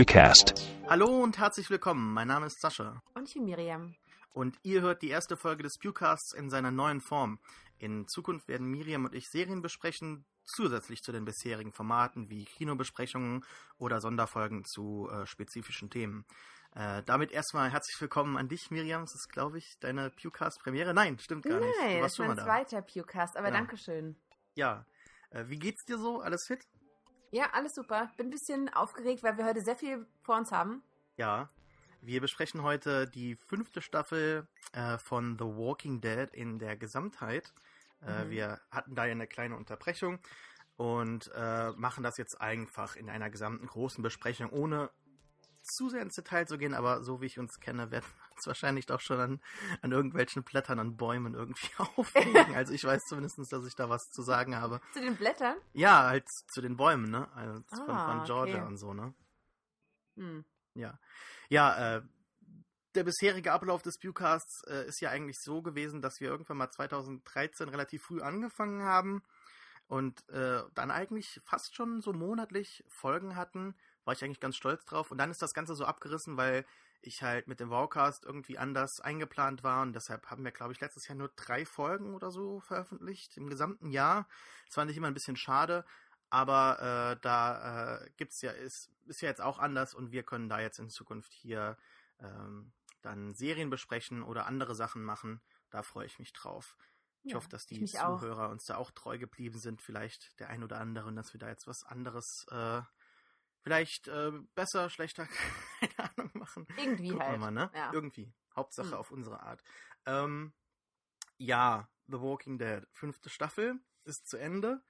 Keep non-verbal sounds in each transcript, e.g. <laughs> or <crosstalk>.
Pewcast. Hallo und herzlich willkommen. Mein Name ist Sascha. Und ich bin Miriam. Und ihr hört die erste Folge des Pewcasts in seiner neuen Form. In Zukunft werden Miriam und ich Serien besprechen, zusätzlich zu den bisherigen Formaten wie Kinobesprechungen oder Sonderfolgen zu äh, spezifischen Themen. Äh, damit erstmal herzlich willkommen an dich, Miriam. Das ist, glaube ich, deine Pewcast-Premiere. Nein, stimmt gar nicht. Nein, das ist schon mein zweiter Pewcast, aber Ja. Dankeschön. Ja. Äh, wie geht's dir so? Alles fit? Ja, alles super. Bin ein bisschen aufgeregt, weil wir heute sehr viel vor uns haben. Ja. Wir besprechen heute die fünfte Staffel äh, von The Walking Dead in der Gesamtheit. Äh, Mhm. Wir hatten da ja eine kleine Unterbrechung und äh, machen das jetzt einfach in einer gesamten großen Besprechung, ohne zu sehr ins Detail zu gehen, aber so wie ich uns kenne, werden uns wahrscheinlich doch schon an, an irgendwelchen Blättern, an Bäumen irgendwie <laughs> aufregen. Also ich weiß zumindest, dass ich da was zu sagen habe. Zu den Blättern? Ja, halt zu den Bäumen, ne? Also von, Ah, von Georgia okay. und so, ne? Hm. Ja. Ja, äh, der bisherige Ablauf des Pewcasts äh, ist ja eigentlich so gewesen, dass wir irgendwann mal 2013 relativ früh angefangen haben und äh, dann eigentlich fast schon so monatlich Folgen hatten. War ich eigentlich ganz stolz drauf. Und dann ist das Ganze so abgerissen, weil ich halt mit dem Wowcast irgendwie anders eingeplant war und deshalb haben wir, glaube ich, letztes Jahr nur drei Folgen oder so veröffentlicht im gesamten Jahr. Das fand ich immer ein bisschen schade, aber äh, da äh, gibt's ja, ist, ist ja jetzt auch anders und wir können da jetzt in Zukunft hier ähm, dann Serien besprechen oder andere Sachen machen. Da freue ich mich drauf. Ich Ja, hoffe, dass die mich auch. Zuhörer uns da auch treu geblieben sind, vielleicht der ein oder andere, und dass wir da jetzt was anderes, äh, vielleicht äh, besser, schlechter, <laughs> keine Ahnung machen. Irgendwie Gucken halt. mal, ne? Ja. Irgendwie. Hauptsache Hm. auf unsere Art. Ähm, ja, The Walking Dead, fünfte Staffel, ist zu Ende.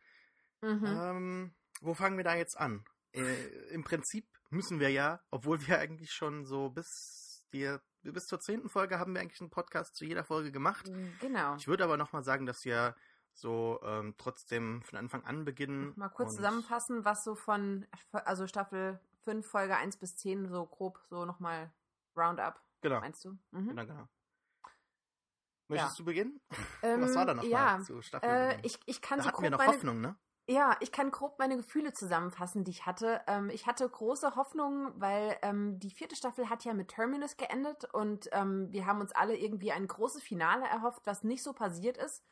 Mhm. Ähm, wo fangen wir da jetzt an? Äh, Im Prinzip müssen wir ja, obwohl wir eigentlich schon so bis die, bis zur zehnten Folge haben wir eigentlich einen Podcast zu jeder Folge gemacht. Genau. Ich würde aber nochmal sagen, dass wir so ähm, trotzdem von Anfang an beginnen. Mal kurz zusammenfassen, was so von, also Staffel 5, Folge 1 bis 10, so grob, so nochmal Roundup, Genau, meinst du? Mhm. genau, genau. Möchtest Ja. du beginnen? <laughs> Ähm, Was war da nochmal Ja, zu Staffel? äh, ich, ich kann da so hatten wir grob noch meine, Hoffnung, ne? Ja, ich kann grob meine Gefühle zusammenfassen, die ich hatte. Ähm, ich hatte große Hoffnung, weil ähm, die vierte Staffel hat ja mit Terminus geendet und ähm, wir haben uns alle irgendwie ein großes Finale erhofft, was nicht so passiert ist.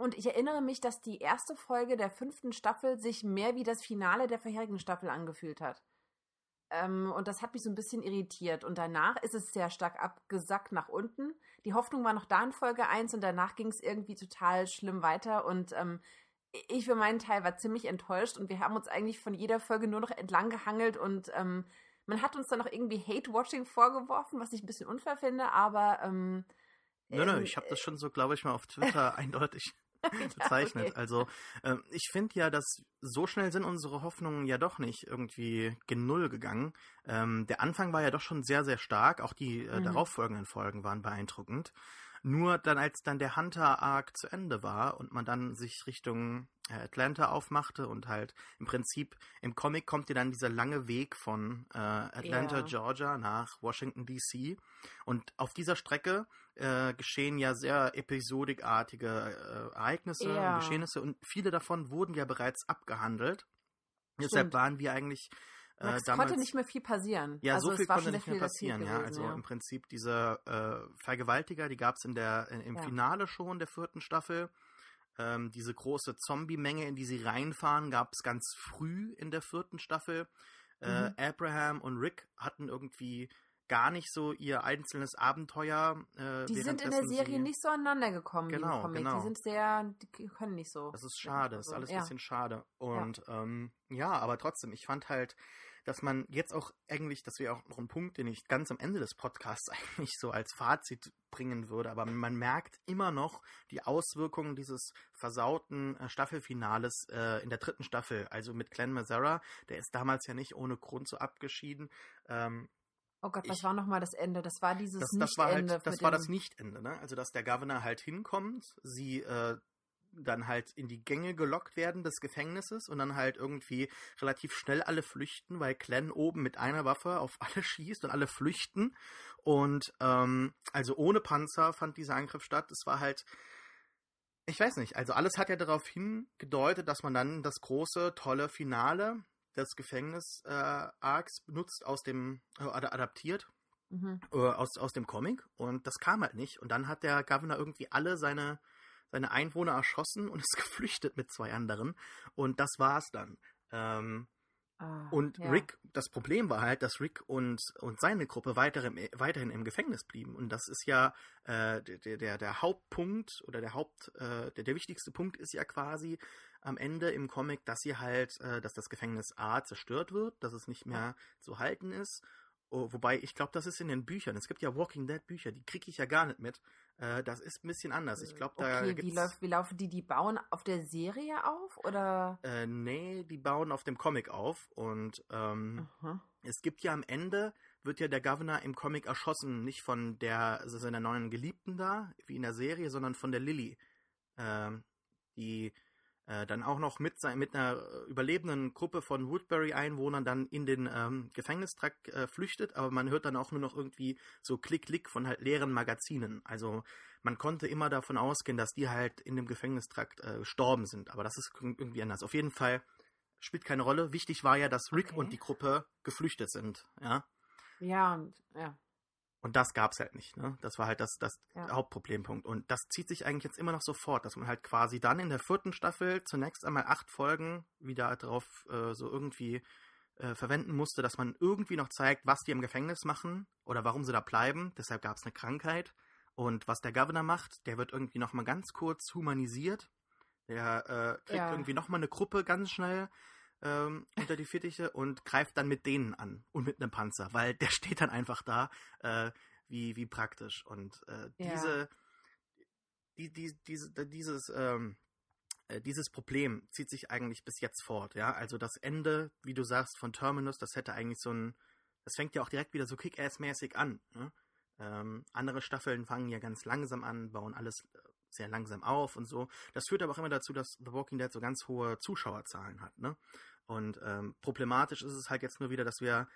Und ich erinnere mich, dass die erste Folge der fünften Staffel sich mehr wie das Finale der vorherigen Staffel angefühlt hat. Ähm, und das hat mich so ein bisschen irritiert. Und danach ist es sehr stark abgesackt nach unten. Die Hoffnung war noch da in Folge 1 und danach ging es irgendwie total schlimm weiter. Und ähm, ich für meinen Teil war ziemlich enttäuscht und wir haben uns eigentlich von jeder Folge nur noch entlang gehangelt und ähm, man hat uns dann noch irgendwie Hate-Watching vorgeworfen, was ich ein bisschen unfair finde, aber ähm, Nö, nö, ähm, ich habe das schon so, glaube ich, mal auf Twitter <laughs> eindeutig <laughs> <laughs> bezeichnet. okay. Also ähm, ich finde ja, dass so schnell sind unsere Hoffnungen ja doch nicht irgendwie gen Null gegangen. Ähm, der Anfang war ja doch schon sehr, sehr stark. Auch die äh, Mhm. darauffolgenden Folgen waren beeindruckend. Nur dann, als dann der Hunter-Arc zu Ende war und man dann sich Richtung äh, Atlanta aufmachte und halt im Prinzip im Comic kommt dir dann dieser lange Weg von äh, Atlanta, Ja. Georgia nach Washington DC und auf dieser Strecke äh, geschehen ja sehr episodikartige äh, Ereignisse Ja. und Geschehnisse und viele davon wurden ja bereits abgehandelt. Deshalb Stimmt. waren wir eigentlich äh, es damals konnte nicht mehr viel passieren. ja, also so viel konnte nicht mehr passieren, ja. gewesen, Also im Prinzip diese äh, Vergewaltiger, die gab es in der in, im Ja. Finale schon der vierten Staffel. Ähm, diese große Zombie-Menge, in die sie reinfahren, gab es ganz früh in der vierten Staffel. Äh, Mhm. Abraham und Rick hatten irgendwie gar nicht so ihr einzelnes Abenteuer. Äh, Die sind in der Serie nicht so aneinander gekommen Genau, Comic. genau. Die sind sehr, die können nicht so. Das ist schade, ist So, alles ein ja. bisschen schade. Und ähm, ja, aber trotzdem, ich fand halt, dass man jetzt auch eigentlich, das wäre auch noch ein Punkt, den ich ganz am Ende des Podcasts <laughs> eigentlich so als Fazit bringen würde, aber man merkt immer noch die Auswirkungen dieses versauten äh, Staffelfinales äh, in der dritten Staffel, also mit Glenn Mazzara, der ist damals ja nicht ohne Grund so abgeschieden. Ähm, Oh Gott, was Ich- war nochmal das Ende? Das war dieses das, das war Nicht-Ende halt, das war das Nicht-Ende, ne? Also dass der Governor halt hinkommt, sie äh, dann halt in die Gänge gelockt werden des Gefängnisses und dann halt irgendwie relativ schnell alle flüchten, weil Glenn oben mit einer Waffe auf alle schießt und alle flüchten. Und ähm, also ohne Panzer fand dieser Angriff statt. Es war halt, ich weiß nicht, also alles hat ja darauf hingedeutet, dass man dann das große, tolle Finale des Gefängnis-Arcs äh, benutzt aus dem, äh, adaptiert mhm. äh, aus, aus dem Comic und das kam halt nicht. Und dann hat der Governor irgendwie alle seine, seine Einwohner erschossen und <laughs> ist geflüchtet mit zwei anderen. Und das war's dann. Ähm, ah, und ja. Rick, das Problem war halt, dass Rick und, und seine Gruppe weiter im, weiterhin im Gefängnis blieben. Und das ist ja äh, der, der, der Hauptpunkt oder der Haupt, äh, der, der wichtigste Punkt ist ja quasi am Ende im Comic, dass sie halt, äh, dass das Gefängnis A zerstört wird, dass es nicht mehr zu halten ist Oh, wobei, ich glaube, das ist in den Büchern. Es gibt ja Walking Dead Bücher, die kriege ich ja gar nicht mit. Äh, das ist ein bisschen anders. Ich glaube, da okay, wie, läuft, wie laufen die? Die bauen auf der Serie auf oder? Äh, nee, die bauen auf dem Comic auf. Und ähm, es gibt ja am Ende wird ja der Governor im Comic erschossen, nicht von der also seiner neuen Geliebten da, wie in der Serie, sondern von der Lilly, ähm, die äh, dann auch noch mit, mit einer überlebenden Gruppe von Woodbury-Einwohnern dann in den ähm, Gefängnistrakt äh, flüchtet, aber man hört dann auch nur noch irgendwie so Klick-Klick von halt leeren Magazinen. Also man konnte immer davon ausgehen, dass die halt in dem Gefängnistrakt äh, gestorben sind, aber das ist irgendwie anders. Auf jeden Fall spielt keine Rolle. Wichtig war ja, dass Rick okay. und die Gruppe geflüchtet sind, ja. Ja, und ja. Und das gab es halt nicht. Ne? Das war halt das, das ja. Hauptproblempunkt. Und das zieht sich eigentlich jetzt immer noch so fort, dass man halt quasi dann in der vierten Staffel zunächst einmal acht Folgen wieder darauf äh, so irgendwie äh, verwenden musste, dass man irgendwie noch zeigt, was die im Gefängnis machen oder warum sie da bleiben. Deshalb gab es eine Krankheit. Und was der Governor macht, der wird irgendwie nochmal ganz kurz humanisiert. Der äh, kriegt ja. irgendwie nochmal eine Gruppe ganz schnell ähm, unter die Fittiche und greift dann mit denen an und mit einem Panzer, weil der <laughs> steht dann einfach da, äh, wie, wie praktisch. Und äh, ja. diese, die, die, diese, dieses, ähm, äh, dieses Problem zieht sich eigentlich bis jetzt fort, ja. Also das Ende, wie du sagst, von Terminus, das hätte eigentlich so ein, das fängt ja auch direkt wieder so Kick-Ass-mäßig an. Ne? Ähm, andere Staffeln fangen ja ganz langsam an, bauen alles äh, sehr langsam auf und so. Das führt aber auch immer dazu, dass The Walking Dead so ganz hohe Zuschauerzahlen hat, ne? Und ähm, problematisch ist es halt jetzt nur wieder, dass wir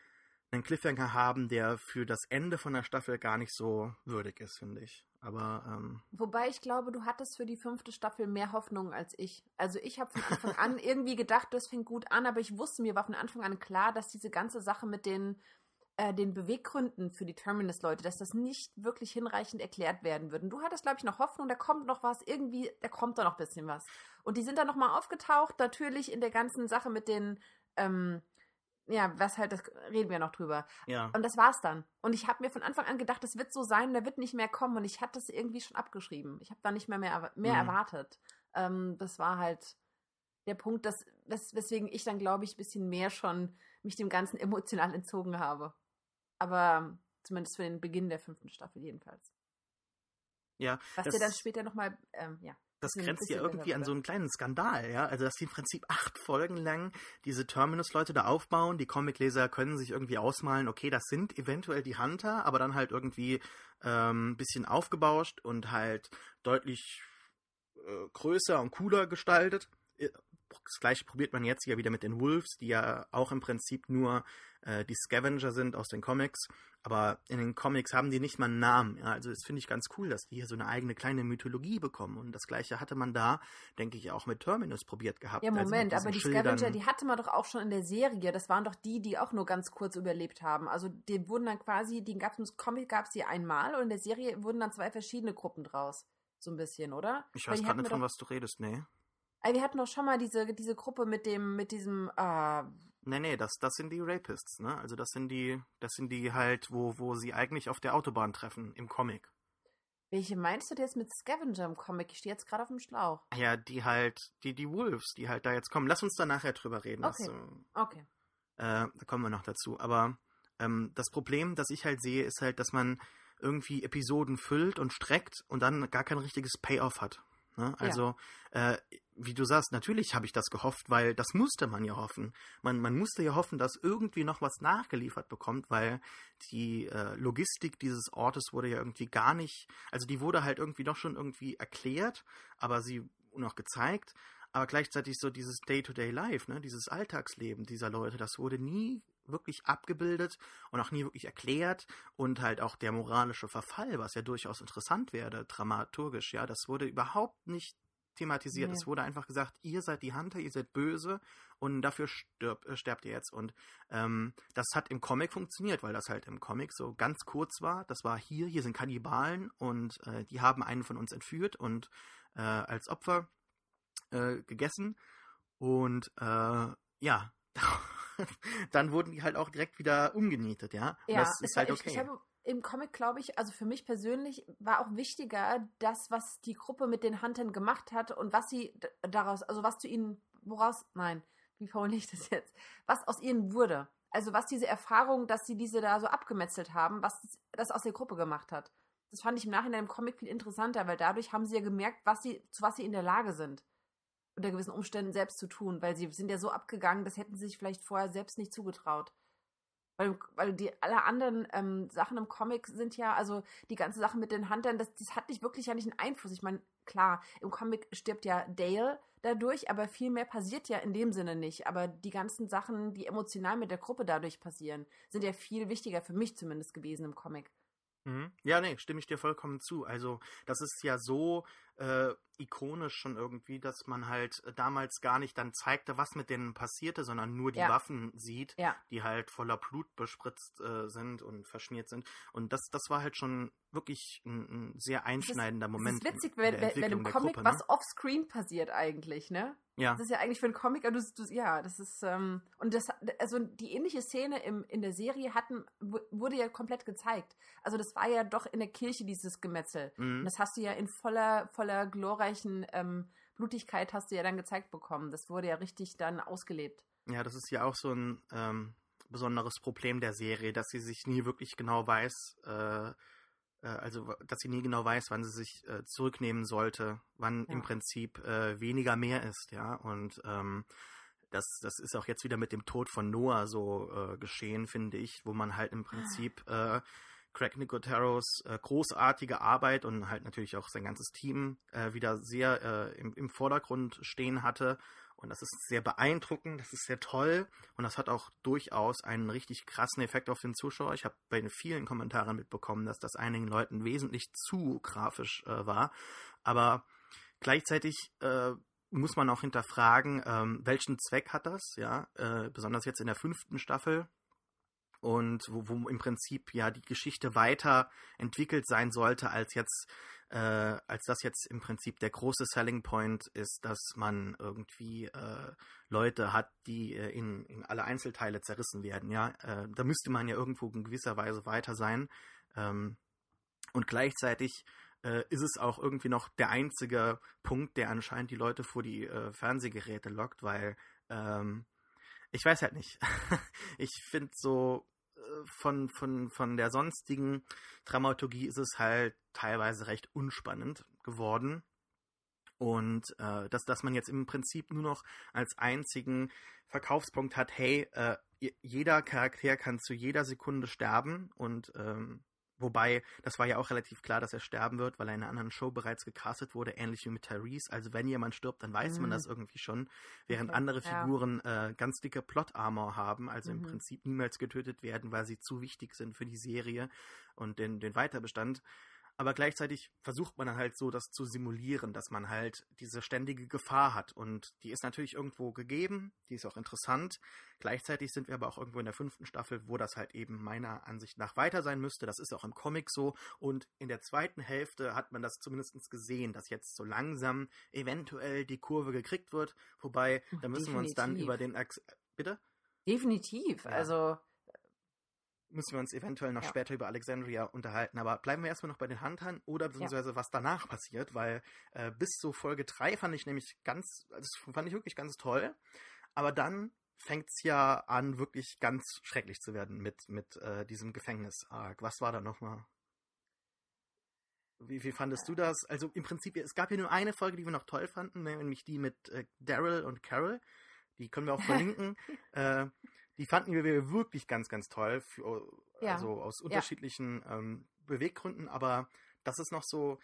einen Cliffhanger haben, der für das Ende von der Staffel gar nicht so würdig ist, finde ich. Aber ähm, wobei ich glaube, du hattest für die fünfte Staffel mehr Hoffnung als ich. Also ich habe von Anfang an <laughs> irgendwie gedacht, das fängt gut an, aber ich wusste mir war von Anfang an klar, dass diese ganze Sache mit den den Beweggründen für die Terminus-Leute, dass das nicht wirklich hinreichend erklärt werden würde. Und du hattest, glaube ich, noch Hoffnung, da kommt noch was, irgendwie, da kommt da noch ein bisschen was. Und die sind dann nochmal aufgetaucht, natürlich in der ganzen Sache mit den, ähm, ja, was halt, das reden wir noch drüber. Ja. Und das war's dann. Und ich habe mir von Anfang an gedacht, das wird so sein, da wird nicht mehr kommen. Und ich hatte das irgendwie schon abgeschrieben. Ich habe da nicht mehr mehr, mehr mhm. erwartet. Ähm, das war halt der Punkt, dass, wes weswegen ich dann, glaube ich, ein bisschen mehr schon mich dem Ganzen emotional entzogen habe. Aber zumindest für den Beginn der fünften Staffel jedenfalls. Ja. Was dir dann später nochmal, ähm, ja. Das grenzt ja irgendwie an so einen kleinen Skandal, ja. Also, dass die im Prinzip acht Folgen lang diese Terminus-Leute da aufbauen. Die Comicleser können sich irgendwie ausmalen, okay, das sind eventuell die Hunter, aber dann halt irgendwie ähm, ein bisschen aufgebauscht und halt deutlich äh, größer und cooler gestaltet. Äh, das gleiche probiert man jetzt ja wieder mit den Wolves, die ja auch im Prinzip nur äh, die Scavenger sind aus den Comics. Aber in den Comics haben die nicht mal einen Namen. Ja? Also das finde ich ganz cool, dass die hier so eine eigene kleine Mythologie bekommen. Und das gleiche hatte man da, denke ich, auch mit Terminus probiert gehabt. Ja, also Moment, also aber die Schildern. Scavenger, die hatte man doch auch schon in der Serie. Das waren doch die, die auch nur ganz kurz überlebt haben. Also die wurden dann quasi, die gab es im Comic gab es die einmal und in der Serie wurden dann zwei verschiedene Gruppen draus. So ein bisschen, oder? Ich weiß gerade nicht, von was du redest, nee. Wir hatten doch schon mal diese, diese Gruppe mit dem, mit diesem, äh, Nee, nee, das, das sind die Rapists, ne? Also das sind die, das sind die halt, wo, wo sie eigentlich auf der Autobahn treffen, im Comic. Welche meinst du jetzt mit Scavenger im Comic? Ich stehe jetzt gerade auf dem Schlauch. Ja, die halt, die, die Wolves, die halt da jetzt kommen. Lass uns da nachher drüber reden. Okay. Das, okay. Äh, da kommen wir noch dazu. Aber ähm, das Problem, das ich halt sehe, ist halt, dass man irgendwie Episoden füllt und streckt und dann gar kein richtiges Payoff hat. Ne? Also, ja. äh, wie du sagst, natürlich habe ich das gehofft, weil das musste man ja hoffen. Man, man musste ja hoffen, dass irgendwie noch was nachgeliefert bekommt, weil die äh, Logistik dieses Ortes wurde ja irgendwie gar nicht, also die wurde halt irgendwie doch schon irgendwie erklärt, aber sie noch gezeigt, aber gleichzeitig so dieses Day-to-Day-Life, ne, dieses Alltagsleben dieser Leute, das wurde nie wirklich abgebildet und auch nie wirklich erklärt und halt auch der moralische Verfall, was ja durchaus interessant wäre, dramaturgisch, ja, das wurde überhaupt nicht thematisiert. Nee. Es wurde einfach gesagt, ihr seid die Hunter, ihr seid böse und dafür stirb, äh, sterbt ihr jetzt. Und ähm, das hat im Comic funktioniert, weil das halt im Comic so ganz kurz war. Das war hier, hier sind Kannibalen und äh, die haben einen von uns entführt und äh, als Opfer äh, gegessen. Und äh, ja, <laughs> dann wurden die halt auch direkt wieder umgenietet, ja. Ja, das ist halt okay. Ich, ich habe im Comic, glaube ich, also für mich persönlich war auch wichtiger, das, was die Gruppe mit den Huntern gemacht hat und was sie daraus, also was zu ihnen, woraus, nein, wie formuliere ich das jetzt, was aus ihnen wurde. Also was diese Erfahrung, dass sie diese da so abgemetzelt haben, was das aus der Gruppe gemacht hat. Das fand ich im Nachhinein im Comic viel interessanter, weil dadurch haben sie ja gemerkt, was sie, zu was sie in der Lage sind unter gewissen Umständen selbst zu tun, weil sie sind ja so abgegangen, das hätten sie sich vielleicht vorher selbst nicht zugetraut. Weil, weil die alle anderen ähm, Sachen im Comic sind ja, also die ganze Sache mit den Huntern, das, das hat nicht wirklich ja nicht einen Einfluss. Ich meine, klar, im Comic stirbt ja Dale dadurch, aber viel mehr passiert ja in dem Sinne nicht. Aber die ganzen Sachen, die emotional mit der Gruppe dadurch passieren, sind ja viel wichtiger für mich zumindest gewesen im Comic. Mhm. Ja, nee, stimme ich dir vollkommen zu. Also, das ist ja so äh, ikonisch schon irgendwie, dass man halt damals gar nicht dann zeigte, was mit denen passierte, sondern nur die ja. Waffen sieht, ja. die halt voller Blut bespritzt äh, sind und verschmiert sind. Und das, das war halt schon wirklich ein, ein sehr einschneidender das Moment. Das ist witzig, wenn, wenn im Comic Gruppe, ne? was offscreen passiert eigentlich, ne? Ja. Das ist ja eigentlich für einen Comic, du, du, ja, das ist, ähm, und das, also die ähnliche Szene im, in der Serie hatten, wurde ja komplett gezeigt. Also das war ja doch in der Kirche dieses Gemetzel. Mhm. Und das hast du ja in voller, voller glorreichen ähm, Blutigkeit hast du ja dann gezeigt bekommen. Das wurde ja richtig dann ausgelebt. Ja, das ist ja auch so ein ähm, besonderes Problem der Serie, dass sie sich nie wirklich genau weiß, äh, äh, also dass sie nie genau weiß, wann sie sich äh, zurücknehmen sollte, wann ja. im Prinzip äh, weniger mehr ist, ja. Und ähm, das, das ist auch jetzt wieder mit dem Tod von Noah so äh, geschehen, finde ich, wo man halt im Prinzip äh, Craig Nicoteros äh, großartige Arbeit und halt natürlich auch sein ganzes Team äh, wieder sehr äh, im, im Vordergrund stehen hatte und das ist sehr beeindruckend, das ist sehr toll und das hat auch durchaus einen richtig krassen Effekt auf den Zuschauer. Ich habe bei vielen Kommentaren mitbekommen, dass das einigen Leuten wesentlich zu grafisch äh, war. Aber gleichzeitig äh, muss man auch hinterfragen, ähm, welchen Zweck hat das, ja, äh, besonders jetzt in der fünften Staffel und wo, wo im Prinzip ja die Geschichte weiter entwickelt sein sollte als jetzt äh, als das jetzt im Prinzip der große Selling Point ist, dass man irgendwie äh, Leute hat, die äh, in, in alle Einzelteile zerrissen werden. Ja, äh, da müsste man ja irgendwo in gewisser Weise weiter sein. Ähm, und gleichzeitig äh, ist es auch irgendwie noch der einzige Punkt, der anscheinend die Leute vor die äh, Fernsehgeräte lockt, weil ähm, ich weiß halt nicht. <laughs> ich finde so von, von, von der sonstigen Dramaturgie ist es halt teilweise recht unspannend geworden. Und äh, dass, dass man jetzt im Prinzip nur noch als einzigen Verkaufspunkt hat, hey, äh, jeder Charakter kann zu jeder Sekunde sterben und ähm, Wobei, das war ja auch relativ klar, dass er sterben wird, weil er in einer anderen Show bereits gecastet wurde, ähnlich wie mit Tyrese. Also wenn jemand stirbt, dann weiß mhm. man das irgendwie schon, während okay. andere Figuren ja. äh, ganz dicke Plot-Armor haben, also mhm. im Prinzip niemals getötet werden, weil sie zu wichtig sind für die Serie und den, den Weiterbestand. Aber gleichzeitig versucht man dann halt so, das zu simulieren, dass man halt diese ständige Gefahr hat. Und die ist natürlich irgendwo gegeben, die ist auch interessant. Gleichzeitig sind wir aber auch irgendwo in der fünften Staffel, wo das halt eben meiner Ansicht nach weiter sein müsste. Das ist auch im Comic so. Und in der zweiten Hälfte hat man das zumindest gesehen, dass jetzt so langsam eventuell die Kurve gekriegt wird. Wobei, da müssen Definitiv. wir uns dann über den... Ex Bitte? Definitiv. Ja. Also müssen wir uns eventuell noch ja. später über Alexandria unterhalten. Aber bleiben wir erstmal noch bei den Huntern oder beziehungsweise ja. was danach passiert, weil äh, bis zu Folge 3 fand ich nämlich ganz, das fand ich wirklich ganz toll. Aber dann fängt es ja an, wirklich ganz schrecklich zu werden mit, mit äh, diesem Gefängnis-Arc. Was war da nochmal? Wie, wie fandest du das? Also im Prinzip, es gab ja nur eine Folge, die wir noch toll fanden, ne, nämlich die mit äh, Daryl und Carol. Die können wir auch <laughs> verlinken. äh, die fanden wir wirklich ganz, ganz toll. Für, ja. Also aus unterschiedlichen ja. ähm, Beweggründen, aber das ist noch so.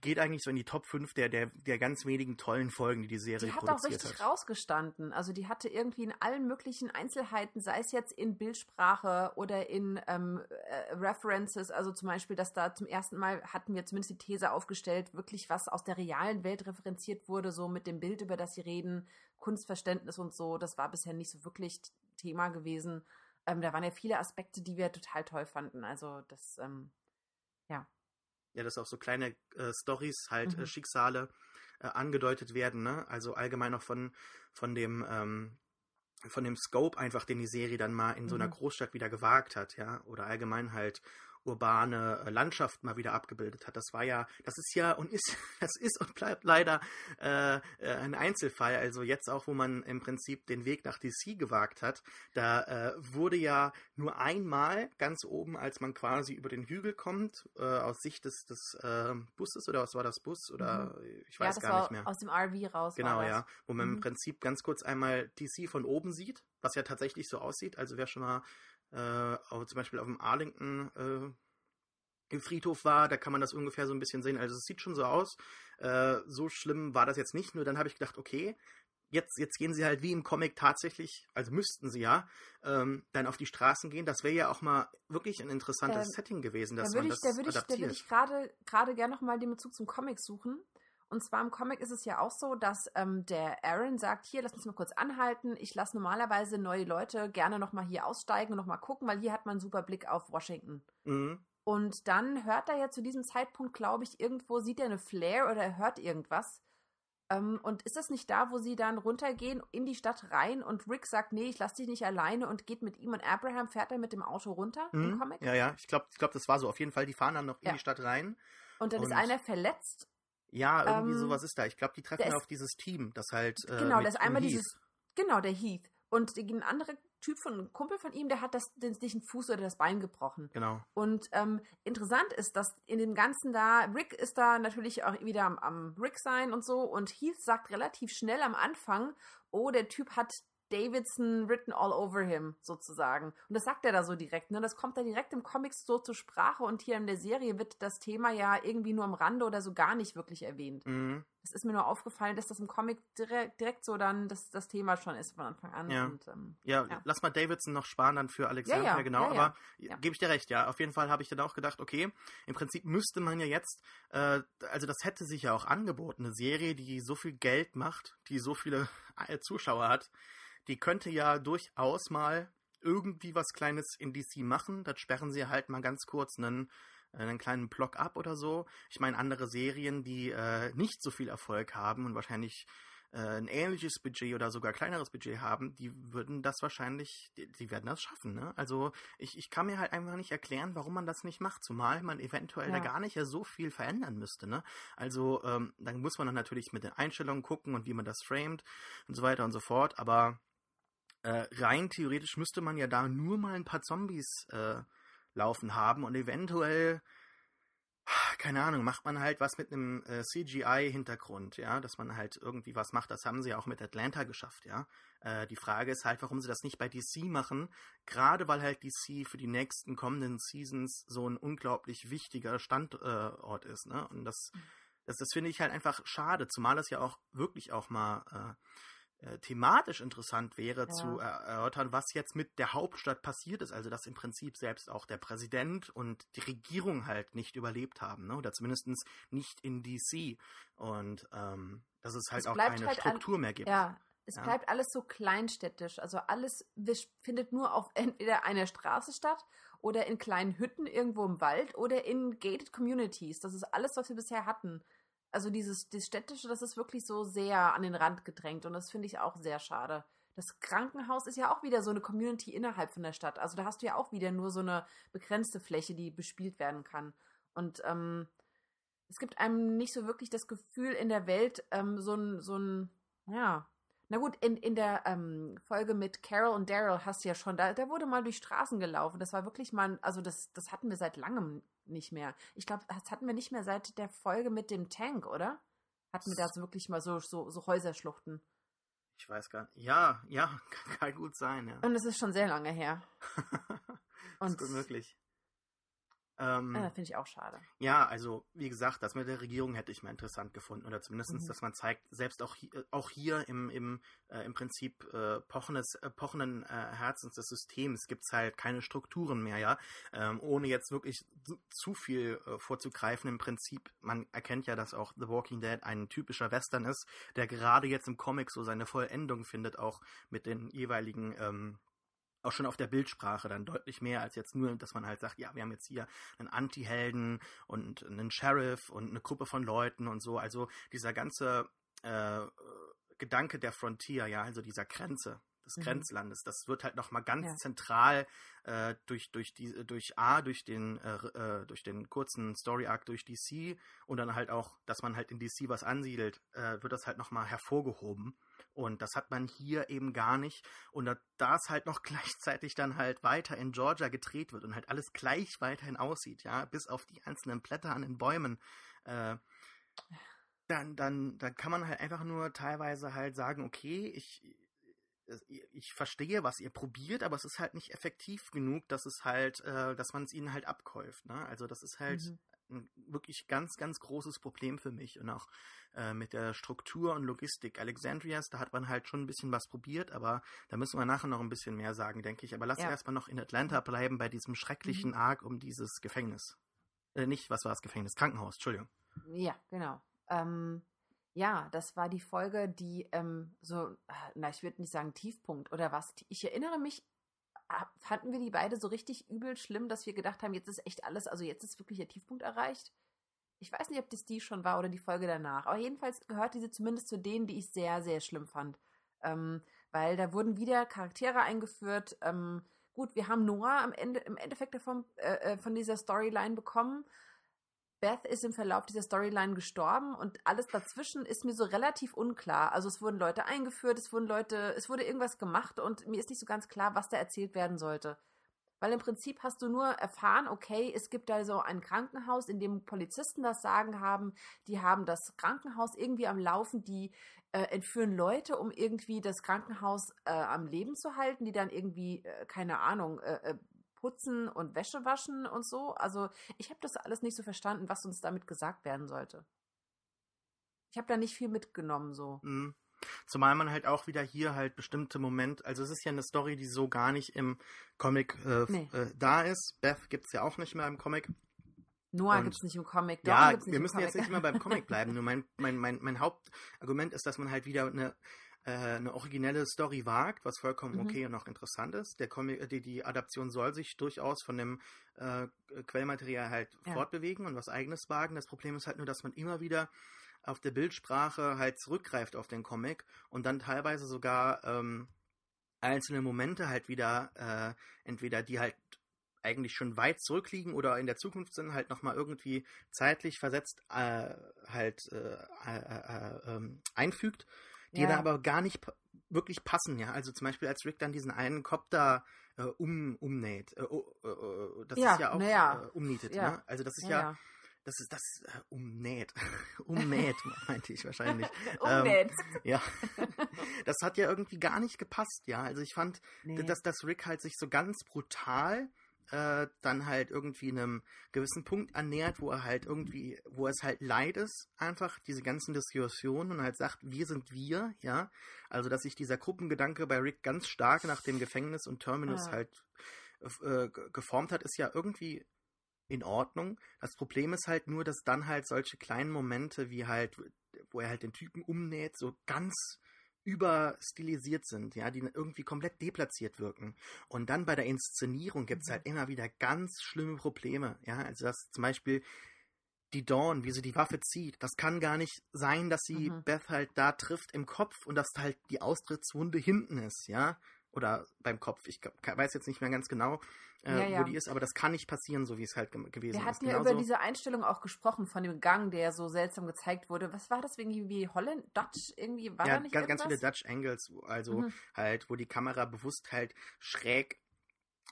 geht eigentlich so in die Top 5 der, der, der ganz wenigen tollen Folgen, die die Serie die hat produziert auch richtig hat. rausgestanden. Also die hatte irgendwie in allen möglichen Einzelheiten, sei es jetzt in Bildsprache oder in ähm, äh, References, also zum Beispiel, dass da zum ersten Mal hatten wir zumindest die These aufgestellt, wirklich was aus der realen Welt referenziert wurde, so mit dem Bild, über das sie reden, Kunstverständnis und so. Das war bisher nicht so wirklich Thema gewesen. Ähm, da waren ja viele Aspekte, die wir total toll fanden. Also das, ähm, ja. Ja, dass auch so kleine äh, Stories, halt Mhm. äh, Schicksale äh, angedeutet werden, ne? Also allgemein auch von, von dem, ähm, von dem Scope einfach, den die Serie dann mal in so einer Mhm. Großstadt wieder gewagt hat, ja, oder allgemein halt urbane äh, Landschaft mal wieder abgebildet hat. Das war ja, das ist ja und ist, <laughs> das ist und bleibt leider äh, äh, ein Einzelfall. Also jetzt auch, wo man im Prinzip den Weg nach DC gewagt hat, da äh, wurde ja nur einmal ganz oben, als man quasi über den Hügel kommt, äh, aus Sicht des, des äh, Busses oder was war das Bus oder ich Mhm. ja, weiß das gar war nicht mehr. aus dem RV raus. Genau, ja. Wo man Mhm. im Prinzip ganz kurz einmal DC von oben sieht, was ja tatsächlich so aussieht. Also wer schon mal äh, auch zum Beispiel auf dem Arlington äh, im Friedhof war, da kann man das ungefähr so ein bisschen sehen. Also es sieht schon so aus. Äh, so schlimm war das jetzt nicht. Nur dann habe ich gedacht, okay, jetzt, jetzt gehen sie halt wie im Comic tatsächlich, also müssten sie ja, ähm, dann auf die Straßen gehen. Das wäre ja auch mal wirklich ein interessantes Ähm, Setting gewesen, Da dass würde man ich, das da würde ich, da adaptiert. würde ich gerade gerade gerne nochmal den Bezug zum Comic suchen. Und zwar im Comic ist es ja auch so, dass ähm, der Aaron sagt, hier, lass uns mal kurz anhalten. Ich lasse normalerweise neue Leute gerne nochmal hier aussteigen und nochmal gucken, weil hier hat man einen super Blick auf Washington. mhm. Und dann hört er ja zu diesem Zeitpunkt, glaube ich, irgendwo, sieht er eine Flare oder er hört irgendwas. Ähm, und ist das nicht da, wo sie dann runtergehen in die Stadt rein und Rick sagt, nee, ich lasse dich nicht alleine und geht mit ihm und Abraham fährt er mit dem Auto runter im Mhm. Comic? Ja, ja, ich glaube, ich glaub, das war so. Auf jeden Fall, die fahren dann noch in Ja. die Stadt rein. Und dann Und- ist einer verletzt Ja, irgendwie Ähm, sowas ist da. Ich glaube, die treffen ist- auf dieses Team, das halt. Äh, Genau, das ist einmal Heath- dieses, genau, der Heath. Und ein anderer Typ von ein Kumpel von ihm, der hat das, den, sich den Fuß oder das Bein gebrochen. Genau. Und ähm, interessant ist, dass in dem Ganzen da, Rick ist da natürlich auch wieder am, am Rick sein und so. Und Heath sagt relativ schnell am Anfang, oh, der Typ hat Davidson written all over him, sozusagen. Und das sagt er da so direkt, ne? Das kommt da direkt im Comic so zur Sprache und hier in der Serie wird das Thema ja irgendwie nur am Rande oder so gar nicht wirklich erwähnt. Mhm. Es ist mir nur aufgefallen, dass das im Comic direkt, direkt so dann das, das Thema schon ist von Anfang an. Ja. Und, ähm, Ja, Ja. lass mal Davidson noch sparen dann für Alexander, Ja, genau, aber gebe ich dir recht, ja. Auf jeden Fall habe ich dann auch gedacht, okay, im Prinzip müsste man ja jetzt, äh, also das hätte sich ja auch angeboten, eine Serie, die so viel Geld macht, die so viele äh, Zuschauer hat, die könnte ja durchaus mal irgendwie was Kleines in DC machen. Das sperren sie halt mal ganz kurz einen, äh, einen kleinen Block ab oder so. Ich meine, andere Serien, die äh, nicht so viel Erfolg haben und wahrscheinlich äh, ein ähnliches Budget oder sogar kleineres Budget haben, die würden das wahrscheinlich, die, die werden das schaffen, ne? Also ich, ich kann mir halt einfach nicht erklären, warum man das nicht macht, zumal man eventuell Ja. da gar nicht ja so viel verändern müsste, ne? Also ähm, dann muss man dann natürlich mit den Einstellungen gucken und wie man das framet und so weiter und so fort, aber äh, rein theoretisch müsste man ja da nur mal ein paar Zombies äh, laufen haben und eventuell keine Ahnung, macht man halt was mit einem äh, CGI-Hintergrund, ja, dass man halt irgendwie was macht. Das haben sie ja auch mit Atlanta geschafft, ja. Äh, die Frage ist halt, warum sie das nicht bei DC machen, gerade weil halt DC für die nächsten kommenden Seasons so ein unglaublich wichtiger Standort ist, ne? Und das, das, das finde ich halt einfach schade, zumal es ja auch wirklich auch mal äh, thematisch interessant wäre Ja. zu er erörtern, was jetzt mit der Hauptstadt passiert ist. Also dass im Prinzip selbst auch der Präsident und die Regierung halt nicht überlebt haben, ne? oder zumindest nicht in DC. Und ähm, dass es halt Es auch keine halt an- Struktur mehr gibt. Ja, es Ja. bleibt alles so kleinstädtisch. Also alles findet nur auf <laughs> entweder einer Straße statt oder in kleinen Hütten irgendwo im Wald oder in gated communities. Das ist alles, was wir bisher hatten. Also dieses, dieses städtische, das ist wirklich so sehr an den Rand gedrängt und das finde ich auch sehr schade. Das Krankenhaus ist ja auch wieder so eine Community innerhalb von der Stadt. Also da hast du ja auch wieder nur so eine begrenzte Fläche, die bespielt werden kann. Und ähm, es gibt einem nicht so wirklich das Gefühl in der Welt, ähm, so ein, so ein, ja. Na gut, in, in der ähm, Folge mit Carol und Daryl hast du ja schon, da, da wurde mal durch Straßen gelaufen. Das war wirklich mal, also das, das hatten wir seit langem nicht mehr. Ich glaube, das hatten wir nicht mehr seit der Folge mit dem Tank, oder? Hatten wir da so wirklich mal so, so, so Häuserschluchten. Ich weiß gar nicht. Ja, ja, <laughs> kann gut sein, ja. Und es ist schon sehr lange her. <laughs> ist Und gut möglich. Ähm, ja, Finde ich auch schade. Ja, also wie gesagt, das mit der Regierung hätte ich mal interessant gefunden. Oder zumindest, mhm. dass man zeigt, selbst auch hier, auch hier im, im, äh, im Prinzip äh, pochendes, äh, pochenden äh, Herzens des Systems gibt es halt keine Strukturen mehr, ja. Ähm, ohne jetzt wirklich zu viel äh, vorzugreifen. Im Prinzip, man erkennt ja, dass auch The Walking Dead ein typischer Western ist, der gerade jetzt im Comic so seine Vollendung findet, auch mit den jeweiligen ähm, auch schon auf der Bildsprache dann deutlich mehr als jetzt nur, dass man halt sagt, ja, wir haben jetzt hier einen Anti-Helden und einen Sheriff und eine Gruppe von Leuten und so. Also dieser ganze äh, Gedanke der Frontier, ja, also dieser Grenze des mhm. Grenzlandes, das wird halt nochmal ganz ja. zentral äh, durch durch die durch A durch den äh, äh durch den kurzen Story Arc durch DC und dann halt auch, dass man halt in DC was ansiedelt, äh, wird das halt nochmal hervorgehoben. Und das hat man hier eben gar nicht. Und da es halt noch <laughs> gleichzeitig dann halt weiter in Georgia gedreht wird und halt alles gleich weiterhin aussieht, ja, bis auf die einzelnen Blätter an den Bäumen, äh, dann, dann, dann kann man halt einfach nur teilweise halt sagen, okay, ich, ich verstehe, was ihr probiert, aber es ist halt nicht effektiv genug, dass es halt, äh, dass man es ihnen halt abkäuft. Ne? Also das ist halt mhm. ein wirklich ganz, ganz großes Problem für mich und auch äh, mit der Struktur und Logistik Alexandrias, da hat man halt schon ein bisschen was probiert, aber da müssen wir nachher noch ein bisschen mehr sagen, denke ich. Aber lass ja. erstmal noch in Atlanta bleiben bei diesem schrecklichen mhm. Arc um dieses Gefängnis. Äh, nicht, was war das Gefängnis? Krankenhaus, Entschuldigung. Ja, genau. Ähm, ja, das war die Folge, die ähm, so, äh, na, ich würde nicht sagen Tiefpunkt oder was. Ich erinnere mich, ah, fanden wir die beide so richtig übel schlimm, dass wir gedacht haben, jetzt ist echt alles, also jetzt ist wirklich der Tiefpunkt erreicht. Ich weiß nicht, ob das die schon war oder die Folge danach. Aber jedenfalls gehört diese zumindest zu denen, die ich sehr, sehr schlimm fand. Ähm, weil da wurden wieder Charaktere eingeführt. Ähm, gut, wir haben Noah am Ende, im Endeffekt davon, äh, äh, von dieser Storyline bekommen. Beth ist im Verlauf dieser Storyline gestorben und alles dazwischen ist mir so relativ unklar. Also es wurden Leute eingeführt, es wurden Leute, es wurde irgendwas gemacht und mir ist nicht so ganz klar, was da erzählt werden sollte. Weil im Prinzip hast du nur erfahren, okay, es gibt da so ein Krankenhaus, in dem Polizisten das Sagen haben, die haben das Krankenhaus irgendwie am Laufen, die äh, entführen Leute, um irgendwie das Krankenhaus äh, am Leben zu halten, die dann irgendwie, äh, keine Ahnung, äh, äh, putzen und Wäsche waschen und so. Also ich habe das alles nicht so verstanden, was uns damit gesagt werden sollte. Ich habe da nicht viel mitgenommen so. Mhm. Zumal man halt auch wieder hier halt bestimmte Momente, also es ist ja eine Story, die so gar nicht im Comic äh, nee. äh, da ist. Beth gibt es ja auch nicht mehr im Comic. Noah gibt es nicht im Comic. Dawn ja, wir müssen jetzt nicht immer beim <laughs> Comic bleiben. Nur mein, mein, mein, mein Hauptargument ist, dass man halt wieder eine, äh, eine originelle Story wagt, was vollkommen mhm. okay und auch interessant ist. Der Comic, die, die Adaption soll sich durchaus von dem äh, Quellmaterial halt ja. fortbewegen und was eigenes wagen. Das Problem ist halt nur, dass man immer wieder auf der Bildsprache halt zurückgreift auf den Comic und dann teilweise sogar ähm, einzelne Momente halt wieder, äh, entweder die halt eigentlich schon weit zurückliegen oder in der Zukunft sind, halt nochmal irgendwie zeitlich versetzt äh, halt äh, äh, äh ähm, einfügt, die ja. dann aber gar nicht wirklich passen, ja. Also zum Beispiel als Rick dann diesen einen Kopter äh, um, umnäht, äh, oh, das ja, ist ja auch ja. umnietet, ne? Also das ist ja das ist das äh, umnäht. <laughs> umnäht, <laughs> meinte ich wahrscheinlich. umnäht. <laughs> Ähm, ja. das hat ja irgendwie gar nicht gepasst, ja. Also ich fand, nee. dass, dass Rick halt sich so ganz brutal äh, dann halt irgendwie einem gewissen Punkt annähert, wo er halt irgendwie, wo es halt leid ist, einfach diese ganzen Diskussionen und halt sagt, wir sind wir, ja. Also dass sich dieser Gruppengedanke bei Rick ganz stark nach dem Gefängnis und Terminus ja. halt äh, geformt hat, ist ja irgendwie in Ordnung. Das Problem ist halt nur, dass dann halt solche kleinen Momente wie halt, wo er halt den Typen umnäht, so ganz überstilisiert sind, ja, die irgendwie komplett deplatziert wirken. Und dann bei der Inszenierung gibt es halt immer wieder ganz schlimme Probleme, ja, also dass zum Beispiel die Dawn, wie sie die Waffe zieht, das kann gar nicht sein, dass sie mhm. Beth halt da trifft im Kopf und dass halt die Austrittswunde hinten ist, ja, oder beim Kopf, ich weiß jetzt nicht mehr ganz genau, äh, ja, ja. wo die ist, aber das kann nicht passieren, so wie es halt ge gewesen ist. Wir hatten ja über diese Einstellung auch gesprochen, von dem Gang, der so seltsam gezeigt wurde. Was war das irgendwie Holland, Dutch irgendwie? War ja, da nicht ganz, ganz viele Dutch Angles, also mhm. halt, wo die Kamera bewusst halt schräg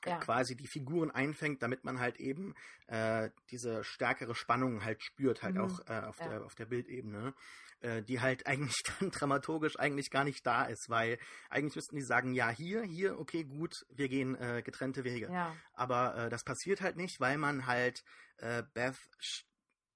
ja. quasi die Figuren einfängt, damit man halt eben äh, diese stärkere Spannung halt spürt, halt mhm. auch äh, auf, ja. der, auf der Bildebene, äh, die halt <laughs> eigentlich dann dramaturgisch eigentlich gar nicht da ist, weil eigentlich müssten die sagen, ja, hier, hier, okay, gut, wir gehen äh, getrennte Wege. Ja. Aber äh, das passiert halt nicht, weil man halt äh, Beth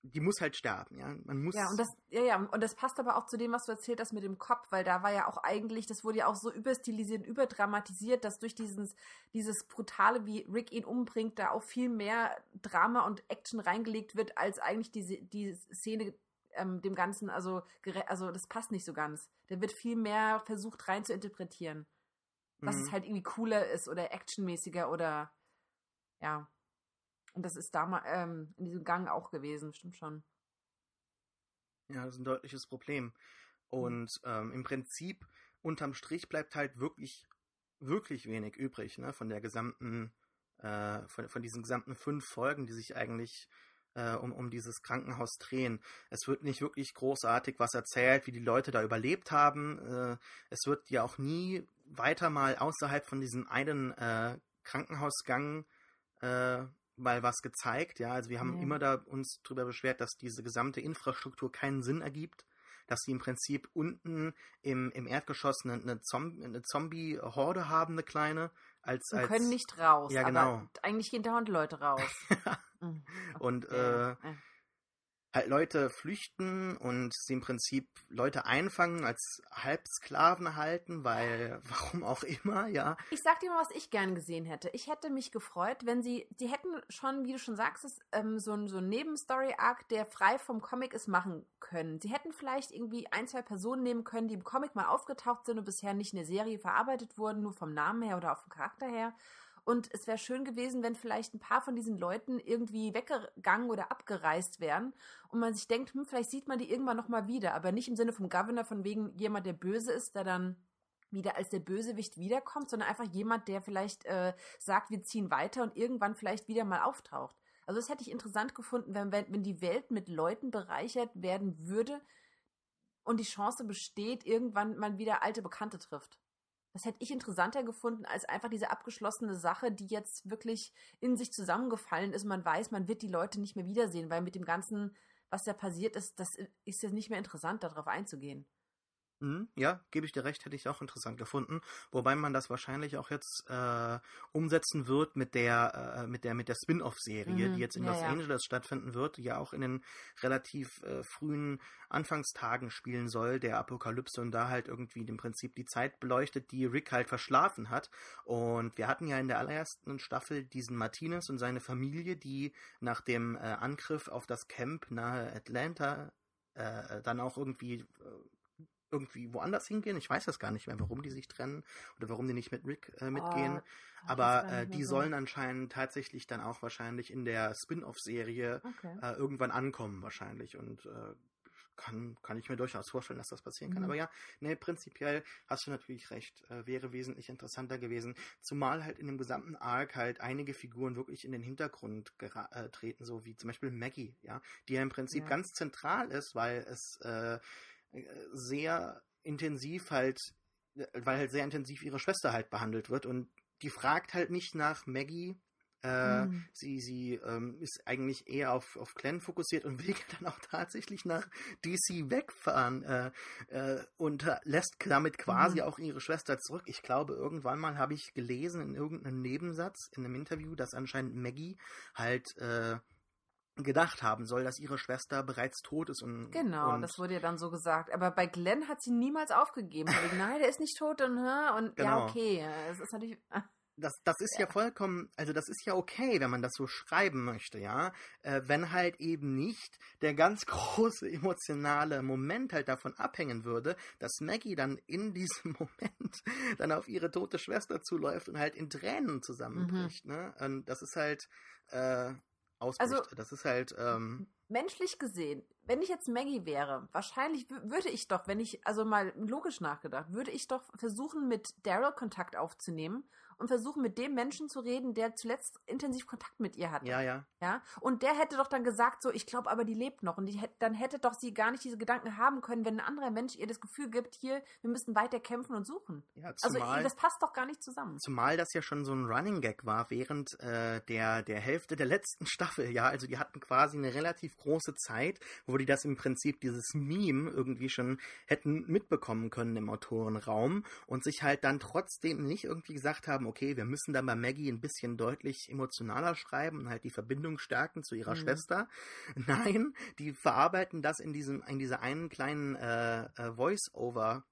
die muss halt sterben, ja. Man muss. Ja, und das, ja, ja, und das passt aber auch zu dem, was du erzählt hast mit dem Kopf, weil da war ja auch eigentlich, das wurde ja auch so überstilisiert, überdramatisiert, dass durch dieses, dieses Brutale, wie Rick ihn umbringt, da auch viel mehr Drama und Action reingelegt wird, als eigentlich die, die Szene ähm, dem Ganzen, also, also das passt nicht so ganz. Da wird viel mehr versucht rein zu interpretieren. Was mhm. es halt irgendwie cooler ist oder actionmäßiger oder ja. Und das ist damals ähm, in diesem Gang auch gewesen, stimmt schon. Ja, das ist ein deutliches Problem. Mhm. Und ähm, im Prinzip, unterm Strich bleibt halt wirklich, wirklich wenig übrig, ne, von der gesamten, äh, von, von diesen gesamten fünf Folgen, die sich eigentlich äh, um, um dieses Krankenhaus drehen. Es wird nicht wirklich großartig was erzählt, wie die Leute da überlebt haben. Äh, es wird ja auch nie weiter mal außerhalb von diesem einen äh, Krankenhausgang äh, mal was gezeigt. Ja, also wir haben ja. immer da uns darüber beschwert, dass diese gesamte Infrastruktur keinen Sinn ergibt. Dass sie im Prinzip unten im, im Erdgeschoss eine, eine, Zomb eine Zombie-Horde haben, eine kleine. Als, Wir als, können nicht raus. Ja, genau. eigentlich gehen dauernd Leute raus. <laughs> Mhm. Und äh, halt Leute flüchten und sie im Prinzip Leute einfangen, als Halbsklaven halten, weil <laughs> warum auch immer, ja. Ich sag dir mal, was ich gern gesehen hätte. Ich hätte mich gefreut, wenn sie, sie hätten schon, wie du schon sagst, ist, ähm, so ein, so ein Nebenstory-Arc, der frei vom Comic ist, machen können. Sie hätten vielleicht irgendwie ein, zwei Personen nehmen können, die im Comic mal aufgetaucht sind und bisher nicht in der Serie verarbeitet wurden, nur vom Namen her oder auch vom Charakter her und es wäre schön gewesen, wenn vielleicht ein paar von diesen Leuten irgendwie weggegangen oder abgereist wären und man sich denkt, hm, vielleicht sieht man die irgendwann nochmal wieder, aber nicht im Sinne vom Governor, von wegen jemand, der böse ist, der dann wieder als der Bösewicht wiederkommt, sondern einfach jemand, der vielleicht äh, sagt, wir ziehen weiter und irgendwann vielleicht wieder mal auftaucht. Also das hätte ich interessant gefunden, wenn, wenn die Welt mit Leuten bereichert werden würde und die Chance besteht, irgendwann man wieder alte Bekannte trifft. Das hätte ich interessanter gefunden als einfach diese abgeschlossene Sache, die jetzt wirklich in sich zusammengefallen ist. Man weiß, man wird die Leute nicht mehr wiedersehen, weil mit dem Ganzen, was da passiert ist, das ist jetzt nicht mehr interessant, darauf einzugehen. Mhm, ja, gebe ich dir recht, hätte ich auch interessant gefunden. Wobei man das wahrscheinlich auch jetzt äh, umsetzen wird mit der äh, mit der mit der Spin-off-Serie, mhm, die jetzt in ja, Los ja. Angeles stattfinden wird, die ja auch in den relativ äh, frühen Anfangstagen spielen soll, der Apokalypse und da halt irgendwie im Prinzip die Zeit beleuchtet, die Rick halt verschlafen hat. Und wir hatten ja in der allerersten Staffel diesen Martinez und seine Familie, die nach dem äh, Angriff auf das Camp nahe Atlanta äh, dann auch irgendwie äh, irgendwie woanders hingehen. Ich weiß das gar nicht mehr, warum die sich trennen oder warum die nicht mit Rick äh, mitgehen. Oh, Aber äh, die sollen anscheinend tatsächlich dann auch wahrscheinlich in der Spin-off-Serie okay. äh, irgendwann ankommen wahrscheinlich und äh, kann, kann ich mir durchaus vorstellen, dass das passieren kann. Mhm. Aber ja, nee, prinzipiell hast du natürlich recht. Äh, wäre wesentlich interessanter gewesen. Zumal halt in dem gesamten Arc halt einige Figuren wirklich in den Hintergrund äh, treten, so wie zum Beispiel Maggie, ja, die ja im Prinzip ja. ganz zentral ist, weil es äh, sehr intensiv halt, weil halt sehr intensiv ihre Schwester halt behandelt wird und die fragt halt nicht nach Maggie. Äh, mhm. Sie, sie ähm, ist eigentlich eher auf, auf Glenn fokussiert und <laughs> will dann auch tatsächlich nach DC wegfahren äh, äh, und lässt damit quasi mhm. auch ihre Schwester zurück. Ich glaube, irgendwann mal habe ich gelesen in irgendeinem Nebensatz in einem Interview, dass anscheinend Maggie halt äh, gedacht haben soll, dass ihre Schwester bereits tot ist. Und, genau, und das wurde ja dann so gesagt. Aber bei Glenn hat sie niemals aufgegeben. Nein, der ist nicht tot und, und genau. ja, okay. Es ist natürlich. <laughs> Das, das ist ja. ja. vollkommen, also das ist ja okay, wenn man das so schreiben möchte, ja. Äh, wenn halt eben nicht der ganz <laughs> große emotionale Moment halt davon abhängen würde, dass Maggie dann in diesem <laughs> Moment dann auf ihre tote Schwester zuläuft und halt in Tränen zusammenbricht, mhm. ne? Und das ist halt, äh, ausbricht. Also, das ist halt. Ähm, menschlich gesehen, wenn ich jetzt Maggie wäre, wahrscheinlich würde ich doch, wenn ich, also mal logisch nachgedacht, würde ich doch versuchen, mit Daryl Kontakt aufzunehmen und versuchen, mit dem Menschen zu reden, der zuletzt intensiv Kontakt mit ihr hatte. Ja, ja. Ja. Und der hätte doch dann gesagt, so, ich glaube aber, die lebt noch. Und die, dann hätte doch sie gar nicht diese Gedanken haben können, wenn ein anderer Mensch ihr das Gefühl gibt, hier, wir müssen weiter kämpfen und suchen. Ja, also, zumal, also das passt doch gar nicht zusammen. Zumal das ja schon so ein Running Gag war während äh, der, der Hälfte der letzten <laughs> Staffel, ja. Also die hatten quasi eine relativ große Zeit, wo die das im Prinzip dieses Meme irgendwie schon hätten mitbekommen können im Autorenraum und sich halt dann trotzdem nicht irgendwie gesagt haben, okay, wir müssen dann bei Maggie ein bisschen deutlich emotionaler schreiben und halt die Verbindung stärken zu ihrer mhm. Schwester. <laughs> Nein, die verarbeiten das in diesem, in dieser einen kleinen äh, äh, Voice-Over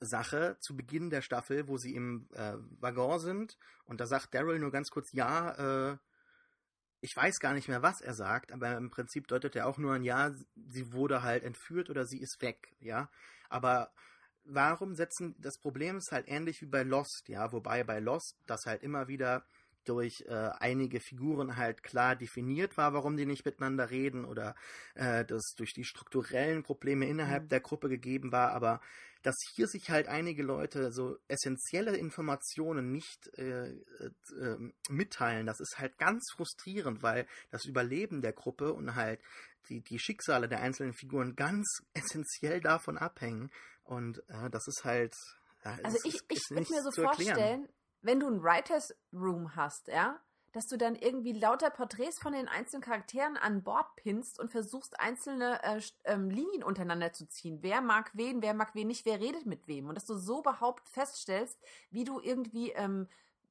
Sache zu Beginn der Staffel, wo sie im äh, Waggon sind und da sagt Daryl nur ganz kurz, ja, äh, ich weiß gar nicht mehr, was er sagt, aber im Prinzip deutet er auch nur an, ja, sie wurde halt entführt oder sie ist weg, ja. Aber warum setzen, das Problem ist halt ähnlich wie bei Lost, ja, wobei bei Lost das halt immer wieder durch äh, einige Figuren halt klar definiert war, warum die nicht miteinander reden oder äh, das durch die strukturellen Probleme innerhalb mhm. der Gruppe gegeben war, aber dass hier sich halt einige Leute so essentielle Informationen nicht äh, äh, mitteilen, das ist halt ganz frustrierend, weil das Überleben der Gruppe und halt die, die Schicksale der einzelnen Figuren ganz <laughs> essentiell davon abhängen. Und äh, das ist halt. also ich, ich würde mir so vorstellen, wenn du ein Writers Room hast, ja, dass du dann irgendwie lauter Porträts von den einzelnen Charakteren an Bord pinnst und versuchst, einzelne äh, ähm, Linien untereinander zu ziehen. Wer mag wen, wer mag wen nicht, wer redet mit wem. Und dass du so überhaupt feststellst, wie du irgendwie ähm,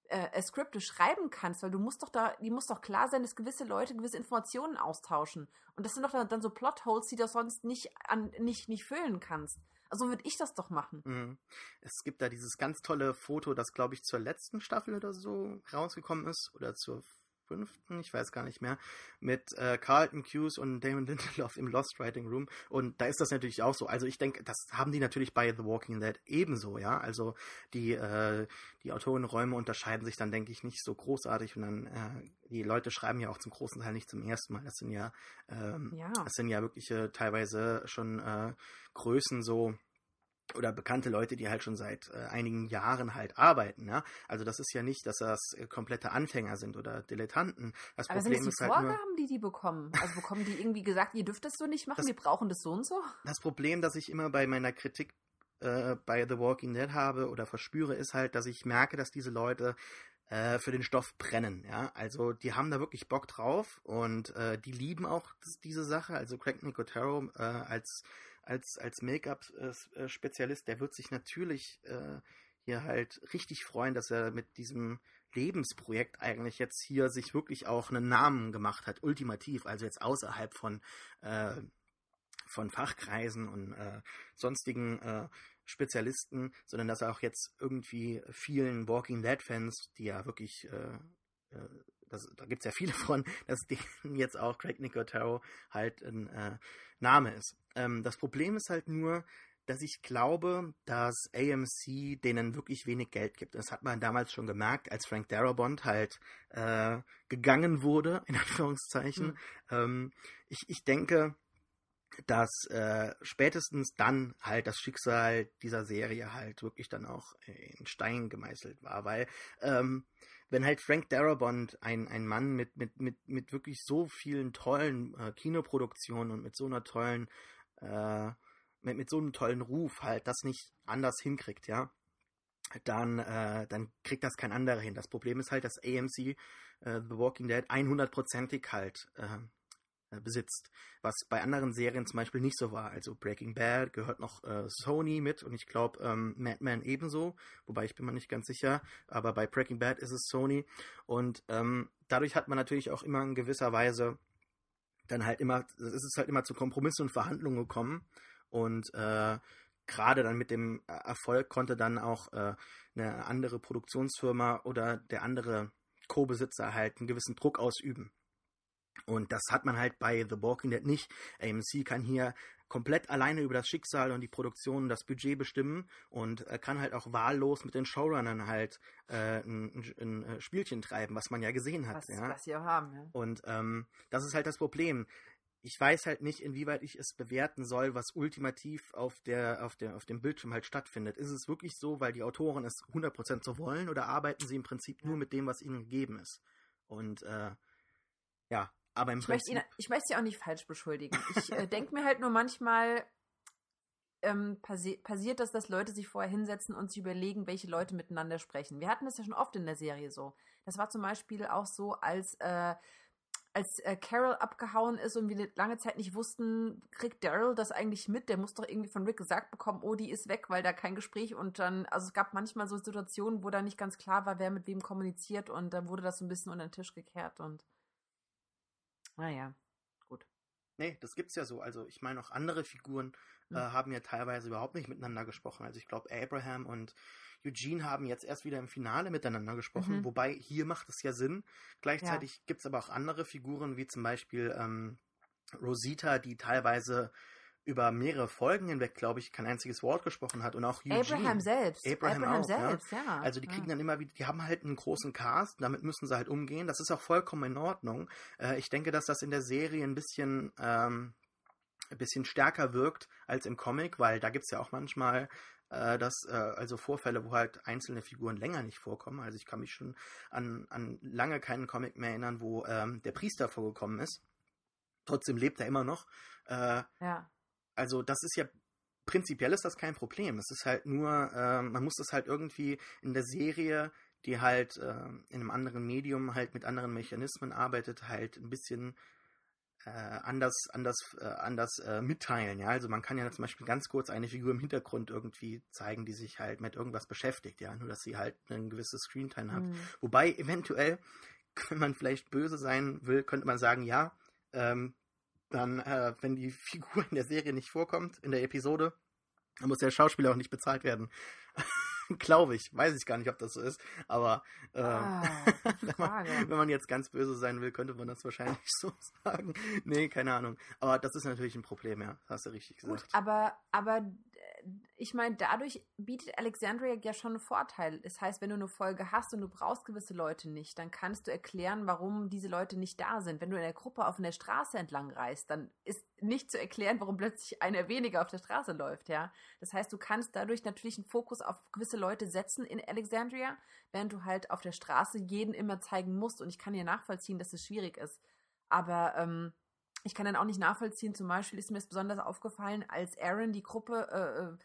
äh, Skripte schreiben kannst, weil du musst doch da, die muss doch klar sein, dass gewisse Leute gewisse Informationen austauschen. Und das sind doch dann, dann so Plotholes, die du sonst nicht an, nicht, nicht füllen kannst. So würde ich das doch machen. Mhm. Es gibt da dieses ganz tolle Foto, das, glaube ich, zur letzten Staffel oder so rausgekommen ist. Oder zur fünften, ich weiß gar nicht mehr, mit äh, Carlton Hughes und Damon <laughs> Lindelof im Lost Writing Room. Und da ist das natürlich auch so. Also ich denke, das haben die natürlich bei The Walking Dead ebenso, ja. Also die, äh, die Autorenräume unterscheiden sich dann, denke ich, nicht so großartig. Und dann, äh, die Leute schreiben ja auch zum großen Teil nicht zum ersten Mal. Das sind ja, ähm, ja. das sind ja wirklich äh, teilweise schon äh, Größen so oder bekannte Leute, die halt schon seit äh, einigen Jahren halt arbeiten. Ja? Also das ist ja nicht, dass das äh, komplette Anfänger sind oder Dilettanten. Das Aber Problem sind das die ist halt Vorgaben, nur, die die bekommen? Also bekommen die irgendwie gesagt, ihr dürft das so nicht machen, das, wir brauchen das so und so? Das Problem, das ich immer bei meiner Kritik äh, bei The Walking Dead habe oder verspüre, ist halt, dass ich merke, dass diese Leute äh, für den Stoff brennen. Ja, also die haben da wirklich Bock drauf und äh, die lieben auch diese Sache. Also Craig Nicotero äh, als als, als Make-up-Spezialist, der wird sich natürlich äh, hier halt richtig freuen, dass er mit diesem Lebensprojekt eigentlich jetzt hier sich wirklich auch einen Namen gemacht hat, ultimativ, also jetzt außerhalb von, äh, von Fachkreisen und äh, sonstigen Spezialisten, sondern dass er auch jetzt irgendwie vielen Walking Dead-Fans, die ja wirklich das, da gibt es ja viele von, dass denen jetzt auch Craig Nicotero halt ein äh, Name ist. Ähm, das Problem ist halt nur, dass ich glaube, dass AMC denen wirklich wenig Geld gibt. Das hat man damals schon gemerkt, als Frank Darabont halt äh, gegangen wurde, <laughs> in Anführungszeichen. Mhm. Ähm, ich, ich denke, dass äh, spätestens dann halt das Schicksal dieser Serie halt wirklich dann auch in Stein gemeißelt war, weil ähm, wenn halt Frank Darabont, ein, ein Mann mit, mit, mit, mit wirklich so vielen tollen äh, Kinoproduktionen und mit so einer tollen, äh, mit, mit so einem tollen Ruf halt das nicht anders hinkriegt, ja, dann, äh, dann kriegt das kein anderer hin. Das Problem ist halt, dass AMC äh, The Walking Dead 100%ig halt äh, besitzt. Was bei anderen Serien zum Beispiel nicht so war. Also Breaking Bad gehört noch äh, Sony mit und ich glaube ähm, Mad Men ebenso, wobei ich bin mir nicht ganz sicher, aber bei Breaking Bad ist es Sony und ähm, dadurch hat man natürlich auch immer in gewisser Weise dann halt immer, es ist halt immer zu Kompromissen und Verhandlungen gekommen und äh, gerade dann mit dem Erfolg konnte dann auch äh, eine andere Produktionsfirma oder der andere Co-Besitzer halt einen gewissen Druck ausüben. Und das hat man halt bei The Walking Dead nicht. AMC kann hier komplett alleine über das Schicksal und die Produktion und das Budget bestimmen und äh, kann halt auch wahllos mit den Showrunnern halt äh, ein, ein, ein, Spielchen treiben, was man ja gesehen hat. Was, ja? was sie auch haben, ja. Und ähm, das ist halt das Problem. ich weiß halt nicht, inwieweit ich es bewerten soll, was ultimativ auf der, auf der, auf dem Bildschirm halt stattfindet. Ist es wirklich so, weil die Autoren es 100% so wollen oder arbeiten sie im Prinzip nur mit dem, was ihnen gegeben ist? Und, äh, ja, aber im ich Prinzip. Möchte ihn, ich möchte sie auch nicht falsch beschuldigen. Ich äh, denke mir halt nur manchmal, ähm, passi passiert das, dass Leute sich vorher hinsetzen und sich überlegen, welche Leute miteinander sprechen. Wir hatten das ja schon oft in der Serie so. Das war zum Beispiel auch so, als äh, als äh, Carol abgehauen ist und wir lange Zeit nicht wussten, kriegt Daryl das eigentlich mit? Der muss doch irgendwie von Rick gesagt bekommen, oh, die ist weg, weil da kein Gespräch und dann, also es gab manchmal so Situationen, wo da nicht ganz klar war, wer mit wem kommuniziert und dann wurde das so ein bisschen unter den Tisch gekehrt und naja, gut. Nee, das gibt's ja so. Also ich meine auch andere Figuren äh, hm. haben ja teilweise überhaupt nicht miteinander gesprochen. Also ich glaube Abraham und Eugene haben jetzt erst wieder im Finale miteinander gesprochen, mhm. wobei hier macht es ja Sinn. Gleichzeitig ja. gibt es aber auch andere Figuren, wie zum Beispiel ähm, Rosita, die teilweise über mehrere Folgen hinweg, glaube ich, kein einziges Wort gesprochen hat und auch Eugene. Abraham selbst. Abraham, Abraham auch, selbst, ja. ja. Also die kriegen ja. dann immer wieder, die haben halt einen großen Cast, damit müssen sie halt umgehen. Das ist auch vollkommen in Ordnung. Äh, ich denke, dass das in der Serie ein bisschen ähm, ein bisschen stärker wirkt als im Comic, weil da gibt es ja auch manchmal äh, dass äh, also Vorfälle, wo halt einzelne Figuren länger nicht vorkommen. Also ich kann mich schon an, an lange keinen Comic mehr erinnern, wo ähm, der Priester vorgekommen ist. Trotzdem lebt er immer noch. Äh, ja. Also das ist ja prinzipiell ist das kein Problem. Es ist halt nur, äh, man muss das halt irgendwie in der Serie, die halt äh, in einem anderen Medium halt mit anderen Mechanismen arbeitet, halt ein bisschen äh, anders, anders, äh, anders äh, mitteilen. Ja, also man kann ja zum Beispiel ganz kurz eine Figur im Hintergrund irgendwie zeigen, die sich halt mit irgendwas beschäftigt. Ja, nur dass sie halt ein gewisses Screentime hat. Mhm. Wobei eventuell, <laughs> wenn man vielleicht böse sein will, könnte man sagen, ja, ähm, dann, äh, wenn die <laughs> Figur in der Serie nicht vorkommt, in der Episode, dann muss der Schauspieler auch nicht bezahlt werden. <laughs> Glaube ich. Weiß ich gar nicht, ob das so ist. Aber äh, ah, <laughs> wenn, man, wenn, man, jetzt ganz böse sein will, könnte man das wahrscheinlich so sagen. Nee, keine Ahnung. Aber das ist natürlich ein Problem, ja. Das hast du richtig gesagt. Gut, aber, aber ich meine, dadurch bietet Alexandria ja schon einen Vorteil. Das heißt, wenn du eine Folge hast und du brauchst gewisse Leute nicht, dann kannst du erklären, warum diese Leute nicht da sind. Wenn du in der Gruppe auf einer Straße entlang reist, dann ist nicht zu erklären, warum plötzlich einer weniger auf der Straße läuft, ja. Das heißt, du kannst dadurch natürlich einen Fokus auf gewisse Leute setzen in Alexandria, während du halt auf der Straße jeden immer zeigen musst. Und ich kann dir nachvollziehen, dass es schwierig ist. Aber ähm, ich kann dann auch nicht nachvollziehen, zum Beispiel ist mir es besonders aufgefallen, als Aaron die Gruppe äh, äh,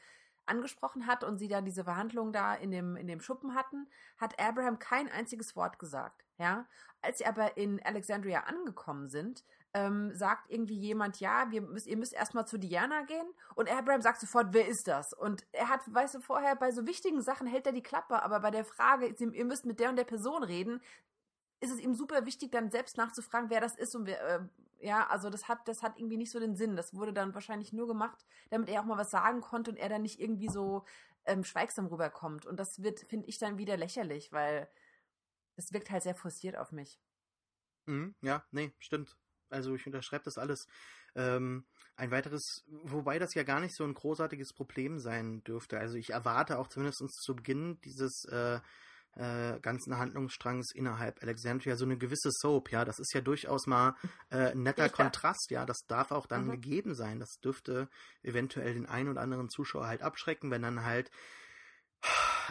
angesprochen hat und sie dann diese Verhandlungen da in dem, in dem Schuppen hatten, hat Abraham kein einziges Wort gesagt. Ja? Als sie aber in Alexandria angekommen sind, ähm, sagt irgendwie jemand, ja, wir müssen, ihr müsst erstmal zu Diana gehen. Und Abraham sagt sofort, wer ist das? Und er hat, weißt du, vorher bei so wichtigen Sachen hält er die Klappe, aber bei der Frage, ihr müsst mit der und der Person reden, ist es ihm super wichtig, dann selbst nachzufragen, wer das ist und wer, äh, ja, also das hat, das hat irgendwie nicht so den Sinn. Das wurde dann wahrscheinlich nur gemacht, damit er auch mal was sagen konnte und er dann nicht irgendwie so ähm, schweigsam rüberkommt. Und das wird, finde ich, dann wieder lächerlich, weil das wirkt halt sehr frustriert auf mich. Mhm, ja, nee, stimmt. Also ich unterschreibe das alles. Ähm, ein weiteres, wobei das ja gar nicht so ein großartiges Problem sein dürfte. Also ich erwarte auch zumindest zu Beginn dieses äh, äh, ganzen Handlungsstrangs innerhalb Alexandria so eine gewisse Soap, ja, das ist ja durchaus mal äh, ein netter Kontrast, ja, das darf auch dann mhm. gegeben sein. Das dürfte eventuell den einen oder anderen Zuschauer halt abschrecken, wenn dann halt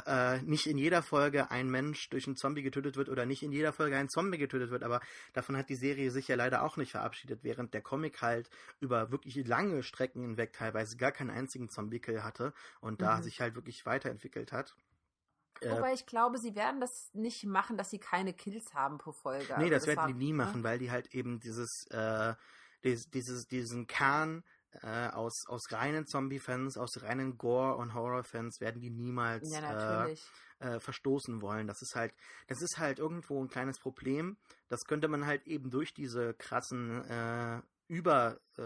äh, nicht in jeder Folge ein Mensch durch einen Zombie getötet wird oder nicht in jeder Folge ein Zombie getötet wird, aber davon hat die Serie sich ja leider auch nicht verabschiedet, während der Comic halt über wirklich lange Strecken hinweg teilweise gar keinen einzigen Zombie-Kill hatte und da mhm. sich halt wirklich weiterentwickelt hat. Wobei ich glaube, sie werden das nicht machen, dass sie keine Kills haben pro Folge. Nee, also das, das werden war, die nie ne? machen, weil die halt eben dieses, äh, dieses, diesen Kern äh, aus, aus reinen Zombie-Fans, aus reinen Gore- und Horror-Fans werden die niemals ja, äh, äh, verstoßen wollen. Das ist halt, das ist halt irgendwo ein kleines Problem. Das könnte man halt eben durch diese krassen äh, Über äh,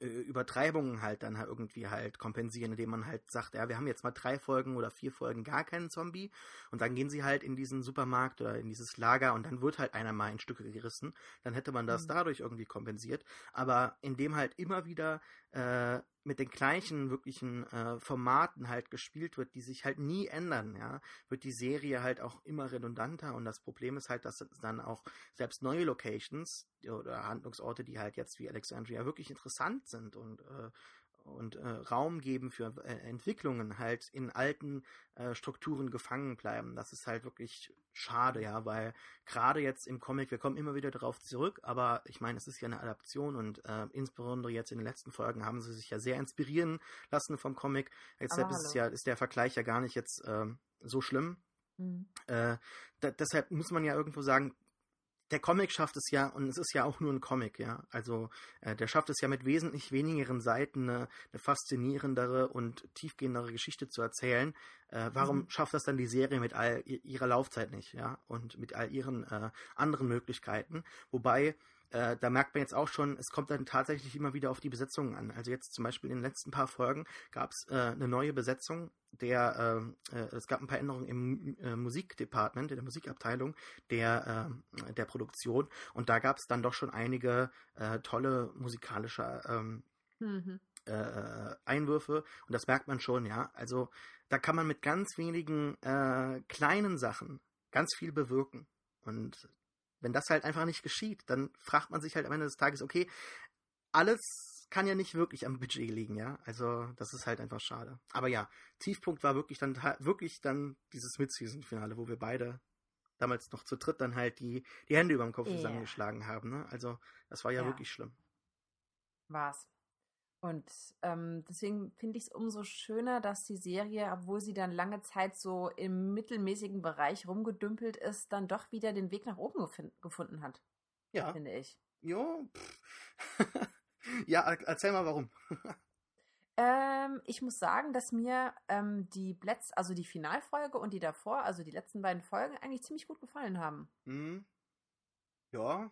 Übertreibungen halt dann halt irgendwie halt kompensieren, indem man halt sagt, ja, wir haben jetzt mal drei Folgen oder vier Folgen gar keinen Zombie und dann gehen sie halt in diesen Supermarkt oder in dieses Lager und dann wird halt einer mal in Stücke gerissen. Dann hätte man das mhm. dadurch irgendwie kompensiert. Aber indem halt immer wieder äh, mit den gleichen wirklichen äh, Formaten halt gespielt wird, die sich halt nie ändern, ja, wird die Serie halt auch immer redundanter und das Problem ist halt, dass dann auch selbst neue Locations oder Handlungsorte, die halt jetzt wie Alexandria wirklich interessant sind und äh, und äh, Raum geben für äh, Entwicklungen halt in alten äh, Strukturen gefangen bleiben. Das ist halt wirklich schade, ja, weil gerade jetzt im Comic, wir kommen immer wieder darauf zurück, aber ich meine, es ist ja eine Adaption und äh, insbesondere jetzt in den letzten Folgen haben sie sich ja sehr inspirieren lassen vom Comic. Deshalb ist, ja, ist der Vergleich ja gar nicht jetzt ähm, so schlimm. Mhm. Äh, da, deshalb muss man ja irgendwo sagen, der Comic schafft es ja, und es ist ja auch nur ein Comic, ja. Also äh, der schafft es ja mit wesentlich wenigeren Seiten eine, eine faszinierendere und tiefgehendere Geschichte zu erzählen. Äh, warum mhm. schafft das dann die Serie mit all ihrer Laufzeit nicht, ja? Und mit all ihren äh, anderen Möglichkeiten. Wobei äh, da merkt man jetzt auch schon, es kommt dann tatsächlich immer wieder auf die Besetzungen an. Also jetzt zum Beispiel in den letzten paar Folgen gab es äh, eine neue Besetzung. Der, äh, äh, es gab ein paar Änderungen im äh, Musikdepartment, in der Musikabteilung der, äh, der Produktion. Und da gab es dann doch schon einige tolle musikalische ähm, mhm. Einwürfe. Und das merkt man schon, ja. Also da kann man mit ganz wenigen kleinen Sachen ganz viel bewirken. Und wenn das halt einfach nicht geschieht, dann fragt man sich halt am Ende des Tages, okay, alles kann ja nicht wirklich am Budget liegen, ja. Also das ist halt einfach schade. Aber ja, Tiefpunkt war wirklich dann wirklich dann dieses Mid-Season-Finale, wo wir beide damals noch zu dritt dann halt die, die Hände über dem Kopf yeah. zusammengeschlagen haben. Ne? Also das war ja, ja. wirklich schlimm. War's. Und ähm, deswegen finde ich es umso schöner, dass die Serie, obwohl sie dann lange Zeit so im mittelmäßigen Bereich rumgedümpelt ist, dann doch wieder den Weg nach oben gefunden hat. Ja. Finde ich. Jo. <laughs> ja, erzähl mal warum. <laughs> ähm, ich muss sagen, dass mir ähm, die Blätz, also die Finalfolge und die davor, also die letzten beiden Folgen, eigentlich ziemlich gut gefallen haben. Mhm. Ja,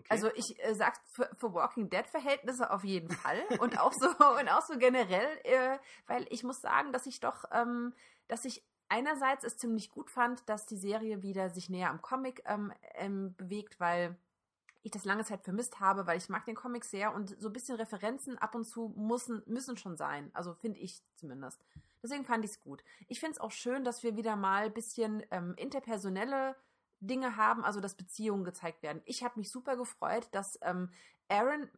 Okay. Also ich äh, sag's für, für Walking Dead Verhältnisse auf jeden Fall und auch so <laughs> und auch so generell, äh, weil ich muss sagen, dass ich doch, ähm, dass ich einerseits es ziemlich gut fand, dass die Serie wieder sich näher am Comic ähm, ähm, bewegt, weil ich das lange Zeit vermisst habe, weil ich mag den Comic sehr und so ein bisschen Referenzen ab und zu müssen, müssen schon sein. Also finde ich zumindest. Deswegen fand ich es gut. Ich finde es auch schön, dass wir wieder mal ein bisschen ähm, interpersonelle Dinge haben, also dass Beziehungen gezeigt werden. Ich habe mich super gefreut, dass ähm, Aaron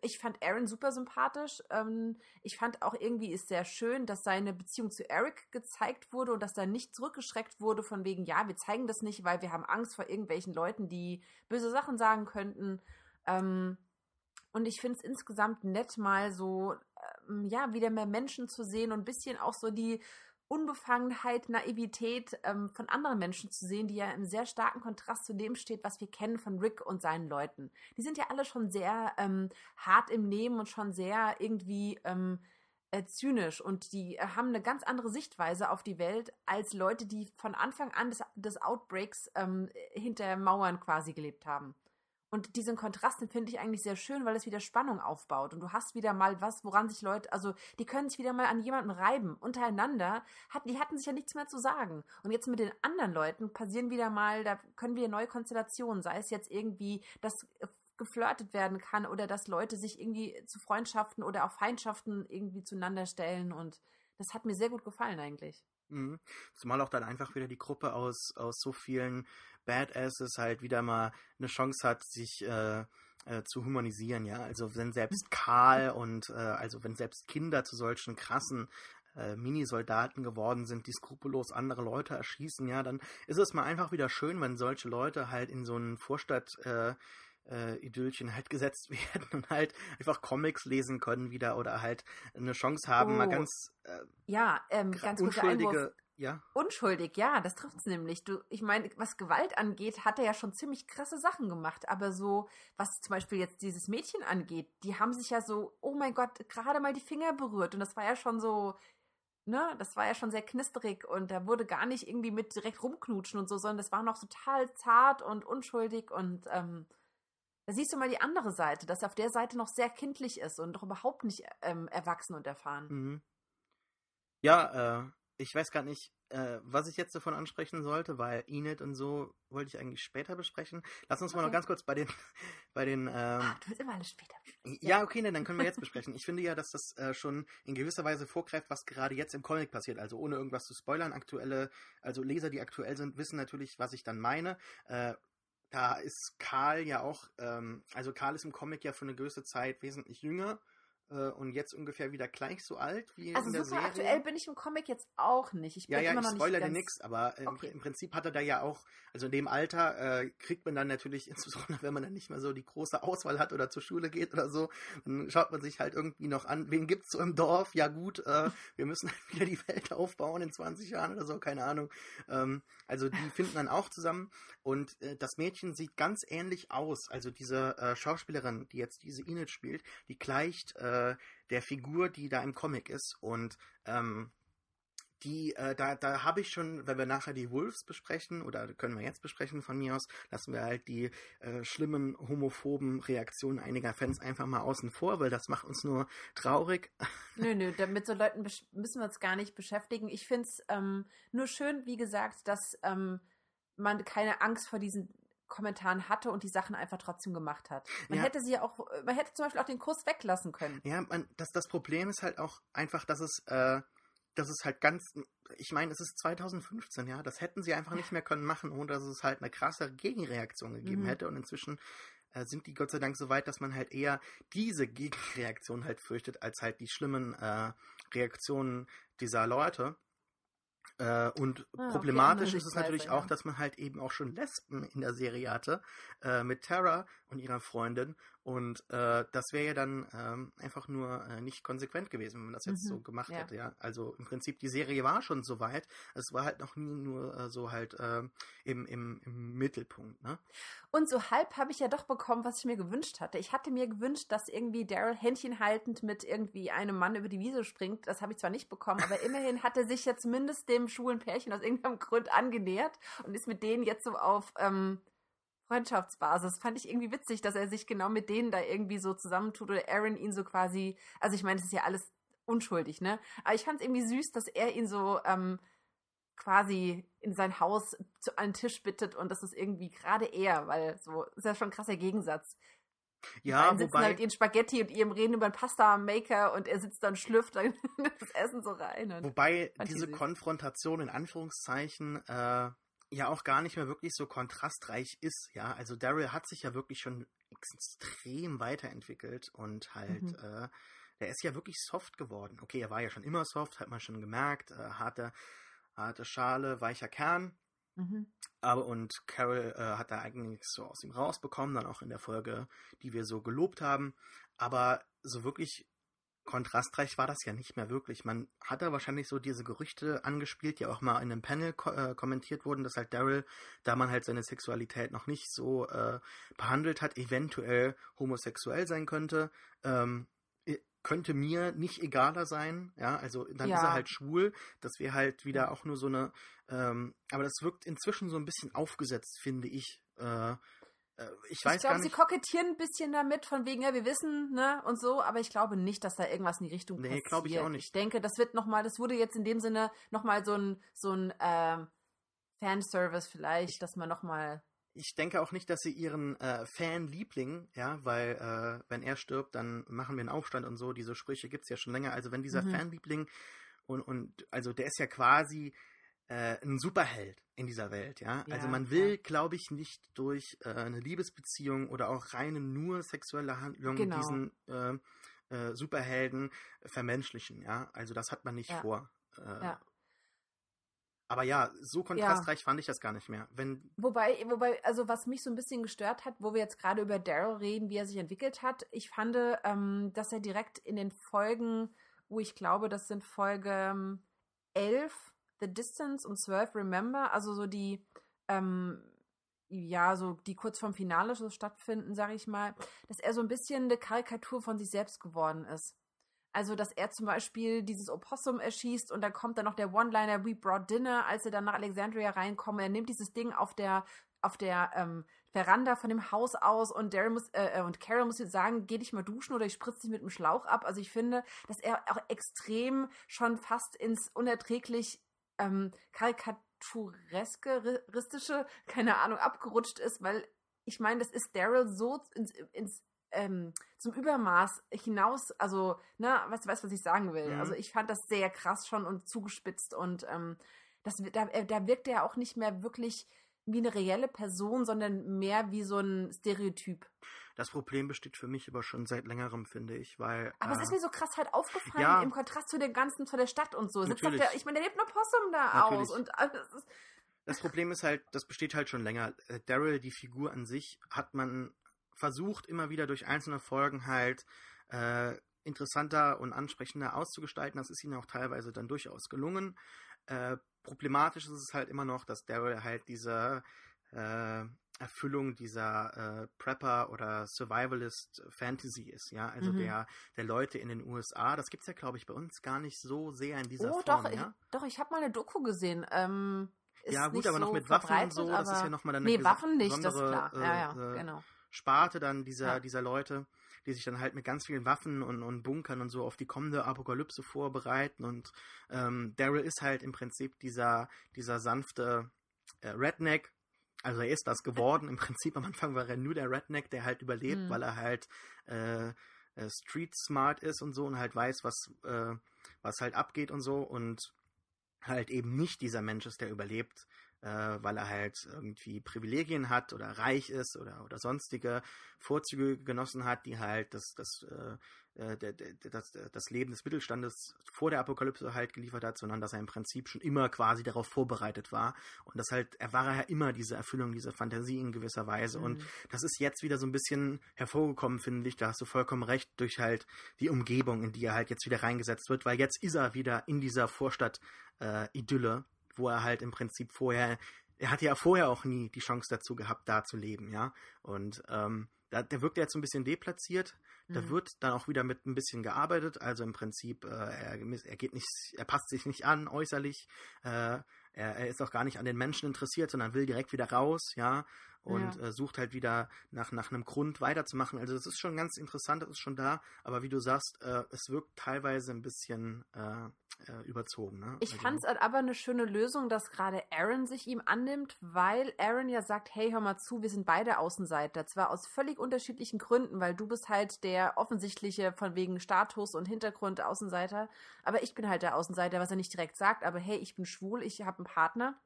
ich fand Aaron super sympathisch. Ähm, ich fand auch irgendwie ist sehr schön, dass seine Beziehung zu Eric gezeigt wurde und dass da nicht zurückgeschreckt wurde von wegen, ja, wir zeigen das nicht, weil wir haben Angst vor irgendwelchen Leuten, die böse Sachen sagen könnten. Ähm, und ich finde es insgesamt nett, mal so, ähm, ja, wieder mehr Menschen zu sehen und ein bisschen auch so die Unbefangenheit, Naivität ähm, von anderen Menschen zu sehen, die ja im sehr starken Kontrast zu dem steht, was wir kennen von Rick und seinen Leuten. Die sind ja alle schon sehr ähm, hart im Nehmen und schon sehr irgendwie ähm, äh, zynisch und die äh, haben eine ganz andere Sichtweise auf die Welt als Leute, die von Anfang an des, des Outbreaks ähm, hinter Mauern quasi gelebt haben. Und diesen Kontrast, finde ich eigentlich sehr schön, weil es wieder Spannung aufbaut. Und du hast wieder mal was, woran sich Leute, also die können sich wieder mal an jemanden reiben. Untereinander, hat, die hatten sich ja nichts mehr zu sagen. Und jetzt mit den anderen Leuten passieren wieder mal, da können wir neue Konstellationen, sei es jetzt irgendwie, dass geflirtet werden kann oder dass Leute sich irgendwie zu Freundschaften oder auch Feindschaften irgendwie zueinander stellen. Und das hat mir sehr gut gefallen eigentlich. Mhm. Zumal auch dann einfach wieder die Gruppe aus, aus so vielen Badasses halt wieder mal eine Chance hat, sich äh, äh, zu humanisieren, ja. Also wenn selbst Karl und äh, also wenn selbst Kinder zu solchen krassen äh, Mini-Soldaten geworden sind, die skrupellos andere Leute erschießen, ja, dann ist es mal einfach wieder schön, wenn solche Leute halt in so einen Vorstadt äh, äh, Idyllchen halt gesetzt <laughs> werden und halt einfach Comics lesen können wieder oder halt eine Chance haben, oh. mal ganz äh, ja, ähm, ganz unschuldige ja. Unschuldig, ja, das trifft es nämlich. Du, ich meine, was Gewalt angeht, hat er ja schon ziemlich krasse Sachen gemacht. Aber so, was zum Beispiel jetzt dieses Mädchen angeht, die haben sich ja so, oh mein Gott, gerade mal die Finger berührt. Und das war ja schon so, ne, das war ja schon sehr knisterig und da wurde gar nicht irgendwie mit direkt rumknutschen und so, sondern das war noch total zart und unschuldig und ähm, da siehst du mal die andere Seite, dass er auf der Seite noch sehr kindlich ist und doch überhaupt nicht ähm, erwachsen und erfahren. Mhm. Ja, äh, ich weiß gar nicht, äh, was ich jetzt davon ansprechen sollte, weil Enid und so wollte ich eigentlich später besprechen. Lass uns okay. mal noch ganz kurz bei den, <laughs> bei den. Ähm, Ach, du willst immer alles später besprechen. Ja, okay, ne, dann können wir jetzt <laughs> besprechen. Ich finde ja, dass das äh, schon in gewisser Weise vorgreift, was gerade jetzt im Comic passiert. Also ohne irgendwas zu spoilern. Aktuelle, also Leser, die aktuell sind, wissen natürlich, was ich dann meine. Äh, da ist Karl ja auch, ähm, also Karl ist im Comic ja für eine gewisse Zeit wesentlich jünger äh, und jetzt ungefähr wieder gleich so alt wie also in der super Serie. aktuell bin ich im Comic jetzt auch nicht. Ich bin ja, ja, immer ich noch spoilere nicht dir nichts, aber im, Okay. im Prinzip hat er da ja auch, also in dem Alter äh, kriegt man dann natürlich, <laughs> insbesondere wenn man dann nicht mehr so die große Auswahl hat oder zur Schule geht oder so, dann schaut man sich halt irgendwie noch an, wen gibt's so im Dorf? Ja gut, äh, <laughs> wir müssen halt <laughs> wieder die Welt aufbauen in 20 Jahren oder so, keine Ahnung. Ähm, also die finden dann auch zusammen und äh, das Mädchen sieht ganz ähnlich aus. Also diese äh, Schauspielerin, die jetzt diese Enid spielt, die gleicht äh, der Figur, die da im Comic ist. Und ähm, die, äh, da, da habe ich schon, wenn wir nachher die Wolves besprechen, oder können wir jetzt besprechen von mir aus, lassen wir halt die äh, schlimmen homophoben Reaktionen einiger Fans einfach mal außen vor, weil das macht uns nur traurig. <laughs> Nö, nö, damit so Leuten müssen wir uns gar nicht beschäftigen. Ich finde es ähm, nur schön, wie gesagt, dass ähm, man keine Angst vor diesen Kommentaren hatte und die Sachen einfach trotzdem gemacht hat. Man Ja. hätte sie auch, man hätte zum Beispiel auch den Kuss weglassen können. Ja, man, das, das Problem ist halt auch einfach, dass es, äh, dass es halt ganz, ich meine, es ist 2015, ja, das hätten sie einfach nicht mehr können machen, ohne dass es halt eine krasse Gegenreaktion gegeben Mhm. hätte. Und inzwischen äh, sind die Gott sei Dank so weit, dass man halt eher diese Gegenreaktion halt fürchtet, als halt die schlimmen äh, Reaktionen dieser Leute. Äh, und Ah, problematisch ist es natürlich auch, dass man halt eben auch schon Lesben in der Serie hatte, äh, mit Tara und ihrer Freundin. Und äh, das wäre ja dann ähm, einfach nur äh, nicht konsequent gewesen, wenn man das jetzt Mhm, so gemacht ja. hätte, ja. Also im Prinzip, die Serie war schon so weit. Es war halt noch nie nur äh, so halt äh, im, im, im Mittelpunkt, ne? Und so halb habe ich ja doch bekommen, was ich mir gewünscht hatte. Ich hatte mir gewünscht, dass irgendwie Daryl händchenhaltend mit irgendwie einem Mann über die Wiese springt. Das habe ich zwar nicht bekommen, aber immerhin hat er sich ja zumindest dem schwulen Pärchen aus irgendeinem Grund angenähert und ist mit denen jetzt so auf ähm, Freundschaftsbasis. Fand ich irgendwie witzig, dass er sich genau mit denen da irgendwie so zusammentut oder Aaron ihn so quasi, also ich meine, das ist ja alles unschuldig, ne? Aber ich fand es irgendwie süß, dass er ihn so ähm, quasi in sein Haus zu einem Tisch bittet und das ist irgendwie gerade er, weil so ist ja schon ein krasser Gegensatz. Ja, beiden sitzen wobei. mit ihren Spaghetti und ihrem reden über einen Pasta-Maker und er sitzt da und schlürft dann <laughs> das Essen so rein. Und Wobei diese. Konfrontation in Anführungszeichen äh, ja auch gar nicht mehr wirklich so kontrastreich ist. Ja, also Daryl hat sich ja wirklich schon extrem weiterentwickelt und halt, Mhm. äh, der ist ja wirklich soft geworden. Okay, er war ja schon immer soft, hat man schon gemerkt. Äh, harte, harte Schale, weicher Kern. mhm. Aber und Carol äh, hat da eigentlich so aus ihm rausbekommen, dann auch in der Folge, die wir so gelobt haben. Aber so wirklich kontrastreich war das ja nicht mehr wirklich. Man hat da wahrscheinlich so diese Gerüchte angespielt, die auch mal in einem Panel ko äh, kommentiert wurden, dass halt Daryl, da man halt seine Sexualität noch nicht so äh, behandelt hat, eventuell homosexuell sein könnte. Ähm, könnte mir nicht egaler sein, ja, also dann ist Ja. er halt schwul, das wäre halt wieder auch nur so eine, ähm, aber das wirkt inzwischen so ein bisschen aufgesetzt, finde ich. Äh, ich weiß ich glaube, sie kokettieren ein bisschen damit, von wegen, ja, wir wissen, ne, und so, aber ich glaube nicht, dass da irgendwas in die Richtung Nee, passiert. glaub ich auch nicht. Ich denke, das wird nochmal, das wurde jetzt in dem Sinne nochmal so ein, so ein ähm, Fanservice vielleicht, dass man nochmal. Ich denke auch nicht, dass sie ihren äh, Fanliebling, ja, weil äh, wenn er stirbt, dann machen wir einen Aufstand und so. Diese Sprüche gibt's ja schon länger. Also wenn dieser Mhm. Fanliebling und, und also der ist ja quasi äh, ein Superheld in dieser Welt, ja. Ja, also man will, glaube ich, nicht durch äh, eine Liebesbeziehung oder auch reine nur sexuelle Handlungen Genau. diesen äh, äh, Superhelden vermenschlichen, ja. Also das hat man nicht Ja. vor. Äh, Ja. Aber ja, so kontrastreich fand ich das gar nicht mehr. Wenn Wobei, wobei, also was mich so ein bisschen gestört hat, wo wir jetzt gerade über Daryl reden, wie er sich entwickelt hat, ich fand, ähm, dass er direkt in den Folgen, wo ich glaube, das sind Folge ähm, 11, The Distance und 12, Remember, also so die, ähm, ja, so die kurz vorm Finale so stattfinden, sage ich mal, dass er so ein bisschen eine Karikatur von sich selbst geworden ist. Also, dass er zum Beispiel dieses Opossum erschießt und dann kommt dann noch der One-Liner We brought dinner, als er dann nach Alexandria reinkommt. Er nimmt dieses Ding auf der, auf der ähm, Veranda von dem Haus aus und Daryl muss, äh, äh, und Carol muss jetzt sagen, geh dich mal duschen oder ich spritze dich mit dem Schlauch ab. Also ich finde, dass er auch extrem schon fast ins unerträglich ähm, karikatureske, keine Ahnung, abgerutscht ist, weil ich meine, das ist Daryl so ins, ins ähm, zum Übermaß hinaus, also, ne, weißt du, weißt, was ich sagen will? Mhm. Also ich fand das sehr krass schon und zugespitzt und ähm, das, da, äh, da wirkt er auch nicht mehr wirklich wie eine reelle Person, sondern mehr wie so ein Stereotyp. Das Problem besteht für mich aber schon seit längerem, finde ich, weil. Aber äh, es ist mir so krass halt aufgefallen ja, im Kontrast zu der ganzen, zu der Stadt und so. Der, ich meine, der lebt nur Possum da natürlich. aus und alles. Das Problem ist halt, das besteht halt schon länger. Äh, Daryl, die Figur an sich, hat man versucht, immer wieder durch einzelne Folgen halt äh, interessanter und ansprechender auszugestalten. Das ist ihnen auch teilweise dann durchaus gelungen. Äh, problematisch ist es halt immer noch, dass Daryl halt diese äh, Erfüllung dieser äh, Prepper oder Survivalist Fantasy ist, ja, also mhm. der der Leute in den USA. Das gibt's ja, glaube ich, bei uns gar nicht so sehr in dieser oh, Form. Doch, ja? ich, doch, ich habe mal eine Doku gesehen. Ähm, ja, gut, aber so noch mit Waffen und so, das ist ja nochmal dann eine Nee, Waffen nicht, das ist klar. Ja, ja, äh, genau. Sparte dann dieser, ja. dieser Leute, die sich dann halt mit ganz vielen Waffen und, und Bunkern und so auf die kommende Apokalypse vorbereiten. Und ähm, Daryl ist halt im Prinzip dieser, dieser sanfte äh, Redneck, also er ist das geworden. Im Prinzip am Anfang war er nur der Redneck, der halt überlebt, mhm. weil er halt äh, äh, street smart ist und so und halt weiß, was, äh, was halt abgeht und so und halt eben nicht dieser Mensch ist, der überlebt, äh, weil er halt irgendwie Privilegien hat oder reich ist oder, oder sonstige Vorzüge genossen hat, die halt das, das, äh, der, der, das, das Leben des Mittelstandes vor der Apokalypse halt geliefert hat, sondern dass er im Prinzip schon immer quasi darauf vorbereitet war. Und das halt, er war ja immer diese Erfüllung dieser Fantasie in gewisser Weise. Mhm. Und das ist jetzt wieder so ein bisschen hervorgekommen, finde ich. Da hast du vollkommen recht, durch halt die Umgebung, in die er halt jetzt wieder reingesetzt wird, weil jetzt ist er wieder in dieser Vorstadt-Idylle. Äh, wo er halt im Prinzip vorher, er hatte ja vorher auch nie die Chance dazu gehabt, da zu leben, ja. Und ähm, da, der wirkt jetzt ein bisschen deplatziert. Da mhm. wird dann auch wieder mit ein bisschen gearbeitet. Also im Prinzip, äh, er, er geht nicht, er passt sich nicht an äußerlich. Äh, er, er, ist auch gar nicht an den Menschen interessiert, sondern will direkt wieder raus, ja. Und ja. äh, sucht halt wieder nach, nach einem Grund weiterzumachen. Also das ist schon ganz interessant, das ist schon da. Aber wie du sagst, äh, es wirkt teilweise ein bisschen äh, äh, überzogen. Ne? Ich also, fand es halt aber eine schöne Lösung, dass gerade Aaron sich ihm annimmt, weil Aaron ja sagt, hey, hör mal zu, wir sind beide Außenseiter. Zwar aus völlig unterschiedlichen Gründen, weil du bist halt der offensichtliche von wegen Status und Hintergrund Außenseiter, aber ich bin halt der Außenseiter, was er nicht direkt sagt, aber hey, ich bin schwul, ich habe einen Partner.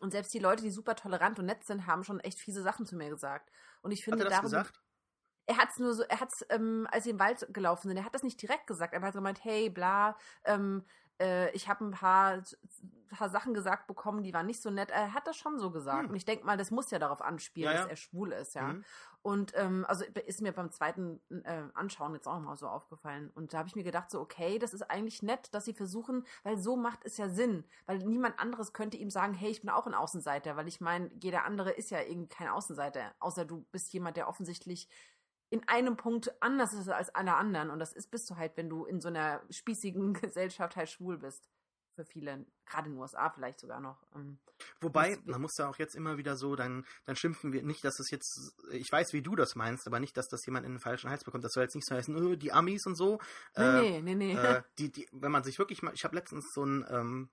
Und selbst die Leute, die super tolerant und nett sind, haben schon echt fiese Sachen zu mir gesagt. Und ich finde, hat er das darum, gesagt? er hat es nur so, er hat es, ähm, als sie im Wald gelaufen sind, er hat das nicht direkt gesagt, er hat gemeint, hey, bla, ähm, äh, ich habe ein paar, paar Sachen gesagt bekommen, die waren nicht so nett. Er hat das schon so gesagt. Hm. Und ich denke mal, das muss ja darauf anspielen, ja, ja. dass er schwul ist, ja. Mhm. Und ähm, also ist mir beim zweiten äh, Anschauen jetzt auch mal so aufgefallen. Und da habe ich mir gedacht, so, okay, das ist eigentlich nett, dass sie versuchen, weil so macht es ja Sinn. Weil niemand anderes könnte ihm sagen, hey, ich bin auch ein Außenseiter. Weil ich meine, jeder andere ist ja irgendwie kein Außenseiter. Außer du bist jemand, der offensichtlich in einem Punkt anders ist als alle anderen. Und das ist, bist du halt, wenn du in so einer spießigen <laughs> Gesellschaft halt schwul bist. Für viele, gerade in den USA vielleicht sogar noch. Ähm, Wobei, man muss ja auch jetzt immer wieder so, dann, dann schimpfen wir nicht, dass es jetzt, ich weiß, wie du das meinst, aber nicht, dass das jemand in den falschen Hals bekommt. Das soll jetzt nicht so heißen, öh, die Amis und so. Nee, äh, nee, nee. nee. Äh, die, die, wenn man sich wirklich mal, ich habe letztens so ein ähm,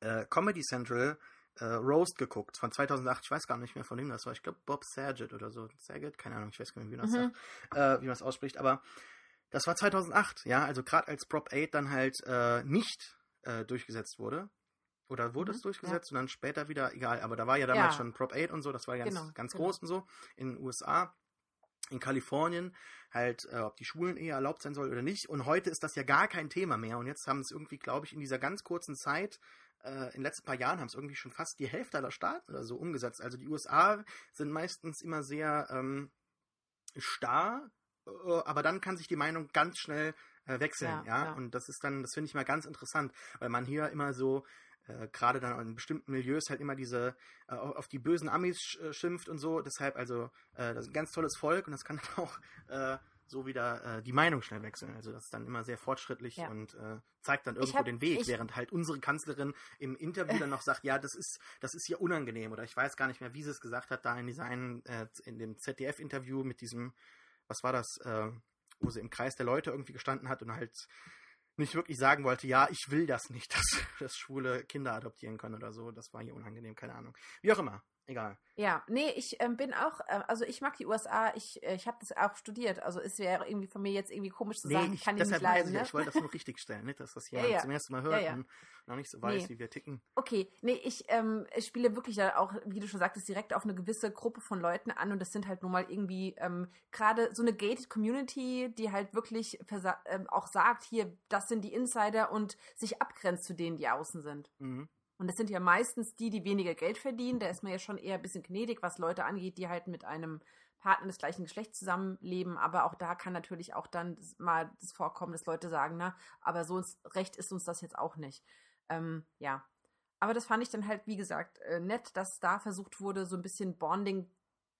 äh, Comedy Central äh, Roast geguckt von 2008. Ich weiß gar nicht mehr von wem das war. Ich glaube Bob Saget oder so. Saget? Keine Ahnung, ich weiß gar nicht, wie man das mhm. sagt, äh, wie man es ausspricht. Aber das war 2008, ja. Also gerade als Prop 8 dann halt äh, nicht äh, durchgesetzt wurde. Oder wurde mhm, es durchgesetzt ja. und dann später wieder, egal, aber da war ja damals ja. schon Prop 8 und so, das war ganz, genau, ganz genau. groß und so in den USA in Kalifornien halt, äh, ob die Schwulen eher erlaubt sein soll oder nicht. Und heute ist das ja gar kein Thema mehr. Und jetzt haben es irgendwie, glaube ich, in dieser ganz kurzen Zeit äh, in den letzten paar Jahren haben es irgendwie schon fast die Hälfte aller Staaten oder so umgesetzt. Also die USA sind meistens immer sehr ähm, starr, äh, aber dann kann sich die Meinung ganz schnell äh, wechseln, ja, ja? ja, Und das ist dann, das finde ich mal ganz interessant, weil man hier immer so äh, gerade dann in bestimmten Milieus halt immer diese auf die bösen Amis sch schimpft und so. Deshalb also äh, das ist ein ganz tolles Volk und das kann dann <laughs> auch so wieder äh, die Meinung schnell wechseln. Also das ist dann immer sehr fortschrittlich ja. und äh, zeigt dann irgendwo hab, den Weg, während halt unsere Kanzlerin im Interview dann noch sagt, ja, das ist, das ist hier unangenehm oder ich weiß gar nicht mehr, wie sie es gesagt hat, da in diesem, äh, in dem ZDF-Interview mit diesem, was war das, äh, wo sie im Kreis der Leute irgendwie gestanden hat und halt nicht wirklich sagen wollte, ja, ich will das nicht, <laughs> dass, dass schwule Kinder adoptieren können oder so. Das war hier unangenehm, keine Ahnung. Wie auch immer egal. Ja, nee, ich ähm, bin auch, äh, also ich mag die USA, ich, äh, ich habe das auch studiert. Also es wäre irgendwie von mir jetzt irgendwie komisch zu sagen, nee, ich kann die nicht leiden. Ne? Ich wollte das nur <laughs> richtig stellen, nicht, dass das hier ja, ja. zum ersten Mal hört ja, und noch nicht so weiß, Nee. wie wir ticken. Okay, nee, ich, ähm, ich spiele wirklich da auch, wie du schon sagtest, direkt auf eine gewisse Gruppe von Leuten an und das sind halt nun mal irgendwie ähm, gerade so eine gated Community, die halt wirklich ähm, auch sagt, hier, das sind die Insider und sich abgrenzt zu denen, die außen sind. Mhm. Und das sind ja meistens die, die weniger Geld verdienen. Da ist man ja schon eher ein bisschen gnädig, was Leute angeht, die halt mit einem Partner des gleichen Geschlechts zusammenleben. Aber auch da kann natürlich auch dann mal das vorkommen, dass Leute sagen, na, aber so uns, recht ist uns das jetzt auch nicht. Ähm, ja. Aber das fand ich dann halt, wie gesagt, äh, nett, dass da versucht wurde, so ein bisschen Bonding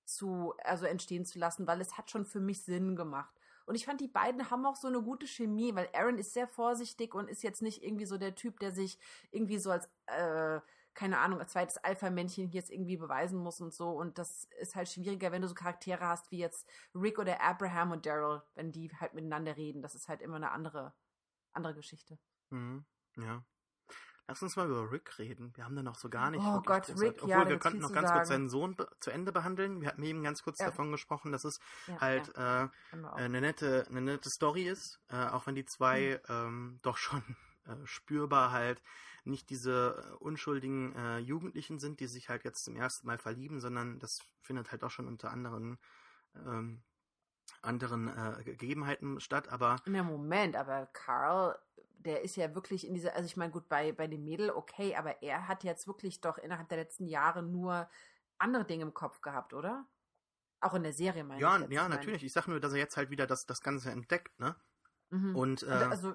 zu, also entstehen zu lassen, weil es hat schon für mich Sinn gemacht. Und ich fand, die beiden haben auch so eine gute Chemie, weil Aaron ist sehr vorsichtig und ist jetzt nicht irgendwie so der Typ, der sich irgendwie so als, äh, keine Ahnung, als zweites Alpha-Männchen jetzt irgendwie beweisen muss und so. Und das ist halt schwieriger, wenn du so Charaktere hast wie jetzt Rick oder Abraham und Daryl, wenn die halt miteinander reden. Das ist halt immer eine andere, andere Geschichte. Mhm. Ja. Lass uns mal über Rick reden. Wir haben da noch so gar nicht. Oh Gott, Rick, Obwohl, ja, wir viel noch ganz kurz sagen. seinen Sohn zu Ende behandeln. Wir hatten eben ganz kurz Ja. davon gesprochen, dass es Ja, halt ja, äh, äh, eine nette, eine nette Story ist, äh, auch wenn die zwei Mhm. ähm, <laughs> doch schon äh, spürbar halt nicht diese äh, unschuldigen äh, Jugendlichen sind, die sich halt jetzt zum ersten Mal verlieben, sondern das findet halt auch schon unter anderen ähm, anderen Gegebenheiten statt. Aber Na, Moment, aber Carl, der ist ja wirklich in dieser, also ich meine, gut, bei, bei dem Mädel okay, aber er hat jetzt wirklich doch innerhalb der letzten Jahre nur andere Dinge im Kopf gehabt, oder? Auch in der Serie, meine ja, ich. jetzt. ja, Ich natürlich. Ich sag nur, dass er jetzt halt wieder das, das Ganze entdeckt, ne? Mhm. Und äh, also,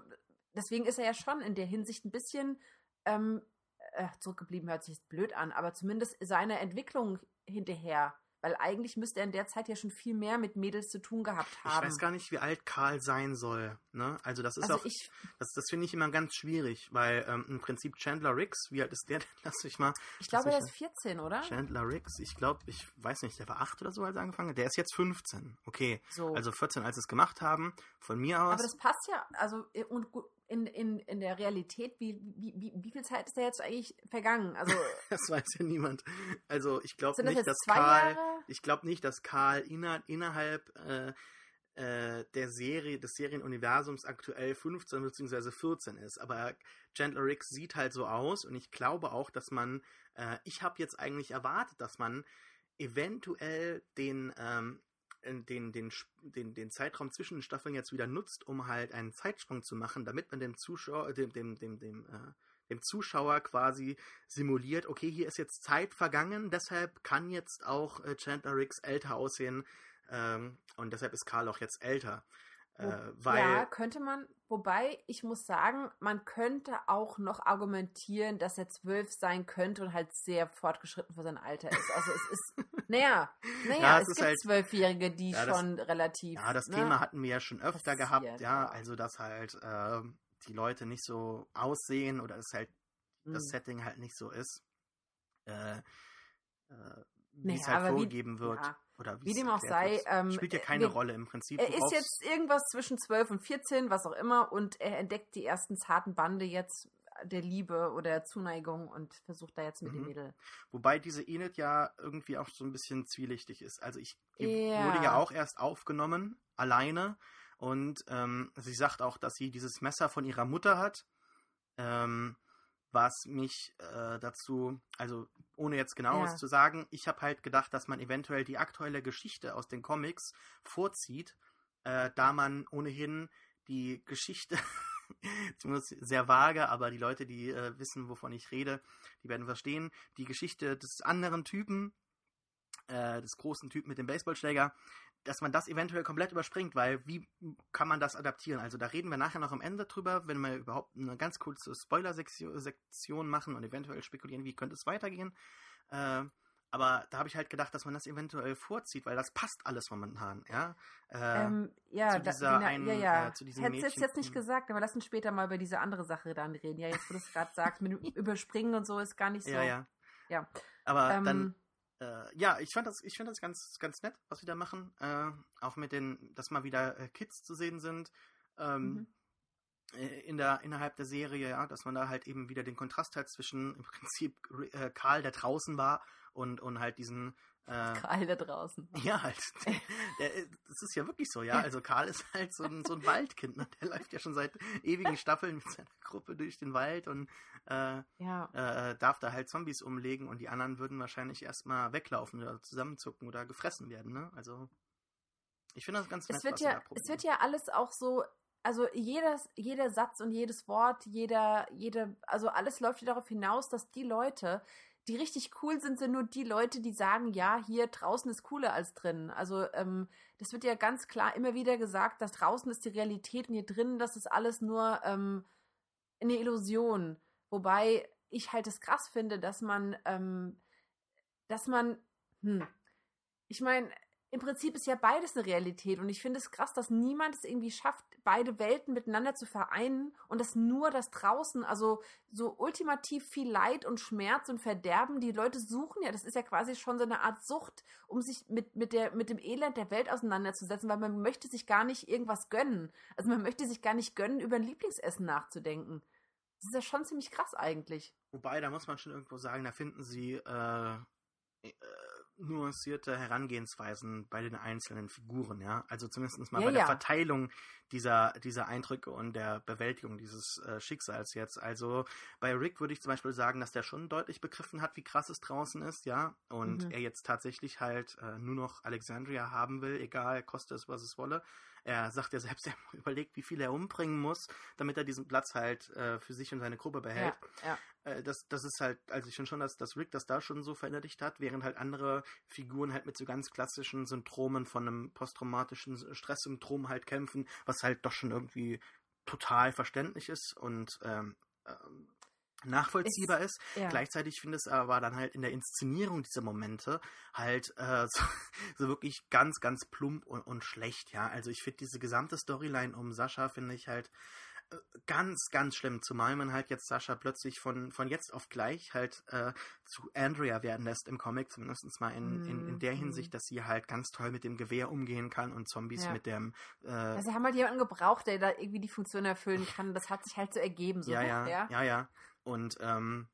deswegen ist er ja schon in der Hinsicht ein bisschen ähm, äh, zurückgeblieben, hört sich jetzt blöd an, aber zumindest seiner Entwicklung hinterher. Weil eigentlich müsste er in der Zeit ja schon viel mehr mit Mädels zu tun gehabt ich haben. weiß gar nicht, wie alt Karl sein soll. Ne? Also das ist also auch, ich, das, das finde ich immer ganz schwierig, weil ähm, im Prinzip Chandler Riggs, wie alt ist der denn? <laughs> Lass mich mal. ich glaube, er ist 14, oder? Chandler Riggs, ich glaube, ich weiß nicht, der war 8 oder so, als er angefangen hat. Der ist jetzt 15. Okay. So. Also 14, als sie es gemacht haben. Von mir aus. Aber das passt ja, also äh, und gut, in, in, in der Realität, wie, wie, wie, wie viel Zeit ist da jetzt eigentlich vergangen? Also <laughs> Das weiß ja niemand. Also ich glaube das nicht, dass Karl. Jahre? Ich glaube nicht, dass Karl inner, innerhalb äh, äh, der Serie, des Serienuniversums aktuell 15 bzw. 14 ist. Aber Chandler Riggs sieht halt so aus und ich glaube auch, dass man, äh, ich habe jetzt eigentlich erwartet, dass man eventuell den, ähm, äh, den, den, den, den Zeitraum zwischen den Staffeln jetzt wieder nutzt, um halt einen Zeitsprung zu machen, damit man dem Zuschauer, dem, dem, dem, dem, äh, dem Zuschauer quasi simuliert, okay, hier ist jetzt Zeit vergangen, deshalb kann jetzt auch äh, Chandler Riggs älter aussehen ähm, und deshalb ist Karl auch jetzt älter. Äh, weil, ja, könnte man, wobei ich muss sagen, man könnte auch noch argumentieren, dass er zwölf sein könnte und halt sehr fortgeschritten für sein Alter ist. Also es ist, <laughs> naja, naja, Ja, es es, gibt halt- Zwölfjährige, die Ja, das- schon relativ. ja, das ne? Thema hatten wir ja schon öfter gehabt, ja, ja. also dass halt äh, die Leute nicht so aussehen oder es halt das Hm. Setting halt nicht so ist, äh, äh, wie es Naja, halt aber wie- vorgegeben wird. Oder Wie dem auch sei, ähm, spielt ja äh, keine wir- Rolle im Prinzip. Er ist jetzt irgendwas zwischen 12 und 14, was auch immer, und er entdeckt die ersten zarten Bande jetzt der Liebe oder Zuneigung und versucht da jetzt mit dem Mhm. Mädel. Wobei diese Enid ja irgendwie auch so ein bisschen zwielichtig ist. Also ich Ja. wurde ja auch erst aufgenommen, alleine. Und ähm, sie sagt auch, dass sie dieses Messer von ihrer Mutter hat. Ähm, was mich äh, dazu, also ohne jetzt genaues Ja. zu sagen, ich habe halt gedacht, dass man eventuell die aktuelle Geschichte aus den Comics vorzieht, äh, da man ohnehin die Geschichte, <laughs> zumindest sehr vage, aber die Leute, die äh, wissen, wovon ich rede, die werden verstehen, die Geschichte des anderen Typen, äh, des großen Typen mit dem Baseballschläger, dass man das eventuell komplett überspringt, weil wie kann man das adaptieren? Also da reden wir nachher noch am Ende drüber, wenn wir überhaupt eine ganz kurze Spoiler-Sektion machen und eventuell spekulieren, wie könnte es weitergehen. Äh, aber da habe ich halt gedacht, dass man das eventuell vorzieht, weil das passt alles momentan, ja. Äh, ähm, ja, zu da, dieser genau, einen, ja, ja. äh, zu diesem Hättest jetzt, Mädchen- jetzt nicht gesagt, aber lass uns später mal über diese andere Sache dann reden. Ja, jetzt, wo du es gerade sagst, mit dem <laughs> Überspringen und so ist gar nicht so. Ja, ja. Ja. Aber Ähm, dann, äh, ja, ich fand das, ich finde das ganz, ganz nett, was sie da machen. Äh, auch mit den, dass mal wieder äh, Kids zu sehen sind. Ähm, Mhm. äh, in der, innerhalb der Serie, ja, dass man da halt eben wieder den Kontrast hat zwischen im Prinzip äh, Karl, der draußen war, und, und halt diesen äh, <laughs> Karl da draußen. <laughs> Ja, halt. Der, das ist ja wirklich so, ja. Also Karl ist halt so ein, so ein Waldkind. Ne? Der läuft ja schon seit ewigen Staffeln mit seiner Gruppe durch den Wald und äh, ja. äh, darf da halt Zombies umlegen und die anderen würden wahrscheinlich erstmal weglaufen oder zusammenzucken oder gefressen werden, ne? Also ich finde das ganz nett, es wird ja, Es wird ja alles auch so also jedes, jeder Satz und jedes Wort, jeder, jede, also alles läuft ja darauf hinaus, dass die Leute, die richtig cool sind, sind nur die Leute, die sagen, ja, hier draußen ist cooler als drinnen. Also ähm, das wird ja ganz klar immer wieder gesagt, dass draußen ist die Realität und hier drinnen, das ist alles nur ähm, eine Illusion. Wobei ich halt es krass finde, dass man, ähm, dass man, hm, ich meine, im Prinzip ist ja beides eine Realität und ich finde es krass, dass niemand es irgendwie schafft, beide Welten miteinander zu vereinen und dass nur das draußen, also so ultimativ viel Leid und Schmerz und Verderben, die Leute suchen ja, das ist ja quasi schon so eine Art Sucht, um sich mit, mit, der, mit dem Elend der Welt auseinanderzusetzen, weil man möchte sich gar nicht irgendwas gönnen. Also man möchte sich gar nicht gönnen, über ein Lieblingsessen nachzudenken. Das ist ja schon ziemlich krass eigentlich. Wobei, da muss man schon irgendwo sagen, da finden sie äh, äh nuancierte Herangehensweisen bei den einzelnen Figuren, ja. Also zumindest mal ja, bei der Verteilung dieser, dieser Eindrücke und der Bewältigung dieses äh, Schicksals jetzt. Also bei Rick würde ich zum Beispiel sagen, dass der schon deutlich begriffen hat, wie krass es draußen ist, ja. Und mhm. er jetzt tatsächlich halt äh, nur noch Alexandria haben will, egal, koste es, was es wolle. Er sagt ja selbst, <laughs> er überlegt, wie viel er umbringen muss, damit er diesen Platz halt äh, für sich und seine Gruppe behält. Ja, ja. Äh, das, das ist halt, also ich finde schon, dass, dass Rick das da schon so verinnerlicht hat, während halt andere Figuren halt mit so ganz klassischen Syndromen von einem posttraumatischen Stresssyndrom halt kämpfen, was halt doch schon irgendwie total verständlich ist und ähm, ähm, nachvollziehbar ist. ist. Ja. Gleichzeitig finde ich es aber dann halt in der Inszenierung dieser Momente halt äh, <laughs> so, so, wirklich ganz, ganz plump und, und schlecht, ja. Also ich finde diese gesamte Storyline um Sascha finde ich halt äh, ganz, ganz schlimm, zumal man halt jetzt Sascha plötzlich von, von jetzt auf gleich halt äh, zu Andrea werden lässt im Comic, zumindest mal in, in, in der mhm. Hinsicht, dass sie halt ganz toll mit dem Gewehr umgehen kann und Zombies ja. mit dem. Äh, also sie haben halt jemanden gebraucht, der da irgendwie die Funktion erfüllen kann. Das hat sich halt so ergeben. So ja, ja, ja, ja, ja. Und ähm,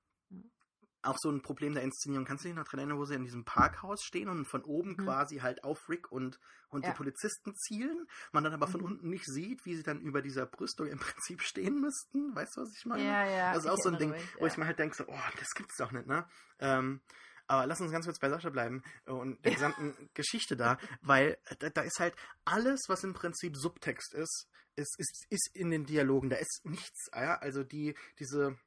auch so ein Problem der Inszenierung. Kannst du dich noch dran erinnern, wo sie in diesem Parkhaus stehen und von oben mhm. quasi halt auf Rick und, und ja. die Polizisten zielen? Man dann aber von mhm. unten nicht sieht, wie sie dann über dieser Brüstung im <laughs> Prinzip stehen müssten. Weißt du, was ich meine? Ja, ja. Das ist auch so ein Ding, mich, wo ich mir halt denke, so, oh, das gibt's doch nicht, ne? Ähm, aber lass uns ganz kurz bei Sascha bleiben und der <laughs> gesamten Geschichte da, weil da, da, ist halt alles, was im Prinzip Subtext ist, ist, ist, ist in den Dialogen. Da ist nichts, ja? Also die, diese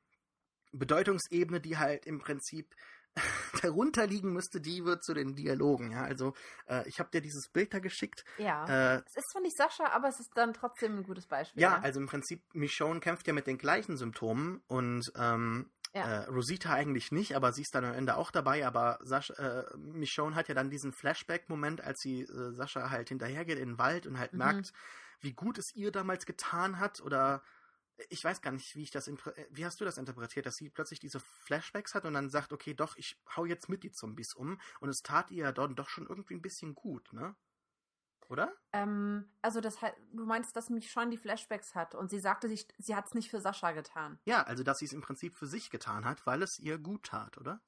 Bedeutungsebene, die halt im Prinzip <laughs> darunter liegen müsste, die wird zu den Dialogen, ja. Also äh, ich habe dir dieses Bild da geschickt. Ja. Äh, es ist zwar nicht Sascha, aber es ist dann trotzdem ein gutes Beispiel. Ja, ja? also im Prinzip, Michonne kämpft ja mit den gleichen Symptomen und ähm, ja. äh, Rosita eigentlich nicht, aber sie ist dann am Ende auch dabei. Aber Sascha, äh, Michonne hat ja dann diesen Flashback-Moment, als sie äh, Sascha halt hinterhergeht in den Wald und halt mhm. merkt, wie gut es ihr damals getan hat oder ich weiß gar nicht, wie ich das, äh, wie hast du das interpretiert, dass sie plötzlich diese Flashbacks hat und dann sagt, okay, doch, ich hau jetzt mit die Zombies um und es tat ihr ja dort doch schon irgendwie ein bisschen gut, ne? Oder? Ähm, also das du meinst, dass mich schon die Flashbacks hat und sie sagte, sie, sie hat es nicht für Sascha getan. Ja, also dass sie es im Prinzip für sich getan hat, weil es ihr gut tat, oder?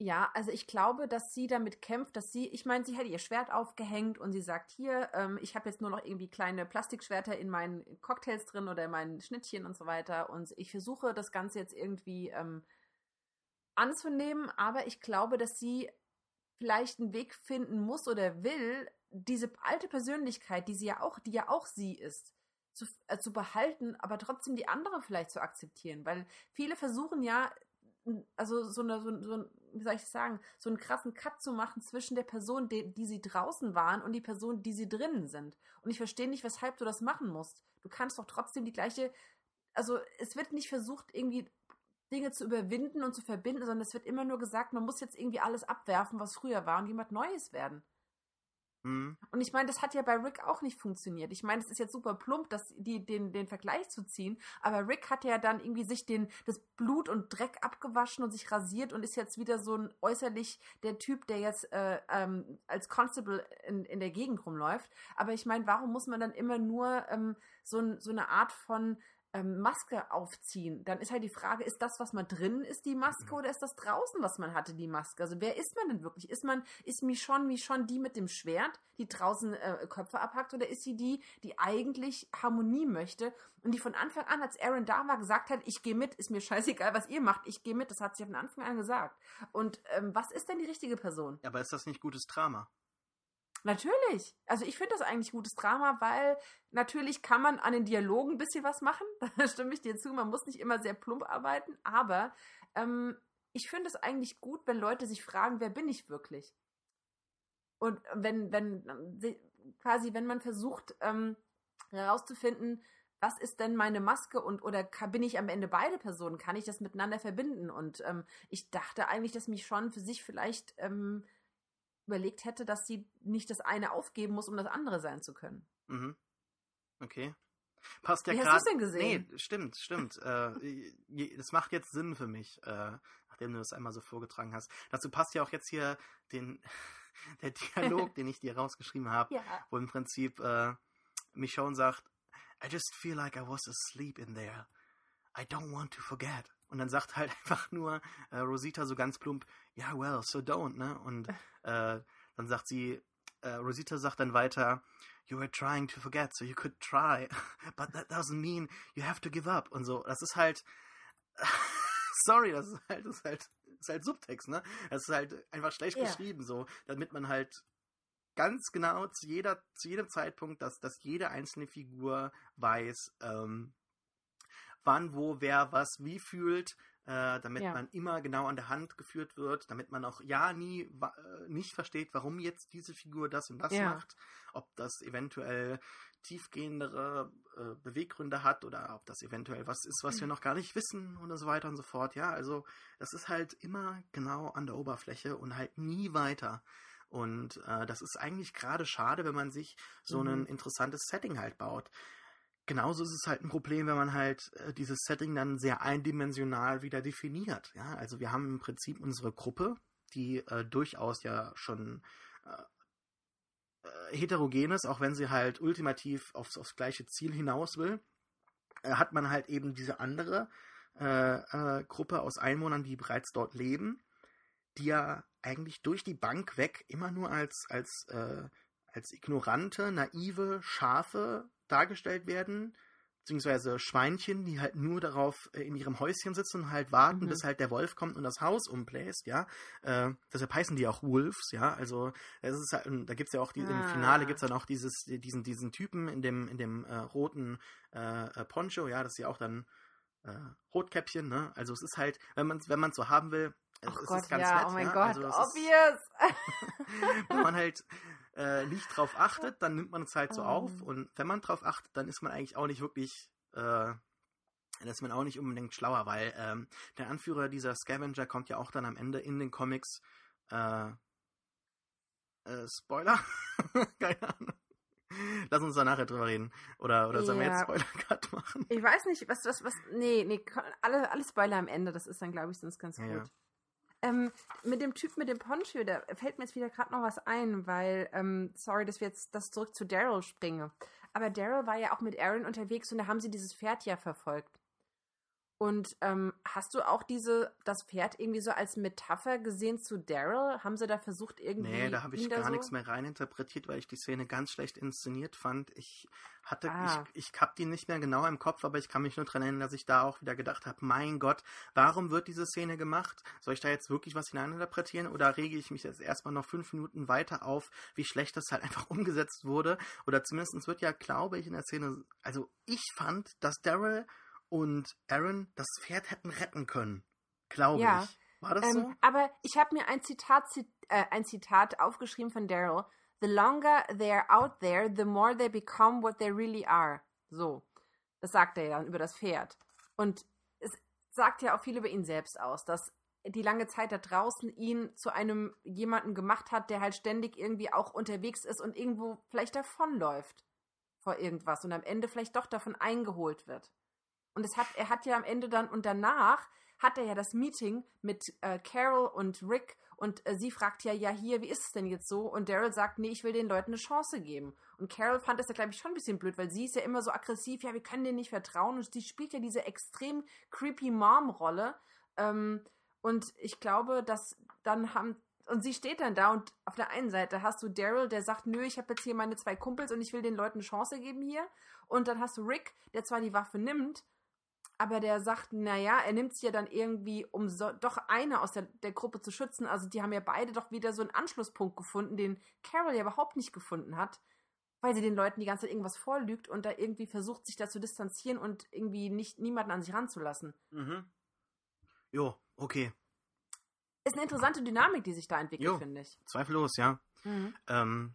Ja, also ich glaube, dass sie damit kämpft, dass sie, ich meine, sie hätte ihr Schwert aufgehängt und sie sagt, hier, ähm, ich habe jetzt nur noch irgendwie kleine Plastikschwerter in meinen Cocktails drin oder in meinen Schnittchen und so weiter und ich versuche das Ganze jetzt irgendwie ähm, anzunehmen, aber ich glaube, dass sie vielleicht einen Weg finden muss oder will, diese alte Persönlichkeit, die sie ja auch, die ja auch sie ist, zu, äh, zu behalten, aber trotzdem die andere vielleicht zu akzeptieren, weil viele versuchen ja also so eine, so, so, wie soll ich sagen, so einen krassen Cut zu machen zwischen der Person, die, die sie draußen waren und die Person, die sie drinnen sind. Und ich verstehe nicht, weshalb du das machen musst. Du kannst doch trotzdem die gleiche, also es wird nicht versucht, irgendwie Dinge zu überwinden und zu verbinden, sondern es wird immer nur gesagt, man muss jetzt irgendwie alles abwerfen, was früher war und jemand Neues werden. Mhm. Und ich meine, das hat ja bei Rick auch nicht funktioniert. Ich meine, es ist jetzt super plump, das, die, den, den Vergleich zu ziehen, aber Rick hat ja dann irgendwie sich den, das Blut und Dreck abgewaschen und sich rasiert und ist jetzt wieder so ein äußerlich der Typ, der jetzt äh, ähm, als Constable in, in der Gegend rumläuft. Aber ich meine, warum muss man dann immer nur ähm, so, so eine Art von ähm, Maske aufziehen, dann ist halt die Frage, ist das, was man drin ist, die Maske Mhm. oder ist das draußen, was man hatte, die Maske? Also wer ist man denn wirklich? Ist man, ist Michonne Michonne die mit dem Schwert, die draußen äh, Köpfe abhackt oder ist sie die, die eigentlich Harmonie möchte und die von Anfang an, als Aaron da war, gesagt hat, ich gehe mit, ist mir <laughs> scheißegal, was ihr macht, ich gehe mit, das hat sie von Anfang an gesagt. Und ähm, was ist denn die richtige Person? Aber ist das nicht gutes Drama? Natürlich. Also ich finde das eigentlich gutes Drama, weil natürlich kann man an den Dialogen ein bisschen was machen. <laughs> Da stimme ich dir zu. Man muss nicht immer sehr plump arbeiten, aber ähm, ich finde es eigentlich gut, wenn Leute sich fragen, wer bin ich wirklich? Und wenn, wenn quasi, wenn man versucht ähm, herauszufinden, was ist denn meine Maske und oder bin ich am Ende beide Personen? Kann ich das miteinander verbinden? Und ähm, ich dachte eigentlich, dass mich schon für sich vielleicht ähm, überlegt hätte, dass sie nicht das eine aufgeben muss, um das andere sein zu können. Mhm. Okay. Passt ja Wie gerade. hast du denn gesehen? Nee, stimmt, stimmt. äh, das macht jetzt Sinn für mich, äh, nachdem du das einmal so vorgetragen hast. Dazu passt ja auch jetzt hier den, <laughs> der Dialog, <laughs> den ich dir rausgeschrieben habe, Ja. wo im Prinzip äh, Michonne sagt, I just feel like I was asleep in there. I don't want to forget. Und dann sagt halt <laughs> einfach nur äh, Rosita so ganz plump, yeah, well, so don't, ne? Und <laughs> äh, dann sagt sie, äh, Rosita sagt dann weiter, you were trying to forget, so you could try, <laughs> but that doesn't mean you have to give up. Und so, das ist halt, sorry, das ist halt, das ist halt, das ist halt Subtext, ne? Das ist halt einfach schlecht Ja. geschrieben, so, damit man halt ganz genau zu jeder, zu jedem Zeitpunkt, dass, dass jede einzelne Figur weiß, ähm, wann, wo, wer, was, wie fühlt, äh, damit Ja. man immer genau an der Hand geführt wird, damit man auch ja nie äh, nicht versteht, warum jetzt diese Figur das und das Ja. macht, ob das eventuell tiefgehendere äh, Beweggründe hat oder ob das eventuell was ist, was wir Mhm. noch gar nicht wissen und so weiter und so fort. Ja, also das ist halt immer genau an der Oberfläche und halt nie weiter. Und äh, das ist eigentlich gerade schade, wenn man sich so Mhm. ein interessantes Setting halt baut. Genauso ist es halt ein Problem, wenn man halt äh, dieses Setting dann sehr eindimensional wieder definiert. Ja, also wir haben im Prinzip unsere Gruppe, die äh, durchaus ja schon äh, äh, heterogen ist, auch wenn sie halt ultimativ aufs, aufs gleiche Ziel hinaus will, äh, hat man halt eben diese andere äh, Gruppe aus Einwohnern, die bereits dort leben, die ja eigentlich durch die Bank weg immer nur als, als, als ignorante, naive Schafe dargestellt werden, beziehungsweise Schweinchen, die halt nur darauf äh, in ihrem Häuschen sitzen und halt warten, Mhm. bis halt der Wolf kommt und das Haus umbläst, ja. Äh, deshalb heißen die auch Wolves, ja. Also es ist halt, da gibt's ja auch die, im Ah. Finale gibt's dann auch dieses, diesen, diesen Typen in dem, in dem äh, roten äh, äh, Poncho, ja, das ist ja auch dann äh, Rotkäppchen, ne? Also es ist halt, wenn man wenn man so haben will, es, Oh es Gott, ist ganz ja, nett, oh mein ja? Gott, also es ist, obvious. <laughs> wenn man halt äh, nicht drauf achtet, dann nimmt man es halt so Oh. auf. Und wenn man drauf achtet, dann ist man eigentlich auch nicht wirklich, äh, dann ist man auch nicht unbedingt schlauer, weil ähm, der Anführer dieser Scavenger kommt ja auch dann am Ende in den Comics. Äh, äh, Spoiler? <laughs> Keine Ahnung. Lass uns da nachher drüber reden. Oder, oder sollen wir Ja. jetzt Spoiler-Cut machen? Ich weiß nicht, was, was, was, nee, nee, alle, alle Spoiler am Ende, das ist dann, glaube ich, sonst ganz Ja, gut. Ähm, mit dem Typ mit dem Poncho, da fällt mir jetzt wieder gerade noch was ein, weil, ähm, sorry, dass wir jetzt das zurück zu Daryl springen. Aber Daryl war ja auch mit Aaron unterwegs und da haben sie dieses Pferd ja verfolgt. Und ähm, hast du auch diese, das Pferd irgendwie so als Metapher gesehen zu Daryl? Haben sie da versucht, irgendwie. Nee, da habe ich gar so? nichts mehr reininterpretiert, weil ich die Szene ganz schlecht inszeniert fand. Ich hatte, Ah. ich, ich hab die nicht mehr genau im Kopf, aber ich kann mich nur dran erinnern, dass ich da auch wieder gedacht habe, mein Gott, warum wird diese Szene gemacht? Soll ich da jetzt wirklich was hineininterpretieren oder rege ich mich jetzt erstmal noch fünf Minuten weiter auf, wie schlecht das halt <laughs> einfach umgesetzt wurde? Oder zumindest wird ja, glaube ich, in der Szene, also ich fand, dass Daryl und Aaron das Pferd hätten retten können. Glaube Ja. ich. War das Ähm, so? Aber ich habe mir ein Zitat, zit äh, ein Zitat aufgeschrieben von Daryl. The longer they're out there, the more they become what they really are. So. Das sagt er ja über das Pferd. Und es sagt ja auch viel über ihn selbst aus, dass die lange Zeit da draußen ihn zu einem jemanden gemacht hat, der halt ständig irgendwie auch unterwegs ist und irgendwo vielleicht davonläuft vor irgendwas und am Ende vielleicht doch davon eingeholt wird. Und es hat, er hat ja am Ende dann und danach hat er ja das Meeting mit äh, Carol und Rick und äh, sie fragt ja, ja hier, wie ist es denn jetzt so? Und Daryl sagt, nee, ich will den Leuten eine Chance geben. Und Carol fand das ja, glaube ich, schon ein bisschen blöd, weil sie ist ja immer so aggressiv, ja, wir können denen nicht vertrauen und sie spielt ja diese extrem creepy Mom-Rolle. Ähm, und ich glaube, dass dann haben und sie steht dann da und auf der einen Seite hast du Daryl, der sagt, nö, ich habe jetzt hier meine zwei Kumpels und ich will den Leuten eine Chance geben hier. Und dann hast du Rick, der zwar die Waffe nimmt, aber der sagt, naja, er nimmt sie ja dann irgendwie, um so, doch eine aus der, der Gruppe zu schützen. Also die haben ja beide doch wieder so einen Anschlusspunkt gefunden, den Carol ja überhaupt nicht gefunden hat, weil sie den Leuten die ganze Zeit irgendwas vorlügt und da irgendwie versucht, sich da zu distanzieren und irgendwie nicht niemanden an sich ranzulassen. Mhm. Jo, okay. Ist eine interessante Dynamik, die sich da entwickelt, finde ich. Zweifellos, ja. Mhm. Ähm,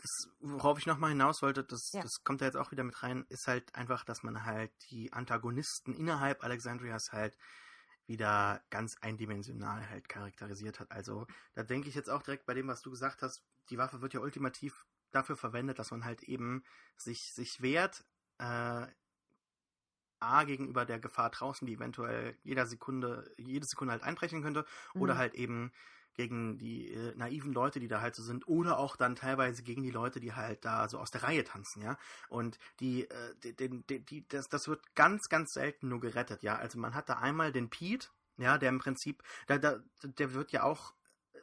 das, worauf ich nochmal hinaus wollte, das, ja. das kommt da jetzt auch wieder mit rein, ist halt einfach, dass man halt die Antagonisten innerhalb Alexandrias halt wieder ganz eindimensional halt charakterisiert hat. Also da denke ich jetzt auch direkt bei dem, was du gesagt hast, die Waffe wird ja ultimativ dafür verwendet, dass man halt eben sich, sich wehrt, äh, A, gegenüber der Gefahr draußen, die eventuell jeder Sekunde, jede Sekunde halt einbrechen könnte, mhm. oder halt eben gegen die äh, naiven Leute, die da halt so sind, oder auch dann teilweise gegen die Leute, die halt da so aus der Reihe tanzen, ja. Und die, äh, die, die, die, das, das wird ganz, ganz selten nur gerettet, ja. Also man hat da einmal den Pete, ja, der im Prinzip, der, der, der wird ja auch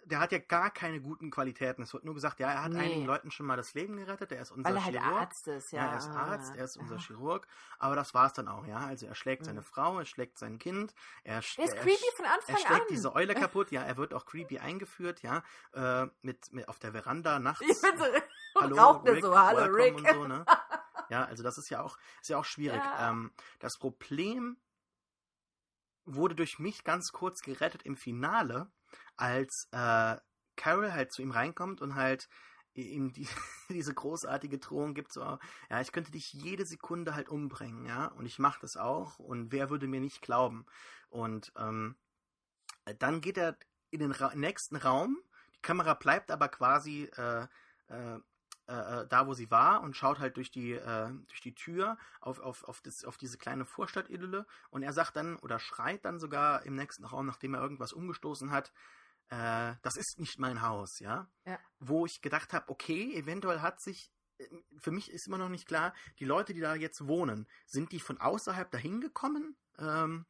der hat ja gar keine guten Qualitäten. Es wird nur gesagt, ja, er hat nee. einigen Leuten schon mal das Leben gerettet, er ist unser Weil er Chirurg. Halt Arzt ist, ja. ja. Er ist Arzt, er ist unser Chirurg, aber das war es dann auch, ja. Also er schlägt mhm. seine Frau, er schlägt sein Kind, er, er ist creepy von Anfang er schlägt an. diese Eule <laughs> kaputt, ja, er wird auch creepy eingeführt, ja, äh, mit, mit auf der Veranda nachts. Ich bin so, <laughs> Hallo, Rick, so, Hallo Rick. Und so, ne? <laughs> Ja, also das ist ja auch, ist ja auch schwierig. Ja. Ähm, das Problem wurde durch mich ganz kurz gerettet im Finale, als äh, Carol halt zu ihm reinkommt und halt ihm die, <laughs> diese großartige Drohung gibt, so, ja, ich könnte dich jede Sekunde halt umbringen, ja, und ich mache das auch und wer würde mir nicht glauben? Und ähm, dann geht er in den Ra nächsten Raum, die Kamera bleibt aber quasi äh, äh, äh, da, wo sie war und schaut halt durch die, äh, durch die Tür auf, auf, auf, das, auf diese kleine Vorstadtidylle und er sagt dann oder schreit dann sogar im nächsten Raum, nachdem er irgendwas umgestoßen hat, äh, das ist nicht mein Haus, ja? ja. Wo ich gedacht habe, okay, eventuell hat sich, äh, für mich ist immer noch nicht klar, die Leute, die da jetzt wohnen, sind die von außerhalb dahin gekommen? Ähm,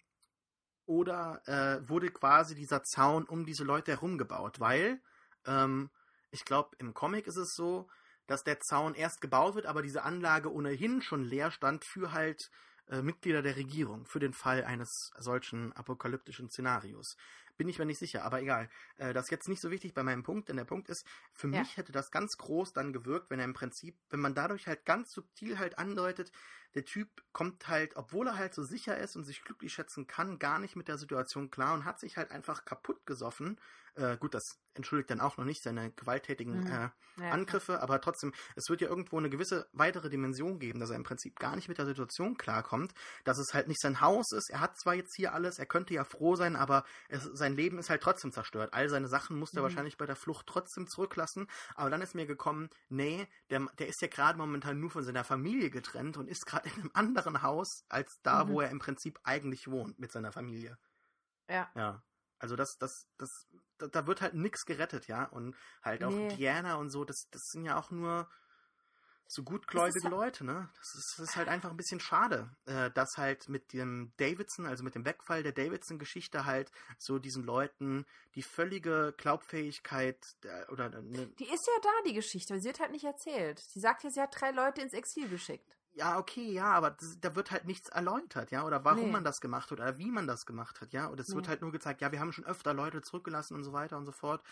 oder äh, wurde quasi dieser Zaun um diese Leute herum gebaut? Weil, ähm, ich glaube, im Comic ist es so, dass der Zaun erst gebaut wird, aber diese Anlage ohnehin schon leer stand für halt äh, Mitglieder der Regierung, für den Fall eines solchen apokalyptischen Szenarios. Bin ich mir nicht sicher, aber egal. Äh, das ist jetzt nicht so wichtig bei meinem Punkt, denn der Punkt ist, für ja. mich hätte das ganz groß dann gewirkt, wenn er im Prinzip, wenn man dadurch halt ganz subtil halt andeutet, der Typ kommt halt, obwohl er halt so sicher ist und sich glücklich schätzen kann, gar nicht mit der Situation klar und hat sich halt einfach kaputt gesoffen. Äh, gut, das entschuldigt dann auch noch nicht seine gewalttätigen mhm. äh, ja, Angriffe, klar. aber trotzdem, es wird ja irgendwo eine gewisse weitere Dimension geben, dass er im Prinzip gar nicht mit der Situation klarkommt, dass es halt nicht sein Haus ist. Er hat zwar jetzt hier alles, er könnte ja froh sein, aber es, sein Leben ist halt trotzdem zerstört. All seine Sachen muss er mhm. wahrscheinlich bei der Flucht trotzdem zurücklassen, aber dann ist mir gekommen, nee, der, der ist ja gerade momentan nur von seiner Familie getrennt und ist gerade in einem anderen Haus als da, mhm. wo er im Prinzip eigentlich wohnt mit seiner Familie. Ja. Ja. Also das, das, das, da, da wird halt nichts gerettet, ja. Und halt auch nee. Diana und so, das, das sind ja auch nur so gutgläubige halt Leute, ne? Das ist, das ist, halt einfach ein bisschen schade, äh, dass halt mit dem Davidson, also mit dem Wegfall der Davidson-Geschichte halt so diesen Leuten die völlige Glaubfähigkeit äh, oder ne Die ist ja da, die Geschichte, aber sie wird halt nicht erzählt. Sie sagt ja, sie hat drei Leute ins Exil geschickt ja, okay, ja, aber das, da wird halt nichts erläutert, ja, oder warum nee. man das gemacht hat oder wie man das gemacht hat, ja, und es nee. wird halt nur gezeigt, ja, wir haben schon öfter Leute zurückgelassen und so weiter und so fort.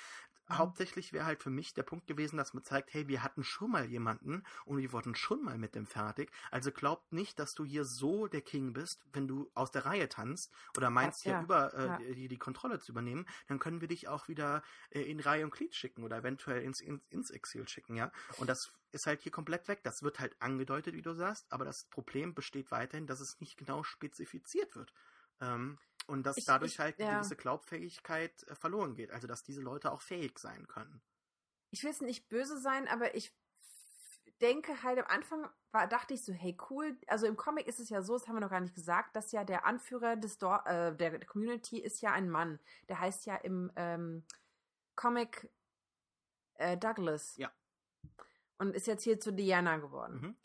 Mhm. Hauptsächlich wäre halt für mich der Punkt gewesen, dass man zeigt, hey, wir hatten schon mal jemanden und wir wurden schon mal mit dem fertig. Also glaubt nicht, dass du hier so der King bist, wenn du aus der Reihe tanzt oder meinst, ja, hier ja, über äh, ja. Die, die, Kontrolle zu übernehmen, dann können wir dich auch wieder äh, in Reihe und Glied schicken oder eventuell ins, ins, ins Exil schicken, ja. Und das ist halt hier komplett weg. Das wird halt angedeutet, wie du sagst, aber das Problem besteht weiterhin, dass es nicht genau spezifiziert wird. Ähm, und dass ich, dadurch ich, halt eine ja. gewisse Glaubfähigkeit äh, verloren geht. Also, dass diese Leute auch fähig sein können. Ich will es nicht böse sein, aber ich denke halt am Anfang war, dachte ich so, hey cool, also im Comic ist es ja so, das haben wir noch gar nicht gesagt, dass ja der Anführer des Dor äh, der Community ist ja ein Mann. Der heißt ja im ähm, Comic äh, Douglas. Ja. Und ist jetzt hier zu Diana geworden. Mhm.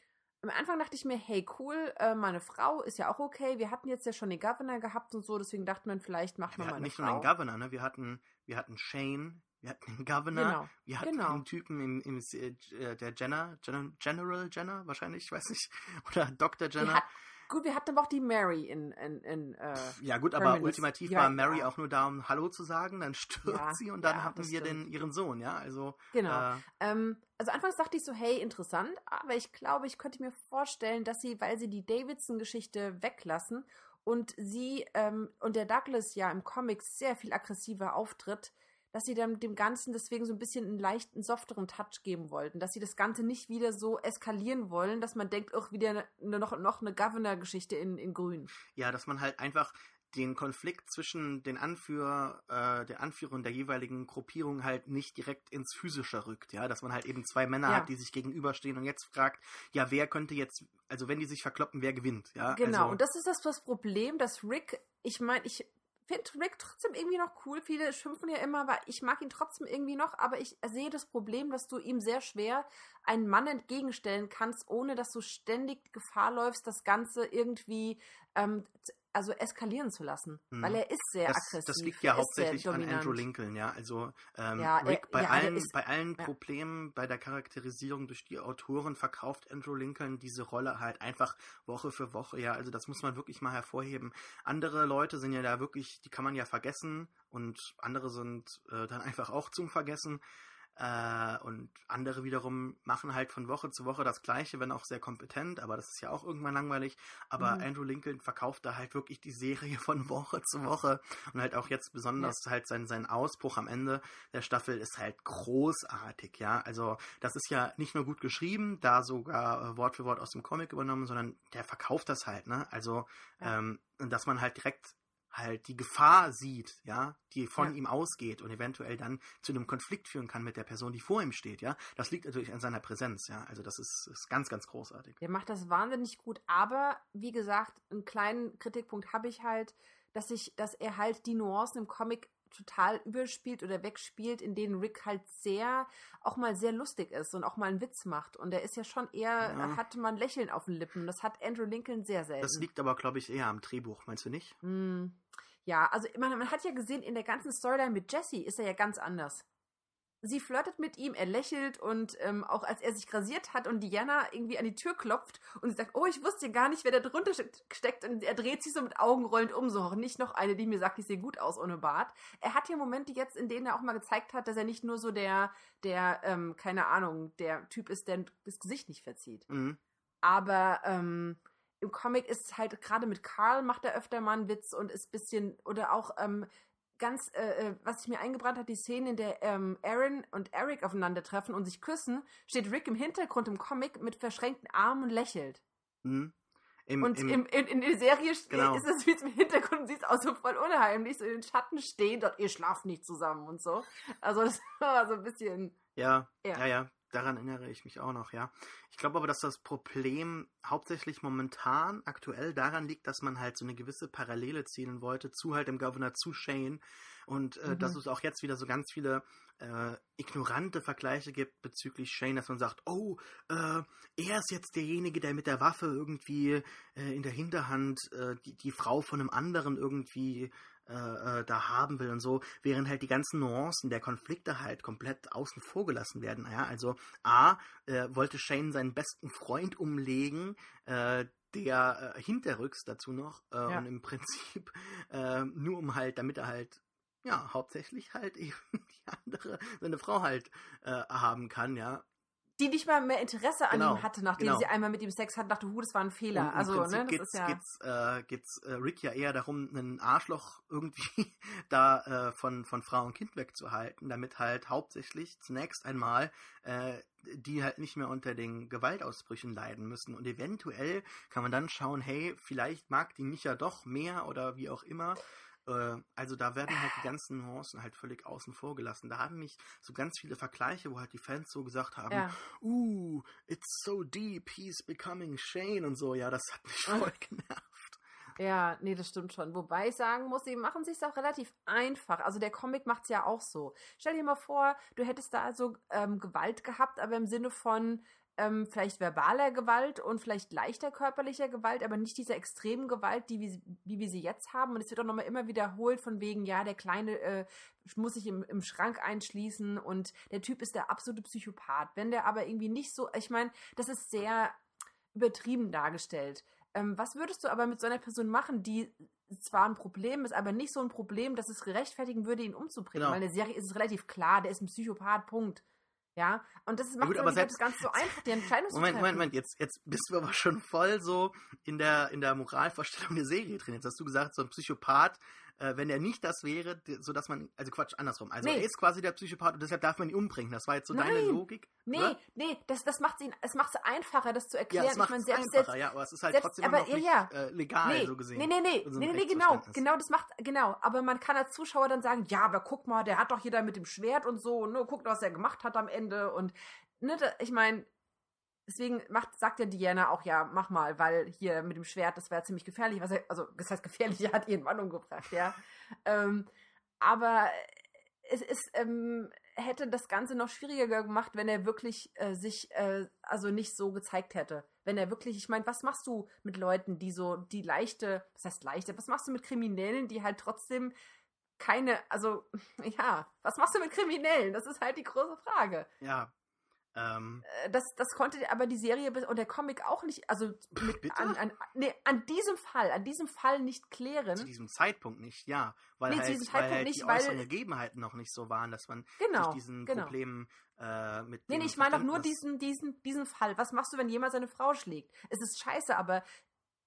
Am Anfang dachte ich mir, hey cool, äh, meine Frau ist ja auch okay. Wir hatten jetzt ja schon den Governor gehabt und so, deswegen dachte man, vielleicht macht Wir man mal nicht Frau. nur den Governor, ne? Wir hatten, wir hatten Shane, wir hatten den Governor, Genau, wir hatten genau. den Typen im, im äh, der Jenner, Jenner, General Jenner wahrscheinlich, ich <laughs> weiß nicht, oder Dr. Jenner. Gut, wir hatten aber auch die Mary in, in, in äh, Ja gut, aber Terminus. ultimativ Ja, war Mary ja. auch nur da, um Hallo zu sagen, dann <laughs> stirbt Ja, sie und dann hatten wir den, ihren Sohn, ja, also genau. äh, Ähm, also anfangs dachte ich so, hey, interessant, aber ich glaube, ich könnte mir vorstellen, dass sie, weil sie die Davidson-Geschichte weglassen und sie ähm, und der Douglas ja im Comic sehr viel aggressiver auftritt, dass sie dann dem Ganzen deswegen so ein bisschen einen leichten, softeren Touch geben wollten, dass sie das Ganze nicht wieder so eskalieren wollen, dass man denkt, ach, wieder eine, noch, noch eine Governor-Geschichte in, in Grün. ja, dass man halt einfach den Konflikt zwischen den Anführer, äh, der Anführerin der jeweiligen Gruppierung halt nicht direkt ins Physische rückt, ja, dass man halt eben zwei Männer Ja. hat, die sich gegenüberstehen und jetzt fragt, ja, wer könnte jetzt, also wenn die sich verkloppen, wer gewinnt, ja, Genau, also, und das ist das, das Problem, dass Rick, ich meine, ich finde Rick trotzdem irgendwie noch cool. Viele schimpfen ja immer, aber ich mag ihn trotzdem irgendwie noch. Aber ich sehe das Problem, dass du ihm sehr schwer einen Mann entgegenstellen kannst, ohne dass du ständig Gefahr läufst, das Ganze irgendwie ähm, also eskalieren zu lassen. Mhm. Weil er ist sehr das, aggressiv. das liegt er ja hauptsächlich an. Andrew Lincoln, ja. Also ähm, Ja, er- Rick, bei ja, der allen, ist- bei allen ja. Problemen bei der Charakterisierung durch die Autoren verkauft Andrew Lincoln diese Rolle halt einfach Woche für Woche, ja. Also das muss man wirklich mal hervorheben. Andere Leute sind ja da wirklich, die kann man ja vergessen und andere sind äh, dann <laughs> einfach auch zum Vergessen. Äh, und andere wiederum machen halt von Woche zu Woche das Gleiche, wenn auch sehr kompetent, aber das ist ja auch irgendwann langweilig. Aber Mhm. Andrew Lincoln verkauft da halt wirklich die Serie <laughs> von Woche zu Woche und halt auch jetzt besonders halt sein, sein Ausbruch am Ende der Staffel ist halt großartig, ja. Also das ist ja nicht nur gut geschrieben, da sogar äh, Wort für Wort aus dem Comic übernommen, sondern der verkauft das halt, ne? Also, Ja. ähm, dass man halt direkt halt die Gefahr sieht, ja, die von Ja. ihm ausgeht und eventuell dann zu einem Konflikt führen kann mit der Person, die vor ihm steht, ja. Das liegt natürlich an seiner Präsenz, ja. Also das ist, ist ganz, ganz großartig. Der macht das wahnsinnig gut, aber wie gesagt, einen kleinen Kritikpunkt habe ich halt, dass ich, dass er halt die Nuancen im Comic total überspielt oder wegspielt, in denen Rick halt sehr, auch mal sehr lustig ist und auch mal einen Witz macht. Und er ist ja schon eher, Ja. hat man ein Lächeln auf den Lippen. Das hat Andrew Lincoln sehr selten. Das liegt aber, glaube ich, eher am Drehbuch, meinst du nicht? Hm. Ja, also man, man hat ja gesehen, in der ganzen Storyline mit Jesse ist er ja ganz anders. Sie flirtet mit ihm, er lächelt und ähm, auch als er sich rasiert hat und Diana irgendwie an die Tür klopft und sie sagt, oh, ich wusste gar nicht, wer da drunter ste- steckt und er dreht sich so mit Augen rollend um, so nicht noch eine, die mir sagt, ich sehe gut aus ohne Bart. Er hat hier Momente jetzt, in denen er auch mal gezeigt hat, dass er nicht nur so der, der, ähm, keine Ahnung, der Typ ist, der das Gesicht nicht verzieht. Mhm. Aber ähm, im Comic ist halt gerade mit Carl macht er öfter mal einen Witz und ist bisschen oder auch ähm, ganz, äh, äh, was sich mir eingebrannt hat, die Szene, in der ähm, Aaron und Eric aufeinandertreffen und sich küssen, steht Rick im Hintergrund im Comic mit verschränkten Armen und lächelt. Mhm. Im, und im, im, in, in der Serie Genau. ist es wie im Hintergrund, sieht es auch so voll unheimlich, so in den Schatten stehen, dort ihr schlaft nicht zusammen und so. Also das <laughs> war so ein bisschen, Ja, Ja. ja, ja, daran erinnere ich mich auch noch, ja. Ich glaube aber, dass das Problem hauptsächlich momentan aktuell daran liegt, dass man halt so eine gewisse Parallele ziehen wollte zu halt dem Governor, zu Shane und äh, Mhm. dass es auch jetzt wieder so ganz viele äh, ignorante Vergleiche gibt bezüglich Shane, dass man sagt, oh, äh, er ist jetzt derjenige, der mit der Waffe irgendwie äh, in der Hinterhand äh, die, die Frau von einem anderen irgendwie äh, äh, da haben will und so, während halt die ganzen Nuancen der Konflikte halt komplett außen vor gelassen werden. Ja, also A, äh, wollte Shane seinen besten Freund umlegen, äh, der äh, hinterrücks dazu noch äh, Ja. und im Prinzip <laughs> nur um halt, damit er halt ja, hauptsächlich halt <laughs> eben die andere, seine Frau halt äh, haben kann, ja. Die nicht mal mehr Interesse an Genau, ihm hatte, nachdem genau. sie einmal mit ihm Sex hat, dachte, hu, das war ein Fehler. Und im also, Prinzip ne, das geht's, ist ja. geht's, äh, geht's äh, Rick ja eher darum, einen Arschloch irgendwie <laughs> da äh, von, von Frau und Kind wegzuhalten, damit halt hauptsächlich zunächst einmal äh, die halt nicht mehr unter den Gewaltausbrüchen leiden müssen. Und eventuell kann man dann schauen, hey, vielleicht mag die mich ja doch mehr oder wie auch immer. Äh, also da werden halt die ganzen Nuancen halt völlig außen vor gelassen. Da haben mich so ganz viele Vergleiche, wo halt die Fans so gesagt haben, Ja. uh, it's so deep, he's becoming Shane und so. Ja, das hat mich voll genervt. Ja, nee, das stimmt schon. Wobei ich sagen muss, sie machen sich auch relativ einfach. Also der Comic macht es ja auch so. Stell dir mal vor, du hättest da also ähm, Gewalt gehabt, aber im Sinne von ähm, vielleicht verbaler Gewalt und vielleicht leichter körperlicher Gewalt, aber nicht dieser extremen Gewalt, die wir, wie wir sie jetzt haben. Und es wird auch nochmal immer wiederholt von wegen, ja, der Kleine äh, muss sich im, im Schrank einschließen und der Typ ist der absolute Psychopath. Wenn der aber irgendwie nicht so, ich meine, das ist sehr übertrieben dargestellt. Ähm, was würdest du aber mit so einer Person machen, die zwar ein Problem ist, aber nicht so ein Problem, dass es gerechtfertigen würde, ihn umzubringen? Genau. Weil in der Serie ist es relativ klar, der ist ein Psychopath, Punkt. Ja, und das macht gut, es aber aber selbst- ganz so einfach, die Entscheidung <laughs> zu Moment, treffen. Moment, Moment, jetzt, jetzt bist du aber schon voll so in der, in der Moralvorstellung der Serie drin. Jetzt hast du gesagt, so ein Psychopath, äh, wenn er nicht das wäre, so dass man, also Quatsch, andersrum. Also Nee. er ist quasi der Psychopath und deshalb darf man ihn umbringen. Das war jetzt so deine Nein. Logik? Nee, oder? nee, das, das macht es es macht's einfacher, das zu Ja, erklären. es macht es einfacher, selbst, ja, aber es ist halt selbst- trotzdem aber noch nicht ja, äh, legal, nee, so gesehen. nee, nee, nee, unserem nee, nee, genau, genau, das macht, genau, aber man kann als Zuschauer dann sagen, ja, aber guck mal, der hat doch hier da mit dem Schwert und so, ne, guck, was er gemacht hat am Ende und, ne, da, ich meine, deswegen macht, sagt ja Diana auch, ja, mach mal, weil hier mit dem Schwert, das wäre ziemlich gefährlich, was er, also, das heißt gefährlich, <laughs> er hat ihren Mann umgebracht, ja, ähm, aber es ist, ähm, hätte das Ganze noch schwieriger gemacht, wenn er wirklich äh, sich äh, also nicht so gezeigt hätte. Wenn er wirklich, ich meine, was machst du mit Leuten, die so die leichte, was heißt leichte, was machst du mit Kriminellen, die halt trotzdem keine, also <laughs> ja, was machst du mit Kriminellen? Das ist halt die große Frage. Ja. Ähm, Äh, Das, das konnte aber die Serie und der Comic auch nicht, also mit, bitte? an, an, nee, an diesem Fall, an diesem Fall nicht klären. zu diesem Zeitpunkt nicht, ja. Weil Nee, zu halt, diesem Zeitpunkt halt nicht, die weil- äußeren Gegebenheiten noch nicht so waren, dass man Genau, sich diesen genau. Problemen äh, mit Nee, nee, ich meine doch nur diesen, diesen, diesen Fall. Was machst du, wenn jemand seine Frau schlägt? Es ist scheiße, aber